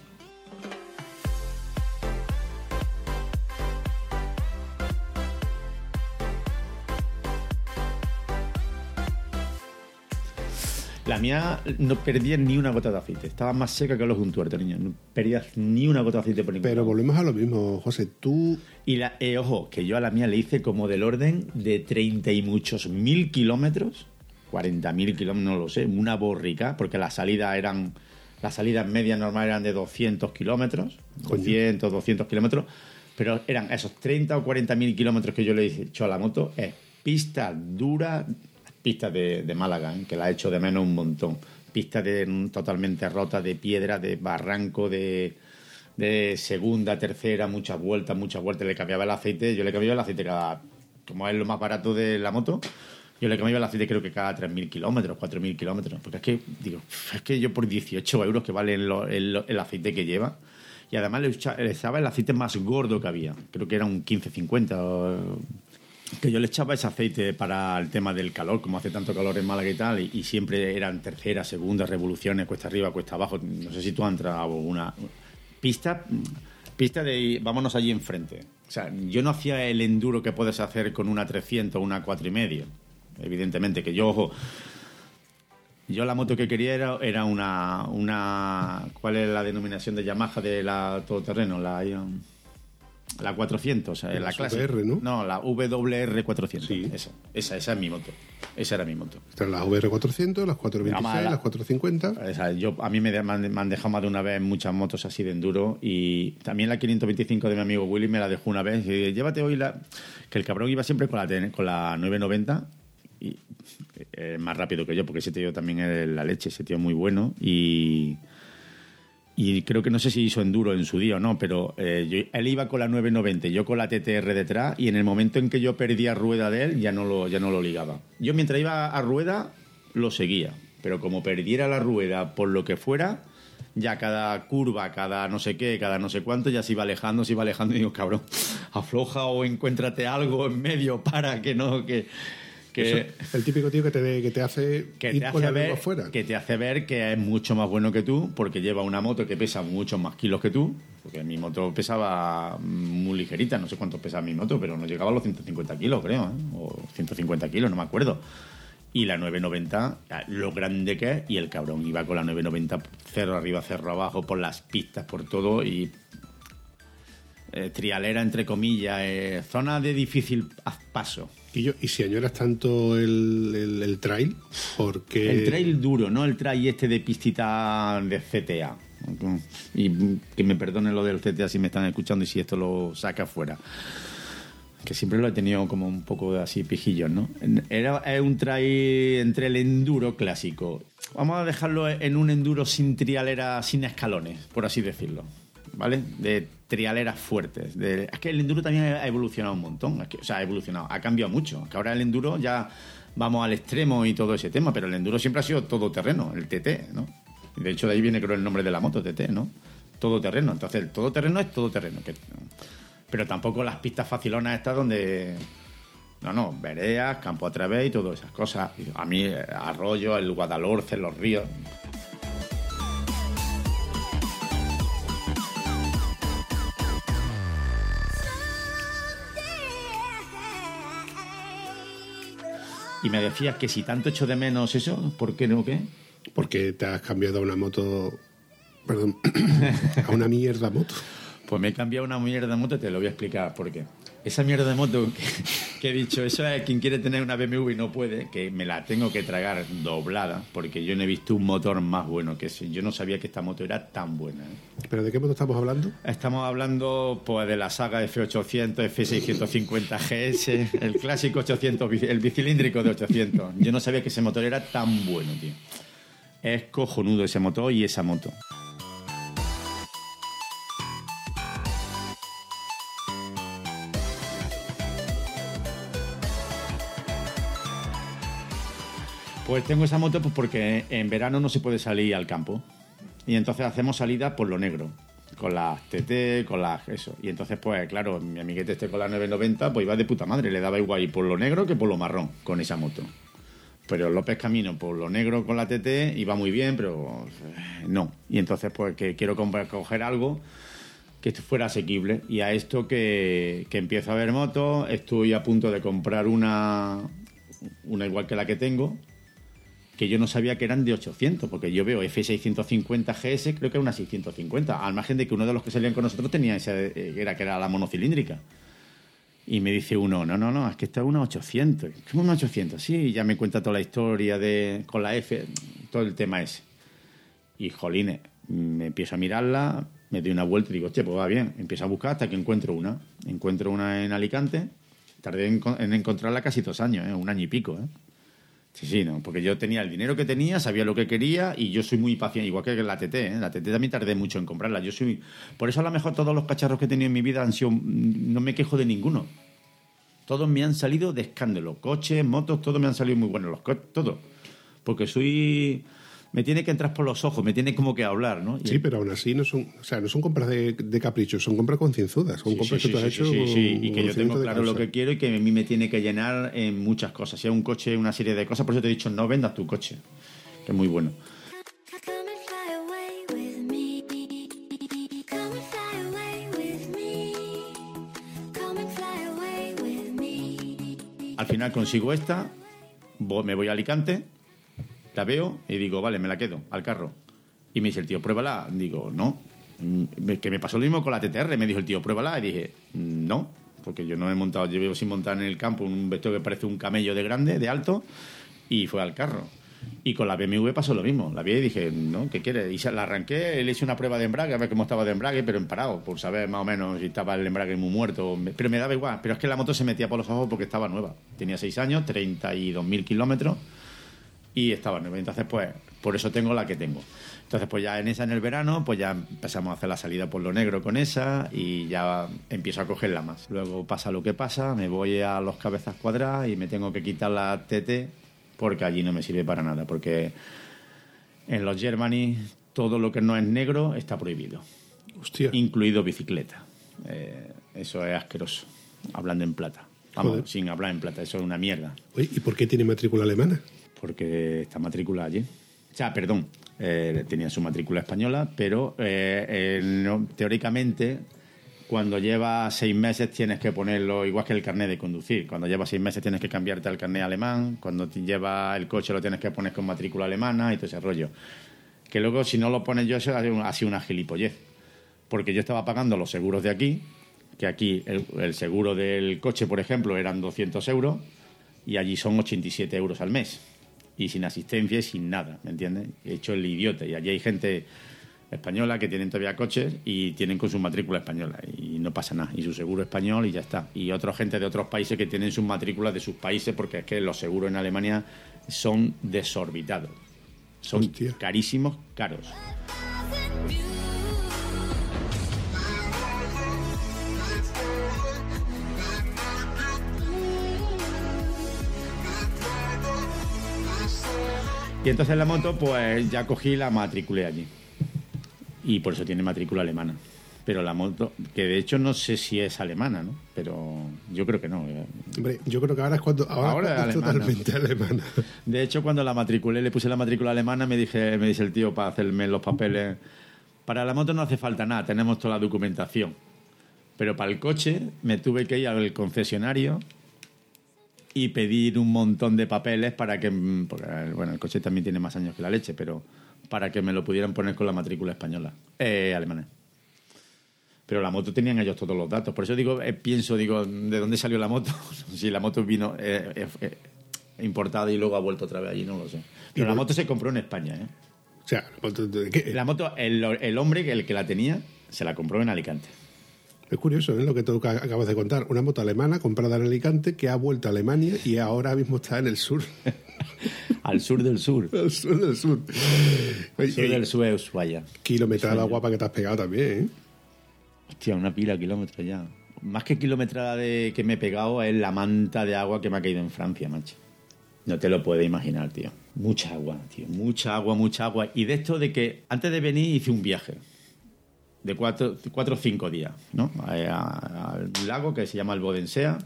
La mía no perdía ni una gota de aceite. Estaba más seca que los de un tuerto, niño. No perdías ni una gota de aceite por ningún Pero lado. volvemos a lo mismo, José. Tú Y la, eh, ojo, que yo a la mía le hice como del orden de 30 y muchos mil kilómetros, 40 mil kilómetros, no lo sé, una borrica, porque las salidas eran, las salidas medias normales eran de 200 kilómetros, Coño. 200, 200 kilómetros, pero eran esos 30 o 40 mil kilómetros que yo le he hecho a la moto, es pista dura, pista de, Málaga, ¿eh? que la he hecho de menos un montón, pista de, mm, totalmente rota, de piedra, de barranco, de de segunda, tercera, muchas vueltas, muchas vueltas, le cambiaba el aceite, yo le cambiaba el aceite cada, como es lo más barato de la moto, yo le cambiaba el aceite creo que cada 3.000 kilómetros, 4.000 kilómetros, porque es que, digo, es que yo por 18 euros que vale el, el- aceite que lleva, y además le echaba el aceite más gordo que había, creo que era un 15-50, o- que yo le echaba ese aceite para el tema del calor, como hace tanto calor en Málaga y tal, y, siempre eran tercera, segunda, revoluciones, cuesta arriba, cuesta abajo. No sé si tú has entrado una pista, pista de vámonos allí enfrente. O sea, yo no hacía el enduro que puedes hacer con una 300 o una cuatro y medio. Evidentemente, que yo, ojo, yo la moto que quería era, era una, una. ¿Cuál es la denominación de Yamaha de la todoterreno? La, um, la 400, eh, la Las clase. VR, ¿no? No, la WR 400. Sí. Esa, esa, esa es mi moto. Esa era mi moto. están las VR400, las 426, Además, la- las 450. O sea, yo, a mí me, han, me han dejado más de una vez muchas motos así de enduro y también la 525 de mi amigo Willy me la dejó una vez y llévate hoy la... Que el cabrón iba siempre con la, con la 990 y eh, más rápido que yo porque ese tío también es la leche, ese tío es muy bueno y... Y creo que no sé si hizo enduro en su día o no, pero eh, yo- él iba con la 990 y yo con la TTR detrás y en el momento en que yo perdía rueda de él ya no lo, ya no lo ligaba. Yo mientras iba a rueda lo seguía, pero como perdiera la rueda por lo que fuera, ya cada curva, cada no sé qué, cada no sé cuánto, ya se iba alejando, se iba alejando y digo, cabrón, afloja o encuéntrate algo en medio para que no. Que Eso, el típico tío que te, que te hace que ir te, hace ver, afuera. que te hace ver que es mucho más bueno que tú porque lleva una moto que pesa muchos más kilos que tú porque mi moto pesaba muy ligerita no sé cuánto pesaba mi moto pero no llegaba a los 150 kilos creo ¿eh? o 150 kilos no me acuerdo y la 990 lo grande que es y el cabrón iba con la 990 cerro arriba cerro abajo por las pistas por todo y eh, trialera entre comillas eh, zona de difícil paso Y, si añoras tanto el, el, el trail, porque... El trail duro, no el trail este de pistita de CTA. Y que me perdonen lo del CTA si me están escuchando y si esto lo saca fuera. Que siempre lo he tenido como un poco así pijillos, ¿no? Era un trail entre el enduro clásico. Vamos a dejarlo en un enduro sin trialera, sin escalones, por así decirlo. ¿Vale? De trialeras fuertes. Es que el enduro también ha evolucionado un montón. O sea, ha evolucionado, ha cambiado mucho. Que ahora el enduro ya vamos al extremo y todo ese tema, pero el enduro siempre ha sido todo terreno, el TT, ¿no? De hecho, de ahí viene creo el nombre de la moto, TT, ¿no? Todo terreno. Entonces, el todo terreno es todo terreno. que- pero tampoco las pistas facilonas estas donde. No, no, veredas, campo a través y todas esas cosas. A mí, arroyo, el Guadalhorce, los ríos. Y me decías que si tanto echo de menos eso, ¿por qué no qué? Porque te has cambiado a una moto... Perdón. [LAUGHS] a una mierda moto. Pues me he cambiado una mierda moto y te lo voy a explicar por qué. Esa mierda de moto que, que he dicho, eso es quien quiere tener una BMW y no puede, que me la tengo que tragar doblada, porque yo no he visto un motor más bueno que ese. Yo no sabía que esta moto era tan buena. ¿eh? ¿Pero de qué moto estamos hablando? Estamos hablando pues de la saga F800, F650 GS, el clásico 800, bici- el bicilíndrico de 800. Yo no sabía que ese motor era tan bueno, tío. Es cojonudo ese motor y esa moto. Pues tengo esa moto pues porque en verano no se puede salir al campo. Y entonces hacemos salida por lo negro. con las TT, con las eso. Y entonces, pues claro, mi amiguete este con la 990, pues iba de puta madre, le daba igual ir por lo negro que por lo marrón con esa moto. Pero López Camino por lo negro con la TT iba muy bien, pero eh, no. Y entonces, pues que quiero coger algo que fuera asequible. Y a esto que, que empiezo a ver motos, estoy a punto de comprar una, una igual que la que tengo, que yo no sabía que eran de 800, porque yo veo F650 GS, creo que era una 650, al margen de que uno de los que salían con nosotros tenía esa, eh, era que era la monocilíndrica. Y me dice uno, no, no, no, es que esta es una 800. ¿Cómo una 800? Sí, ya me cuenta toda la historia de con la F, todo el tema ese. Y jolines, me empiezo a mirarla, me doy una vuelta y digo, hostia, pues va bien. Empiezo a buscar hasta que encuentro una. Encuentro una en Alicante. Tardé en, en encontrarla casi dos años, ¿eh? un año y pico. ¿eh? Sí, sí, no, porque yo tenía el dinero que tenía, sabía lo que quería y yo soy muy paciente, igual que la TT, ¿eh? la TT también tardé mucho en comprarla. Yo soy, por eso a lo mejor todos los cacharros que he tenido en mi vida han sido, no me quejo de ninguno. Todos me han salido de escándalo, coches, motos, todos me han salido muy buenos, los todo, porque soy, me tiene que entrar por los ojos, me tiene como que hablar, ¿no? Y- Sí, pero aún así no son, o sea, no son compras de, de capricho, son compras concienzudas, son Sí, compras sí, que tú has sí, hecho. sí, y que yo tengo claro lo que quiero y que a mí me tiene que llenar en muchas cosas. Sea un coche, una serie de cosas, por eso te he dicho, no vendas tu coche, que es muy bueno. Al final consigo esta, me voy a Alicante, la veo y digo, vale, me la quedo al carro. Y me dice el tío, pruébala. Digo, no. Mm, Que me pasó lo mismo con la TTR. Me dijo el tío, pruébala. Y dije, no, porque yo no he montado, vivo sin montar en el campo un vestido que parece un camello de grande, de alto, y fue al carro. Y con la BMW pasó lo mismo. La vi y dije, no, ¿qué quieres? Y la arranqué, le hice una prueba de embrague, a ver cómo estaba de embrague, pero en parado, por saber más o menos si estaba el embrague muy muerto. Pero me daba igual. Pero es que la moto se metía por los ojos porque estaba nueva. Tenía 6 años, 32.000 kilómetros y estaba nueva. Entonces, pues, por eso tengo la que tengo. Entonces, pues ya en esa, en el verano, pues ya empezamos a hacer la salida por lo negro con esa y ya empiezo a cogerla más. Luego pasa lo que pasa, me voy a los cabezas cuadradas y me tengo que quitar la TT porque allí no me sirve para nada, porque en los Germany todo lo que no es negro está prohibido, Hostia. incluido bicicleta. Eh, eso es asqueroso, hablando en plata. Vamos, Joder. sin hablar en plata, eso es una mierda Oye, ¿y por qué tiene matrícula alemana? Porque está matriculada allí. O sea, perdón, eh, tenía su matrícula española, pero eh, eh, teóricamente cuando llevas seis meses tienes que ponerlo igual que el carnet de conducir. Cuando llevas seis meses tienes que cambiarte al carnet alemán, cuando lleva el coche lo tienes que poner con matrícula alemana y todo ese rollo. Que luego si no lo pones yo, eso ha sido una- gilipollez. Porque yo estaba pagando los seguros de aquí, que aquí el, el seguro del coche, por ejemplo, eran 200 euros y allí son 87 euros al mes. Y sin asistencia y sin nada, ¿me entiendes? He hecho el idiota. Y allí hay gente española que tienen todavía coches y tienen con su matrícula española y no pasa nada. Y su seguro español y ya está. Y otra gente de otros países que tienen sus matrículas de sus países porque es que los seguros en Alemania son desorbitados. Son Hostia. carísimos, caros. Y entonces la moto, pues ya cogí y la matriculé allí. Y por eso tiene matrícula alemana. Pero la moto, que de hecho no sé si es alemana, ¿no? Pero yo creo que no. eh. Hombre, yo creo que ahora es cuando ahora, Ahora es es alemana. totalmente alemana. De hecho, cuando la matriculé, le puse la matrícula alemana, me dije, me dice el tío para hacerme los papeles. Para la moto no hace falta nada, tenemos toda la documentación. Pero para el coche me tuve que ir al concesionario y pedir un montón de papeles para que, mm, porque, bueno, el coche también tiene más años que la leche, pero para que me lo pudieran poner con la matrícula española, eh, alemana. Pero la moto tenían ellos todos los datos. Por eso digo, eh, pienso, digo, ¿de dónde salió la moto? [LAUGHS] si la moto vino eh, eh, eh, importada y luego ha vuelto otra vez allí, no lo sé. Pero la moto se compró en España, ¿eh? O sea, ¿de qué? La moto, el, el hombre, el que la tenía, se la compró en Alicante. Es curioso ¿eh? lo que tú ca- acabas de contar. Una moto alemana comprada en Alicante que ha vuelto a Alemania y ahora mismo está en el sur. [LAUGHS] Al sur del sur. Al sur del sur. Oye, sur del sur de Ushuaia. Kilometrada guapa que te has pegado también, ¿eh? Hostia, una pila de kilómetros ya. Más que kilometrada de que me he pegado es la manta de agua que me ha caído en Francia, macho. No te lo puedes imaginar, tío. Mucha agua, tío. Mucha agua, mucha agua. Y de esto de que antes de venir hice un viaje. De cuatro, o cinco días, ¿no? A- al lago que se llama el Bodensea.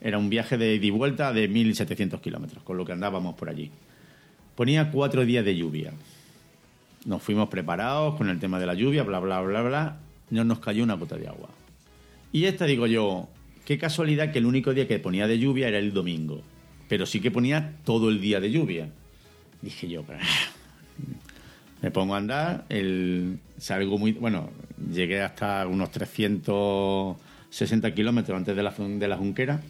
Era un viaje de ida y vuelta de 1.700 kilómetros, con lo que andábamos por allí. Ponía cuatro días de lluvia. Nos fuimos preparados con el tema de la lluvia, bla, bla, bla, bla. No nos cayó una gota de agua. Y esta digo yo, qué casualidad que el único día que ponía de lluvia era el domingo. Pero sí que ponía todo el día de lluvia. Dije yo, "Bah". Me pongo a andar, el, salgo muy... Bueno, llegué hasta unos 360 kilómetros antes de la, de la Junquera,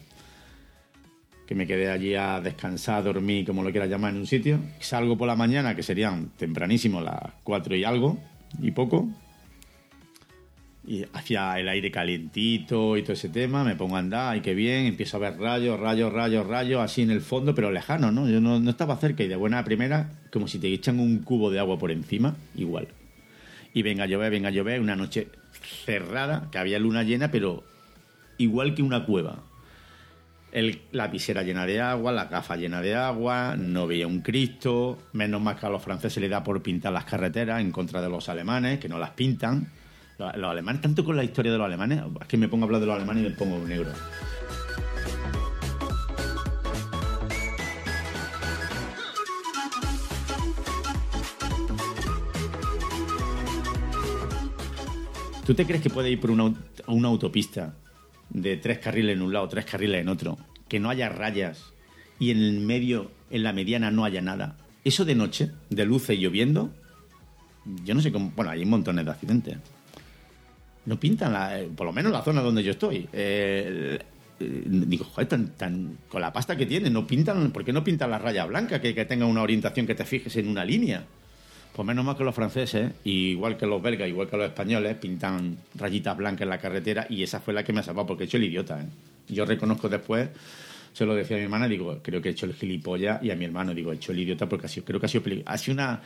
que me quedé allí a descansar, dormir, como lo quieras llamar, en un sitio. Salgo por la mañana, que serían tempranísimo, las 4 y algo, y poco, y hacía el aire calientito y todo ese tema, me pongo a andar, y qué bien, empiezo a ver rayos, rayos, rayos, rayos, así en el fondo, pero lejano, ¿no? Yo no, no estaba cerca y de buena primera, como si te echan un cubo de agua por encima, igual. Y venga a llover, venga a llover, una noche cerrada, que había luna llena, pero igual que una cueva. La visera llena de agua, la gafa llena de agua, no veía un Cristo, menos mal que a los franceses les da por pintar las carreteras en contra de los alemanes, que no las pintan. Los, alemanes, tanto con la historia de los alemanes, es que me pongo a hablar de los alemanes y me pongo negro. ¿Tú te crees que puede ir por una, una autopista de tres carriles en un lado, tres carriles en otro, que no haya rayas y en el medio, en la mediana, no haya nada? Eso de noche, de luces y lloviendo, yo no sé cómo. Bueno, hay montones de accidentes. No pintan, la- eh, por lo menos la zona donde yo estoy. Eh, digo, joder, tan, tan- con la pasta que tienen, no pintan, ¿por qué no pintan la raya blanca? Que, que tenga una orientación que te fijes en una línea. Pues menos mal que los franceses, igual que los belgas, igual que los españoles, pintan rayitas blancas en la carretera y esa fue la que me ha salvado porque he hecho el idiota. ¿eh? Yo reconozco después, se lo decía a mi hermana, digo, creo que he hecho el gilipollas y a mi hermano digo, he hecho el idiota porque ha sido, creo que ha sido Ha sido una...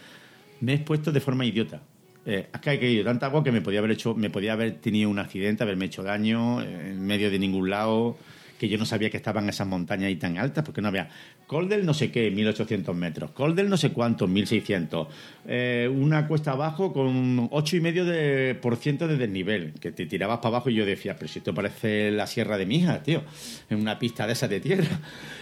Me he expuesto de forma idiota. Eh, que hay caído tanta agua que me podía haber hecho, me podía haber tenido un accidente, haberme hecho daño eh, en medio de ningún lado, que yo no sabía que estaban esas montañas ahí tan altas, porque no había Coldel no sé qué, 1800 metros, Coldel no sé cuántos, 1600, eh, una cuesta abajo con 8,5% de, por ciento de desnivel, que te tirabas para abajo y yo decía, pero si esto parece la sierra de mi hija, tío, en una pista de esa de tierra.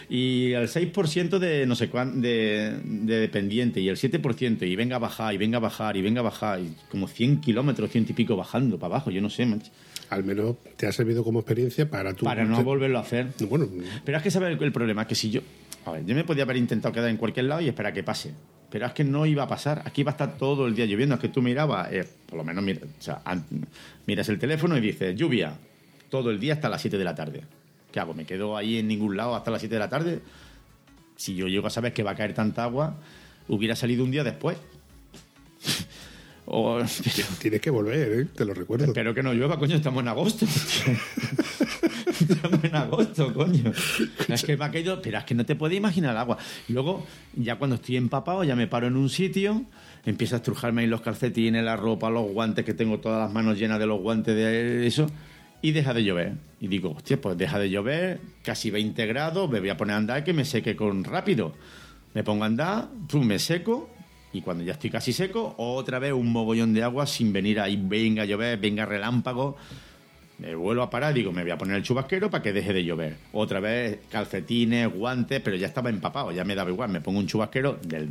Y el 6% de no sé cuán, de, de pendiente y el 7%, y venga a bajar, y venga a bajar, y venga a bajar, y como 100 kilómetros, 100 y pico bajando para abajo, yo no sé, macho. Al menos te ha servido como experiencia para tu... para no volverlo a hacer. Bueno, Pero es que sabes el problema, que si yo. A ver, yo me podía haber intentado quedar en cualquier lado y esperar que pase. Pero es que no iba a pasar. Aquí iba a estar todo el día lloviendo. Es que tú mirabas, eh, por lo menos mira, o sea, an- miras el teléfono y dices, lluvia, todo el día hasta las 7 de la tarde. ¿Qué hago? ¿Me quedo ahí en ningún lado hasta las 7 de la tarde? Si yo llego a saber que va a caer tanta agua, hubiera salido un día después. O, tienes que volver, ¿eh? te lo recuerdo. Espero que no llueva, coño, estamos en agosto. [LAUGHS] estamos en agosto, coño. Es que me caído, pero es que no te puedes imaginar el agua. Y luego, ya cuando estoy empapado, ya me paro en un sitio, empiezo a estrujarme ahí los calcetines, la ropa, los guantes, que tengo todas las manos llenas de los guantes de eso, y deja de llover. Y digo, hostia, pues deja de llover, casi 20 grados, me voy a poner a andar que me seque con rápido. Me pongo a andar, pum, me seco, y cuando ya estoy casi seco, otra vez un mogollón de agua sin venir ahí, venga a llover, venga relámpago. Me vuelvo a parar, digo, me voy a poner el chubasquero para que deje de llover. Otra vez calcetines, guantes, pero ya estaba empapado, ya me daba igual. Me pongo un chubasquero del.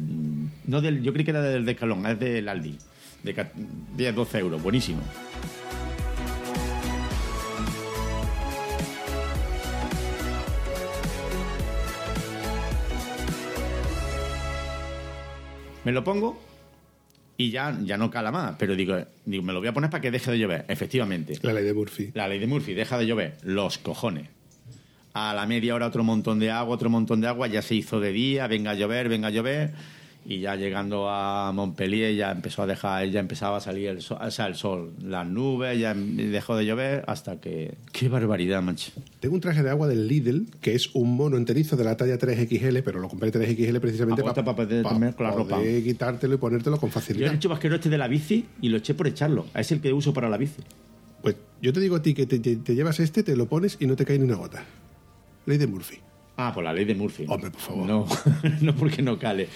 No del. Yo creí que era del Decalón, es del Aldi. De ca- 10, 12 euros, buenísimo. Me lo pongo y ya, ya no cala más. Pero digo, digo, me lo voy a poner para que deje de llover. Efectivamente. La ley de Murphy. La ley de Murphy, deja de llover. Los cojones. A la media hora otro montón de agua, otro montón de agua, ya se hizo de día, venga a llover, venga a llover. Y ya llegando a Montpellier ya empezó a dejar, ya empezaba a salir el sol, o sea, el sol, las nubes, ya dejó de llover hasta que... ¡Qué barbaridad, macho! Tengo un traje de agua del Lidl, que es un mono enterizo de la talla 3XL, pero lo compré 3XL precisamente Apuesta pa poder comer con la ropa. quitártelo y ponértelo con Yo facilidad. el chubasquero este de la bici y lo eché por echarlo. Es el que uso para la bici. Pues yo te digo a ti que te, te- te llevas este, te lo pones y no te cae ni una gota. Ley de Murphy. Ah, por la ley de Murphy. Hombre, por favor. No, [LAUGHS] no porque no cale.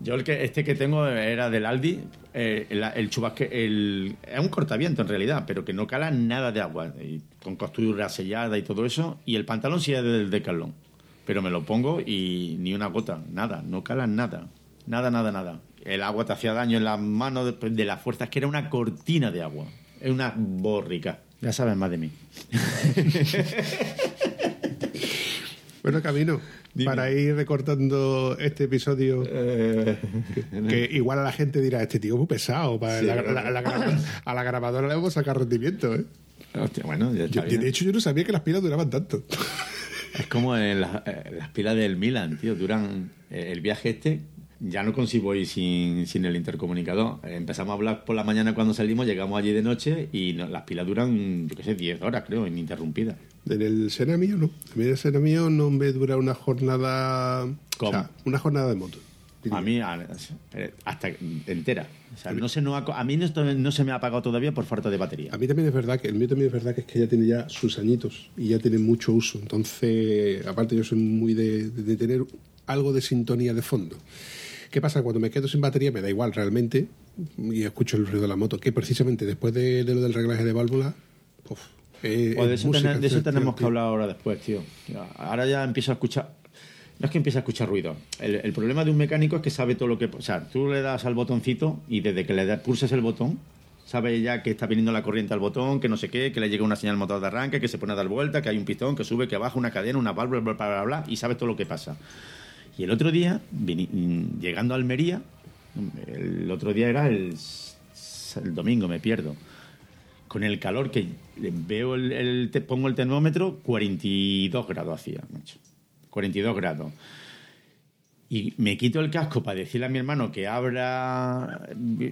Yo el que este que tengo era del Aldi, eh, el, chubasque, el, es un cortaviento en realidad, pero que no cala nada de agua, con costura sellada y todo eso, y el pantalón sí es del Decathlon, pero me lo pongo y ni una gota, nada, no cala nada, nada, nada, nada. El agua te hacía daño en las manos de, de las fuerzas, que era una cortina de agua, es una borrica. Ya sabes más de mí. [LAUGHS] Bueno, Camino, para ir recortando este episodio, Eh, [LAUGHS] que igual a la gente dirá, este tío es muy pesado, para Sí, la- [LAUGHS] a la grabadora le vamos a sacar rendimiento. ¿eh? Hostia, bueno, ya Yo- está bien. de hecho, yo no sabía que las pilas duraban tanto. Es como en las, eh, las pilas del Milan, tío. Duran eh, el viaje este. Ya no consigo ir sin, sin el intercomunicador. Empezamos a hablar por la mañana cuando salimos, llegamos allí de noche y no- las pilas duran, yo qué sé, 10 horas, creo, ininterrumpidas. En el Sena mío, no. A mí el Sena mío no me dura una jornada. ¿Cómo? O sea, una jornada de moto. A mí, hasta entera. O sea, no se nos ha a mí no, no se me ha apagado todavía por falta de batería. A mí también es verdad que el mío también es verdad que es que ya tiene ya sus añitos y ya tiene mucho uso. Entonces, aparte yo soy muy de, de tener algo de sintonía de fondo. ¿Qué pasa? Cuando me quedo sin batería me da igual realmente y escucho el ruido de la moto, que precisamente después de, de lo del reglaje de válvula, uf, eh, Pues de es eso, música de eso tenemos que hablar ahora después, tío. Ahora ya empiezo a escuchar. No es que empiece a escuchar ruido. El, el problema de un mecánico es que sabe todo lo que. O sea, tú le das al botoncito y desde que le das- pulses el botón, sabe ya que está viniendo la corriente al botón, que no sé qué, que le llega una señal motor de arranque, que se pone a dar vuelta, que hay un pistón, que sube, que baja, una cadena, una válvula, bla, bla, bla, bla, y sabe todo lo que pasa. Y el otro día, llegando a Almería, el otro día era el, domingo, me pierdo. Con el calor que veo el, pongo el termómetro 42 grados hacía macho 42 grados. Y me quito el casco para decirle a mi hermano que abra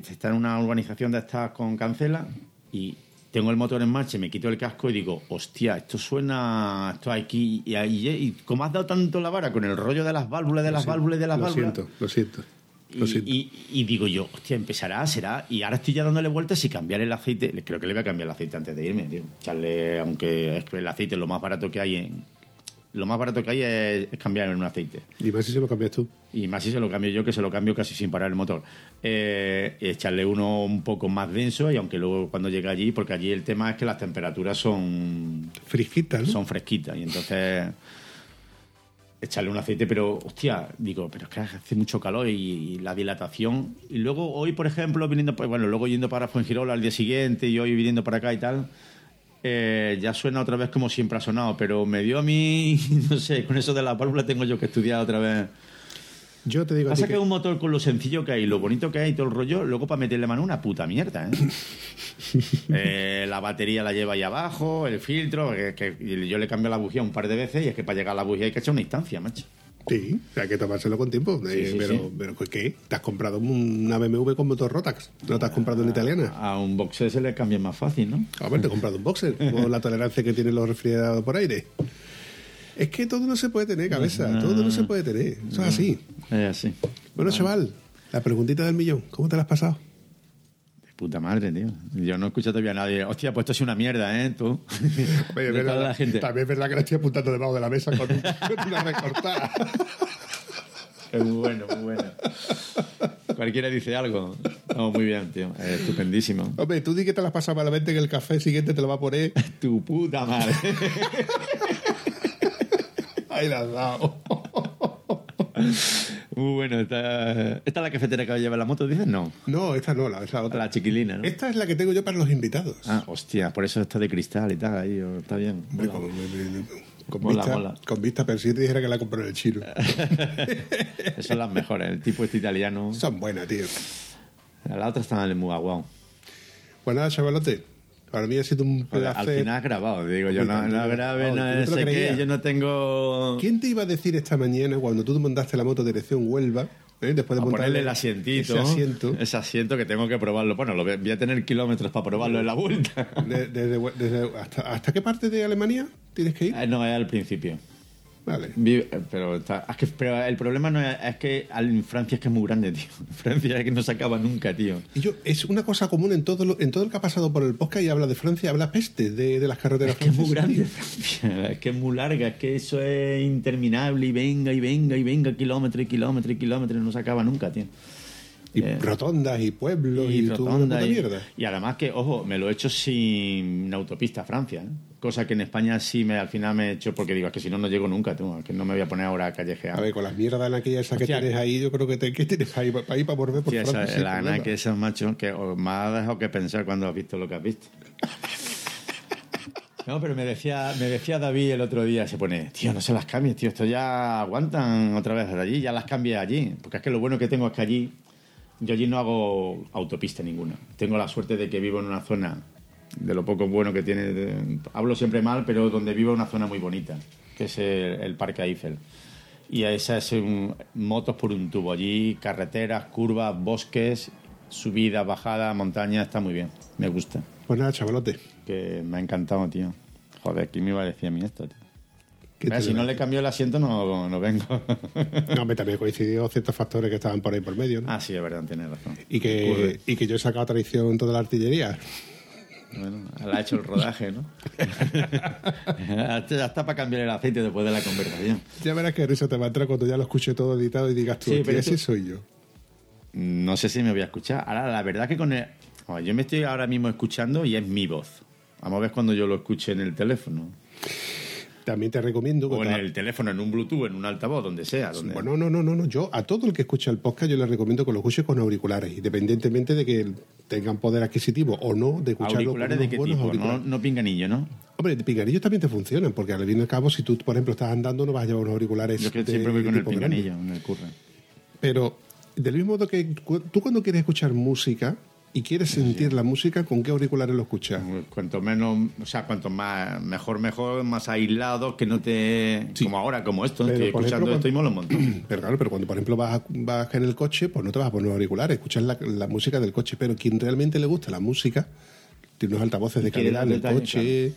está en una urbanización de estas con cancela y tengo el motor en marcha y me quito el casco y digo hostia esto suena esto aquí y, ahí y como has dado tanto la vara con el rollo de las válvulas de las válvulas de las Lo válvulas siento, lo siento. Lo y, siento. y- y digo yo, hostia, empezará, será. Y ahora estoy ya dándole vueltas y cambiar el aceite. Creo que le voy a cambiar el aceite antes de irme, tío. Echarle, aunque es que el aceite es lo más barato que hay en. Lo más barato que hay es, es cambiar en un aceite. Y más si se lo cambias tú. Y más si se lo cambio yo, que se lo cambio casi sin parar el motor. Eh, echarle uno un poco más denso y aunque luego cuando llegue allí, porque allí el tema es que las temperaturas son Frisquita, ¿no? son fresquitas y entonces echarle un aceite, pero hostia, digo, pero es que hace mucho calor y, y la dilatación. Y luego hoy, por ejemplo, viniendo, pues, bueno, luego yendo para Fuengirola al día siguiente y hoy viniendo para acá y tal, eh, ya suena otra vez como siempre ha sonado, pero me dio a mí, [LAUGHS] no sé, con eso de la válvula tengo yo que estudiar otra vez. Yo te digo a ti Pasa que que- es un motor con lo sencillo que hay, lo bonito que hay y todo el rollo, luego para meterle mano una puta mierda, ¿eh? [LAUGHS] Eh, la batería la lleva ahí abajo, el filtro, que, que- y yo le cambio la bujía un par de veces y es que para llegar a la bujía hay que echar una instancia, macho. Sí, hay que tomárselo con tiempo. Eh, sí, pero, sí. pero ¿qué? ¿Te has comprado una BMW con motor Rotax? ¿No te has comprado una italiana? A un boxer se le cambia más fácil, ¿no? A ver, te he comprado un boxer [LAUGHS] con la tolerancia que tienen los refrigerados por aire. Es que todo no se puede tener, cabeza. Todo no se puede tener. Eso es así. Es así. Bueno, chaval, la preguntita del millón. ¿Cómo te la has pasado? Puta madre, tío. Yo no he escuchado todavía a nadie. Hostia, pues esto es una mierda, ¿eh? Tú. [LAUGHS] Oye, [LAUGHS] verdad- la gente. También es verdad que la estoy apuntando debajo de la mesa con, un- [LAUGHS] con una recortada. Es muy bueno, muy bueno. Cualquiera dice algo. No, muy bien, tío. Es estupendísimo. Hombre, tú di que te la has pasado malamente que el café siguiente te lo va a poner. Tu puta madre. Ahí la has dado. Muy bueno. Esta, esta es la cafetera que lleva la moto, dices? No. No, esta no, la, otra. La chiquilina, ¿no? Esta es la que tengo yo para los invitados. Ah, hostia, por eso está de cristal y tal, ahí, o- está bien. Hombre, con, con Mola, vista, mola. con vista, pero si te dijera que la compré en el chino. [LAUGHS] Esas son las mejores, el tipo este italiano. Son buenas, tío. La otra está en el Mugaguao. Pues nada, chavalote. Para mí ha sido un Al placer. final has grabado, digo yo, no, no no, sé qué, yo no tengo... ¿Quién te iba a decir esta mañana cuando tú te montaste la moto dirección Huelva? eh, Después de a ponerle el asientito. Ese asiento. Ese asiento que tengo que probarlo. Bueno, lo voy voy a tener kilómetros para probarlo en la vuelta. de- desde- desde- hasta, ¿Hasta qué parte de Alemania tienes que ir? Eh, no, es al principio. Vale. Vive- pero, está- es que, pero el problema no es, es que al- en Francia es que es muy grande, tío. Francia es que no se acaba nunca, tío. Y yo, es una cosa común en todo, lo, en todo el que ha pasado por el podcast y habla de Francia, habla peste de, de las carreteras Es que es muy grande. Francia, es que es muy larga, es que eso es interminable y venga y venga y venga, kilómetros y kilómetros y kilómetros, no se acaba nunca, tío. Y Eh, rotondas y pueblos y, toda una rotonda puta y- mierda. y además que, ojo, me lo he hecho sin autopista a Francia, ¿eh? cosa que en España sí me al final me he hecho porque digo, es que si no, no llego nunca, tú, es que no me voy a poner ahora a callejear. A ver, con las mierdas en aquella esa que Hostia. tienes ahí, yo creo que, te, que tienes ahí para ir para volver por Sí, esa, Francia. sin la gana que esa macho que oh, me ha dejado que pensar cuando has visto lo que has visto. [LAUGHS] No, pero me decía, me decía David el otro día, se pone, tío, no se las cambies, tío, esto ya aguantan otra vez de allí, ya las cambié allí. Porque es que lo bueno que tengo es que allí, yo allí no hago autopista ninguna. Tengo la suerte de que vivo en una zona, de lo poco bueno que tiene, de- hablo siempre mal, pero donde vivo una zona muy bonita, que es el, el Parque Eiffel. Y esa es un, motos por un tubo. Allí carreteras, curvas, bosques, subidas, bajadas, montañas, está muy bien. Me gusta. Pues nada, chavalote. Que me ha encantado, tío. Joder, ¿quién me iba a decir a mí esto, tío? ¿Qué Mira, si no le cambio el asiento, no, no vengo. [LAUGHS] No, hombre, también coincidió ciertos factores que estaban por ahí por medio, ¿no? ah, sí, es verdad, tienes razón. y, que, Ocurre. y que yo he sacado traición toda la artillería. Bueno, le ha hecho el rodaje, ¿no? [LAUGHS] [LAUGHS] ya está para cambiar el aceite después de la conversación. Ya verás que risa te va a entrar cuando ya lo escuche todo editado y digas tú, Sí, "Hostia, pero ese tú- soy yo. No sé si me voy a escuchar. Ahora, la verdad que con el... Yo me estoy ahora mismo escuchando y es mi voz. Vamos a ver cuando yo lo escuche en el teléfono. También te recomiendo... O en el teléfono, en un Bluetooth, en un altavoz, donde sea. Donde... Bueno, no, no, no, no. Yo a todo el que escucha el podcast yo le recomiendo que lo escuche con auriculares, independientemente de que tengan poder adquisitivo o no de escucharlo ¿Auriculares con de qué buenos tipo? No, no pinganillo, ¿no? Hombre, pinganillos también te funcionan, porque al fin y al cabo, si tú, por ejemplo, estás andando, no vas a llevar unos auriculares. Yo que de siempre voy con el pinganillo, en el curro. Pero del mismo modo que tú cuando quieres escuchar música y quieres sentir la música, ¿con qué auriculares lo escuchas? Cuanto menos, o sea, cuanto más, mejor, mejor, más aislado, que no te... Sí. Como ahora, como esto, Pero, estoy escuchando ejemplo, esto y mola un montón. [CLEARS THROAT] Pero claro, pero cuando por ejemplo vas, a- vas en el coche, pues no te vas a poner auriculares, escuchas la, la música del coche. Pero quien realmente le gusta la música, tiene unos altavoces de calidad en el coche.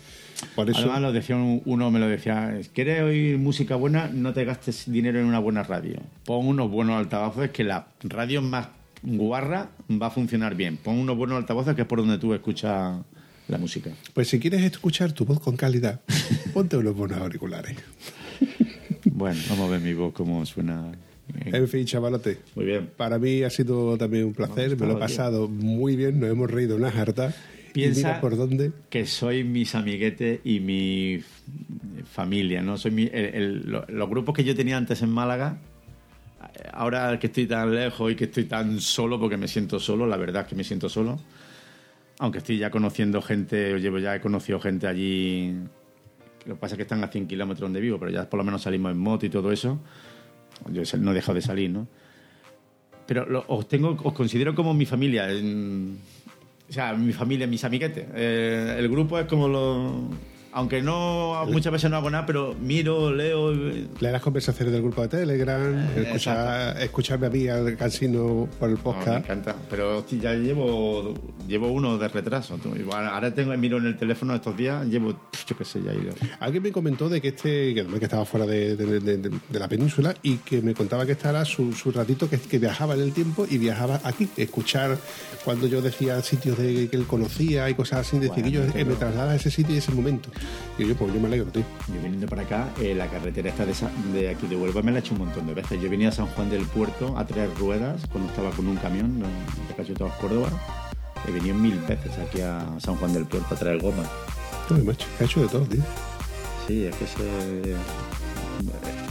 Por eso, Además, lo decía un- uno, me lo decía, ¿quieres oír música buena? No te gastes dinero en una buena radio. Pon unos buenos altavoces que la radio más guarra va a funcionar bien. Pon unos buenos altavoces que es por donde tú escuchas la música. pues si quieres escuchar tu voz con calidad, [LAUGHS] ponte unos buenos auriculares. Bueno, vamos a ver mi voz cómo suena. En fin, chavalote. Muy bien. Para mí ha sido también un placer, me lo he pasado muy bien, nos hemos reído una jarta. Y Piensa mira por dónde. que soy mis amiguetes y mi familia, ¿no? Soy mi- el- el- lo- los grupos que yo tenía antes en Málaga, ahora que estoy tan lejos y que estoy tan solo, porque me siento solo, la verdad es que me siento solo, aunque estoy ya conociendo gente, o llevo ya he conocido gente allí, lo que pasa es que están a 100 kilómetros donde vivo, pero ya por lo menos salimos en moto y todo eso, yo no he dejado de salir, ¿no? Pero os tengo, os considero como mi familia. o sea, mi familia, mis amiguetes. Eh, el grupo es como lo. Aunque no muchas veces no hago nada, pero miro, leo. eh, Leer las conversaciones del grupo de Telegram, escuchar, escucharme a mí al cansino por el no, me podcast. encanta. Pero hostia, ya llevo llevo uno de retraso. tú. Ahora tengo miro en el teléfono estos días, llevo, yo qué sé, ya ido. Alguien me comentó de que este, que, estaba fuera de, de- de- de- de la península y que me contaba que era su, su ratito que, que viajaba en el tiempo y viajaba aquí, escuchar cuando yo decía sitios de, que él conocía y cosas así, decir que yo Bueno, eh, me traslada a ese sitio y ese momento. Y yo, pues yo me alegro, tío. Yo viniendo para acá, eh, la carretera esta de, aquí de Huelva me la he hecho un montón de veces. Yo venía a San Juan del Puerto a tres ruedas cuando estaba con un camión de Cachuetabas, Córdoba. He venido mil veces aquí a San Juan del Puerto a traer gomas. Uy, macho, he hecho de todo, tío. Sí, es que ese...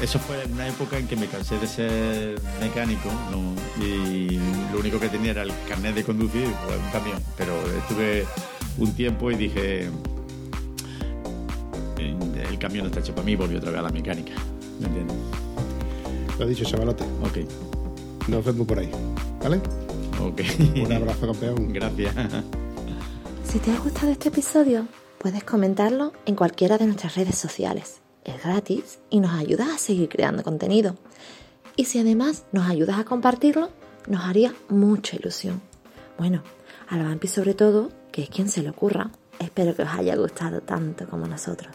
Eso fue en una época en que me cansé de ser mecánico ¿no? y lo único que tenía era el carnet de conducir, pues, un camión. Pero estuve un tiempo y dije, el camión no está hecho para mí, volví otra vez a la mecánica. ¿Me entiendes? Lo dicho, chavalote. Ok, Nos vemos por ahí. ¿Vale? ok. Un abrazo, campeón. Gracias. Si te ha gustado este episodio, puedes comentarlo en cualquiera de nuestras redes sociales. Es gratis y nos ayudas a seguir creando contenido. Y si además nos ayudas a compartirlo, nos haría mucha ilusión. Bueno, a la Vampi sobre todo, que es quien se le ocurra. Espero que os haya gustado tanto como nosotros.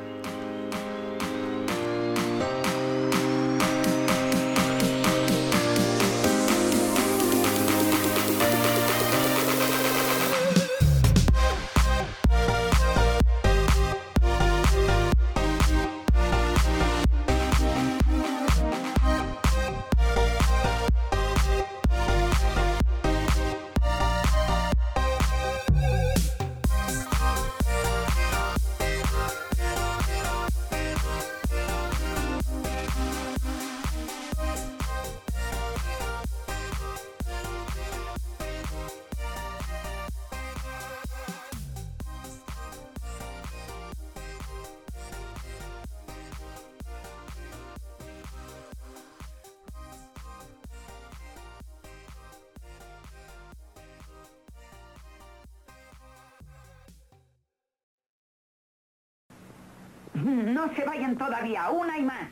Todavía, una y más.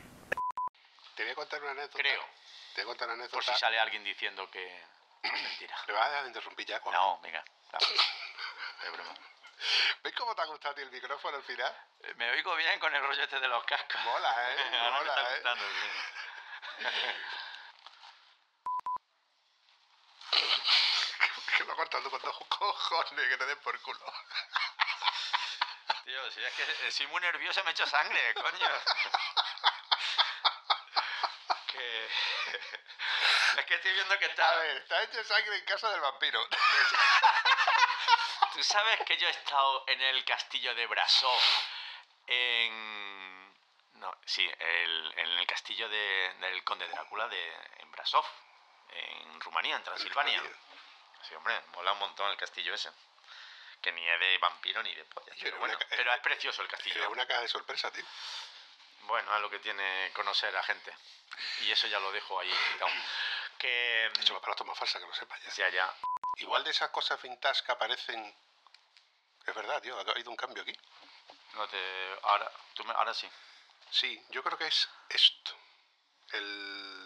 Te voy a contar una anécdota. Creo. Te voy a contar una anécdota. Por si sale alguien diciendo que... Mentira. ¿Me vas a dejar de interrumpir ya? coño? No, venga. [LAUGHS] Es broma. ¿Ves cómo te ha gustado a ti el micrófono al final? Eh, Me oigo bien con el rollo este de los cascos. Mola, ¿eh? [LAUGHS] Ahora me Mola, está ¿eh? gustando, sí. [LAUGHS] que lo cortando con dos cojones que te den por culo. Tío, si es que eh, soy muy nervioso, me echo sangre, [LAUGHS] coño. que... [LAUGHS] Es que estoy viendo que A está... ver, está hecho sangre en casa del vampiro. [LAUGHS] Tú sabes que yo he estado en el castillo de Brasov, en... No, sí, el- en el castillo de- del conde Drácula de, en Brasov, en Rumanía, en Transilvania. Sí, hombre, mola un montón el castillo ese. Que ni es de vampiro ni de polla. Pero bueno, ca- pero es precioso el castillo. Es una caja de sorpresa, tío. Bueno, es lo que tiene conocer a gente. Y eso ya lo dejo ahí. quitado. [LAUGHS] Que... Eso va para la toma falsa, que lo sepas ya. Ya, ya. Igual de esas cosas vintage que aparecen... Es verdad, tío, ha habido un cambio aquí. No te... Ahora, tú me- ahora sí. Sí, yo creo que es esto. El...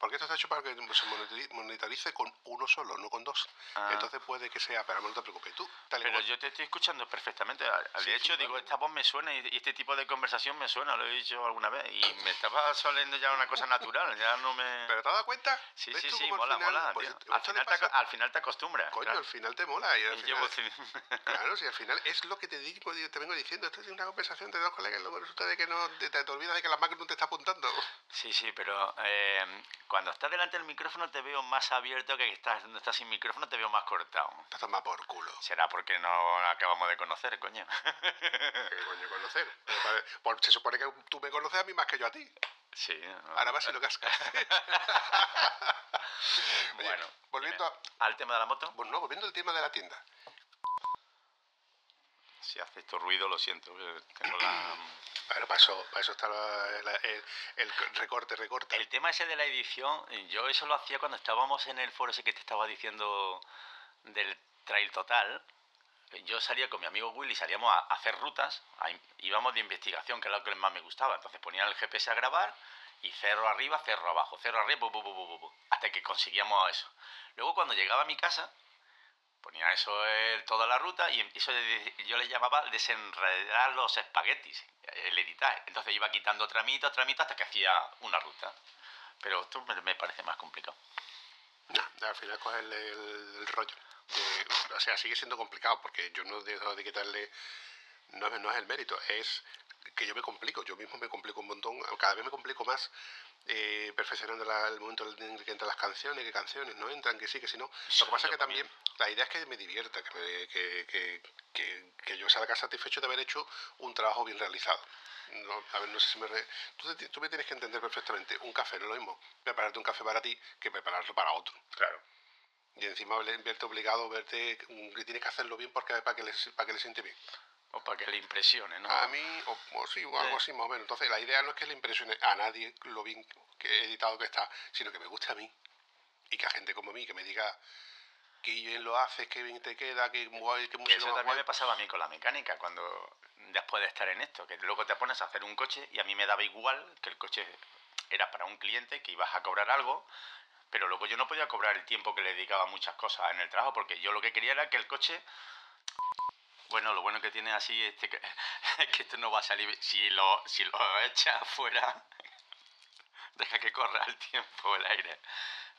Porque esto está hecho para que se monetari- monetarice con uno solo, no con dos. Ah. Entonces puede que sea, pero no te preocupes. Tú, tal Pero yo te estoy escuchando perfectamente. De Sí, hecho, sí, digo, esta voz me suena y este tipo de conversación me suena, lo he dicho alguna vez. Y me estaba saliendo ya una cosa natural, ya no me... [LAUGHS] ¿Pero te has dado cuenta? Sí, ¿Ves sí, sí, mola, final- mola. pues al, final te, al final te acostumbras. Coño, claro. al final te mola. Y al Y final- [LAUGHS] [LAUGHS] Claro, si al final es lo que te digo, te vengo diciendo. Esto es una conversación de dos colegas y luego resulta de que no te, te olvidas de que la máquina te está apuntando. Sí, sí, pero eh, cuando estás delante del micrófono te veo más abierto que estás, cuando estás sin micrófono te veo más cortado. Te tomado por culo. Será porque no acabamos de conocer, coño. [LAUGHS] ¿Qué coño conocer? Pues se supone que tú me conoces a mí más que yo a ti. Sí. no. Ahora vas y lo cascas. [LAUGHS] [LAUGHS] Bueno, volviendo dime. a... al tema de la moto. Bueno, no, volviendo al tema de la tienda. Si hace esto ruido, lo siento. que Tengo la... [CLEARS THROAT] Bueno, para eso, para eso está la- la- el, el recorte, recorte. El tema ese de la edición, yo eso lo hacía cuando estábamos en el foro ese que te estaba diciendo del Trail Total. Yo salía con mi amigo Willy, salíamos a hacer rutas, a íbamos de investigación, que era lo que más me gustaba. Entonces ponía el GPS a grabar y cerro arriba, cerro abajo, cerro arriba, bu, bu, bu, hasta que conseguíamos eso. Luego cuando llegaba a mi casa, ponía eso eh, toda la ruta y eso de- yo le llamaba desenredar los espaguetis, el editar. Entonces iba quitando tramitos, tramitos hasta que hacía una ruta. Pero esto me, parece más complicado. No, al final coge el, el- rollo. De- o sea, sigue siendo complicado porque yo no dejo de quitarle. No, no es el mérito, es que yo me complico. Yo mismo me complico un montón. Cada vez me complico más eh, perfeccionando la- el momento en el que entran las canciones, qué canciones no entran, que sí, que si no. Lo que pasa es que también la idea es que me divierta, que, me- que, que, que, que yo salga satisfecho de haber hecho un trabajo bien realizado. No, a ver, no sé si me... re- tú, te- tú me tienes que entender perfectamente. Un café no es lo mismo prepararte un café para ti que prepararlo para otro. Claro. Y encima ve- verte obligado, verte que tienes que hacerlo bien porque para que le, para que le siente bien. O para que le impresione, ¿no? A mí, o, o sí, o algo así más o menos. Entonces, la idea no es que le impresione a nadie lo bien que he editado que está, sino que me guste a mí. Y que a gente como mí, que me diga que bien lo haces, que bien te queda, que guay, que Que eso también guay. me pasaba a mí con la mecánica, cuando después de estar en esto, que luego te pones a hacer un coche y a mí me daba igual que el coche era para un cliente, que ibas a cobrar algo, pero luego yo no podía cobrar el tiempo que le dedicaba a muchas cosas en el trabajo, porque yo lo que quería era que el coche... Bueno, lo bueno que tiene así este, que, es que [LAUGHS] esto no va a salir, si lo, si lo echas afuera, [LAUGHS] deja que corra el tiempo, el aire.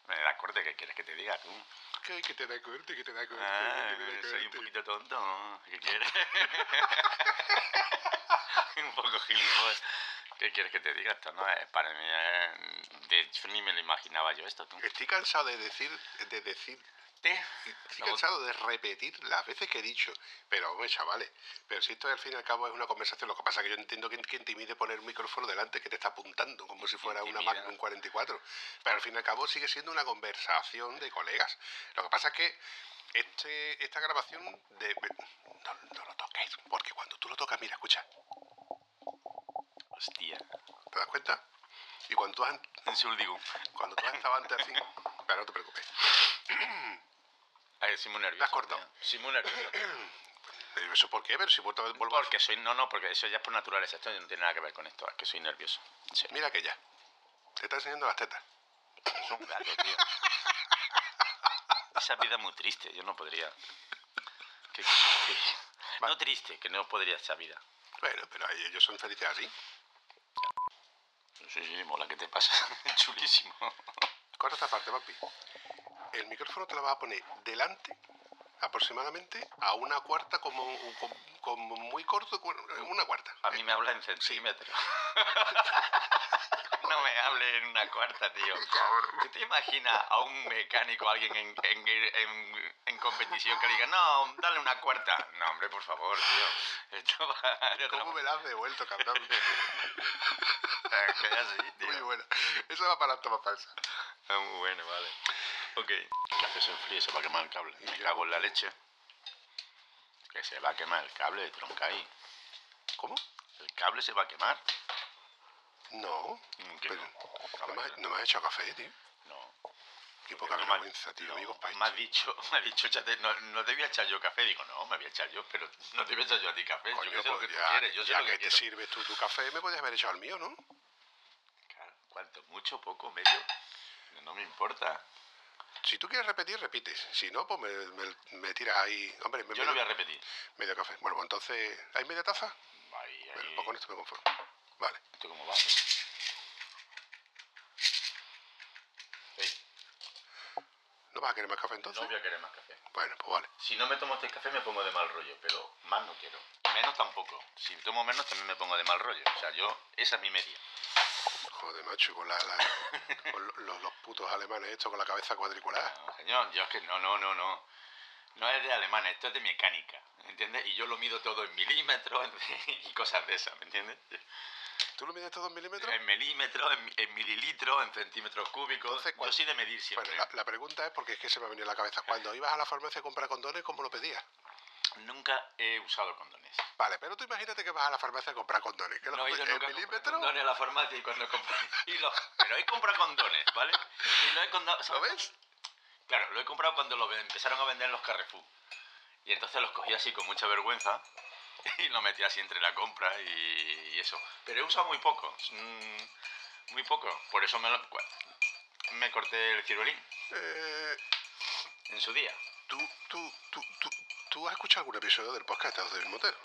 Me da corte, ¿qué quieres que te diga tú? Que, que te da corte, que te da corte. Ah, que soy un poquito tonto, ¿no? ¿qué quieres? [LAUGHS] un poco gilipollas. ¿Qué quieres que te diga? Esto no es para mí, es- de hecho ni me lo imaginaba yo esto, tú. Estoy cansado de decir, de decir ¿Te? Estoy cansado de repetir las veces que he dicho, pero hombre, chavales, pero si esto al fin y al cabo es una conversación, lo que pasa es que yo entiendo que, que intimide poner un micrófono delante que te está apuntando, como si fuera una Intimida. Magnum 44, pero al fin y al cabo sigue siendo una conversación de colegas. Lo que pasa es que este, esta grabación de... No, no lo toques, porque cuando tú lo tocas, mira, escucha, Hostia. ¿te das cuenta? Y cuando tú has, Un surdigo. cuando tú has estado antes así, pero no te preocupes. [CLEARS THROAT] Ay, soy muy nervioso. ¿La has cortado? tío. Muy nervioso. [CLEARS THROAT] Pero eso por qué? Pero si vuelvo, vuelvo a- Porque soy. No, no, porque eso ya es por naturaleza. Esto no tiene nada que ver con esto. Es que soy nervioso. Sí. Mira que ya. Te está enseñando las tetas. Es un gato, tío. Esa vida es muy triste. Yo no podría. Que- que- no triste, que no podría esa vida. Bueno, pero ahí ellos son felices así. Sí, sí, mola, ¿qué te pasa? [LAUGHS] Chulísimo. Corta esta parte, papi. El micrófono te lo vas a poner delante, aproximadamente, a una cuarta, como, como, como muy corto, una cuarta. A mí me habla en centímetros. [LAUGHS] No me hable en una cuarta, tío. ¿Tú te imaginas a un mecánico, alguien en, en, en- en competición que le diga, no, dale una cuarta? No, hombre, por favor, tío. Esto va ¿Cómo me la has devuelto, cabrón? [LAUGHS] manera, que es así, tío. Muy buena. Eso va para la toma falsa. Ah, muy bueno, vale. Ok. Que hace se enfríe, se va a quemar el cable. Me cago en la leche. Que se va a quemar el cable de tronca ahí. ¿Cómo? El cable se va a quemar. No. Mm, que Pero no. no me, has- no me has echado café, tío. No. Qué poca No vergüenza, tío. Amigos país. me has dicho, [LAUGHS] me has dicho, échate- no, no te voy a echar yo café. Digo, no, me voy a echar yo, pero no te voy a echar yo a ti café. Coño, yo que sé lo que pues tú ya, quieres, yo sé ya lo que, que te sirves tú tu café, me podías haber echado el mío, ¿no? Claro, ¿Cuánto? ¿Mucho? ¿Poco? ¿Medio? No me importa. Si tú quieres repetir, repites. Si no, pues me, me- me tiras ahí. Hombre, me Yo no voy a repetir. medio café. Bueno, pues entonces, ¿hay media taza? Ahí, ahí. Bueno, pues con esto me conformo. Vale. ¿Esto cómo va? ¿No vas a querer más café entonces? no voy a querer más café. Bueno, pues vale. Si no me tomo este café me pongo de mal rollo, pero más no quiero. Menos tampoco. Si tomo menos también me pongo de mal rollo. O sea, yo, esa es mi media. Joder, macho, con, la, la- [LAUGHS] con lo- los, los putos alemanes estos con la cabeza cuadriculada. No, señor, yo es que no, no, no, no. No es de alemán, esto es de mecánica, ¿entiendes? Y yo lo mido todo en milímetros [LAUGHS] y cosas de esas, ¿me entiendes? ¿Tú lo mides todo en milímetros? En milímetros, en, en mililitros, en centímetros cúbicos. Entonces, ¿cuál- yo soy de medir siempre. Bueno, la, la pregunta es porque es que se me ha venido a la cabeza. Cuando ibas a la farmacia a comprar condones, ¿cómo lo pedías? Nunca he usado condones. Vale, pero tú imagínate que vas a la farmacia a comprar condones. ¿Qué No los he ido nunca milímetros? condones a la farmacia y cuando compré... [LAUGHS] y pero he comprado condones, ¿vale? Y lo he comprado... ¿Lo ves? Claro, lo he comprado cuando lo empezaron a vender en los Carrefour. Y entonces los cogí así con mucha vergüenza [LAUGHS] y lo metí así entre la compra y, y eso. Pero he usado muy poco, mm, muy poco. Por eso me, lo- me corté el ciruelín Eh, en su día. ¿tú, tú, tú, tú, ¿Tú has escuchado algún episodio del podcast Estados del Motero?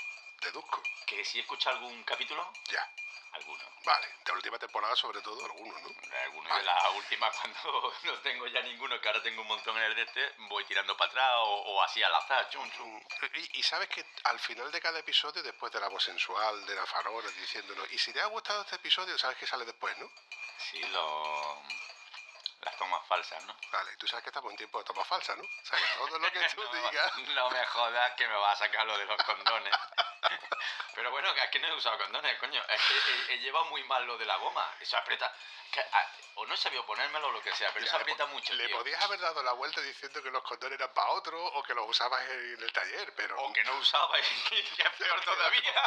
Deduzco. Que si he escuchado algún capítulo, Ya. alguno. Vale. De la última temporada, sobre todo, algunos, ¿no? Alguno Vale. de la última [LAUGHS] cuando no tengo ya ninguno, que ahora tengo un montón en el de este, voy tirando para atrás o, o así al azar, chum, chum. Mm, Y, y sabes que al final de cada episodio, después de la voz sensual, de la farola, diciéndonos, y si te ha gustado este episodio, sabes que sale después, ¿no? Sí, lo... las tomas falsas, ¿no? Vale, tú sabes que estamos en tiempo de toma falsa, ¿no? O sea, que todo lo que [LAUGHS] tú no, digas... no me jodas que me va a sacar lo de los condones. [LAUGHS] Pero bueno, que es que no he usado condones, coño. Es que he, he llevado muy mal lo de la goma. Eso aprieta. que, o no he sabido ponérmelo o lo que sea, pero eso Ya, le aprieta mucho, Le tío. podías haber dado la vuelta diciendo que los condones eran para otro o que los usabas en el taller, pero... O que no usaba y [LAUGHS] que es peor todavía.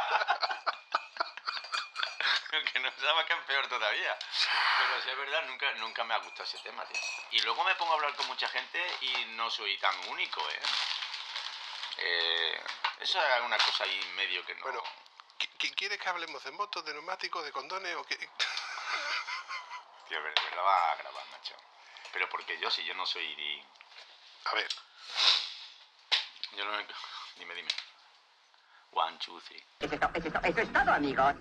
[LAUGHS] que no usaba que es peor todavía. Pero si es verdad, nunca, nunca me ha gustado ese tema, tío. Y luego me pongo a hablar con mucha gente y no soy tan único, ¿eh? Eh, eso es una cosa ahí medio que no... Bueno, ¿qui- qui- ¿quieres que hablemos de motos, de neumáticos, de condones o qué? [LAUGHS] Tío, de verdad va a grabar, macho. Pero porque yo, si yo no soy... A ver, Yo no... [LAUGHS] Dime, dime. One, two, three. Eso es, to- eso es to- eso es todo, amigos.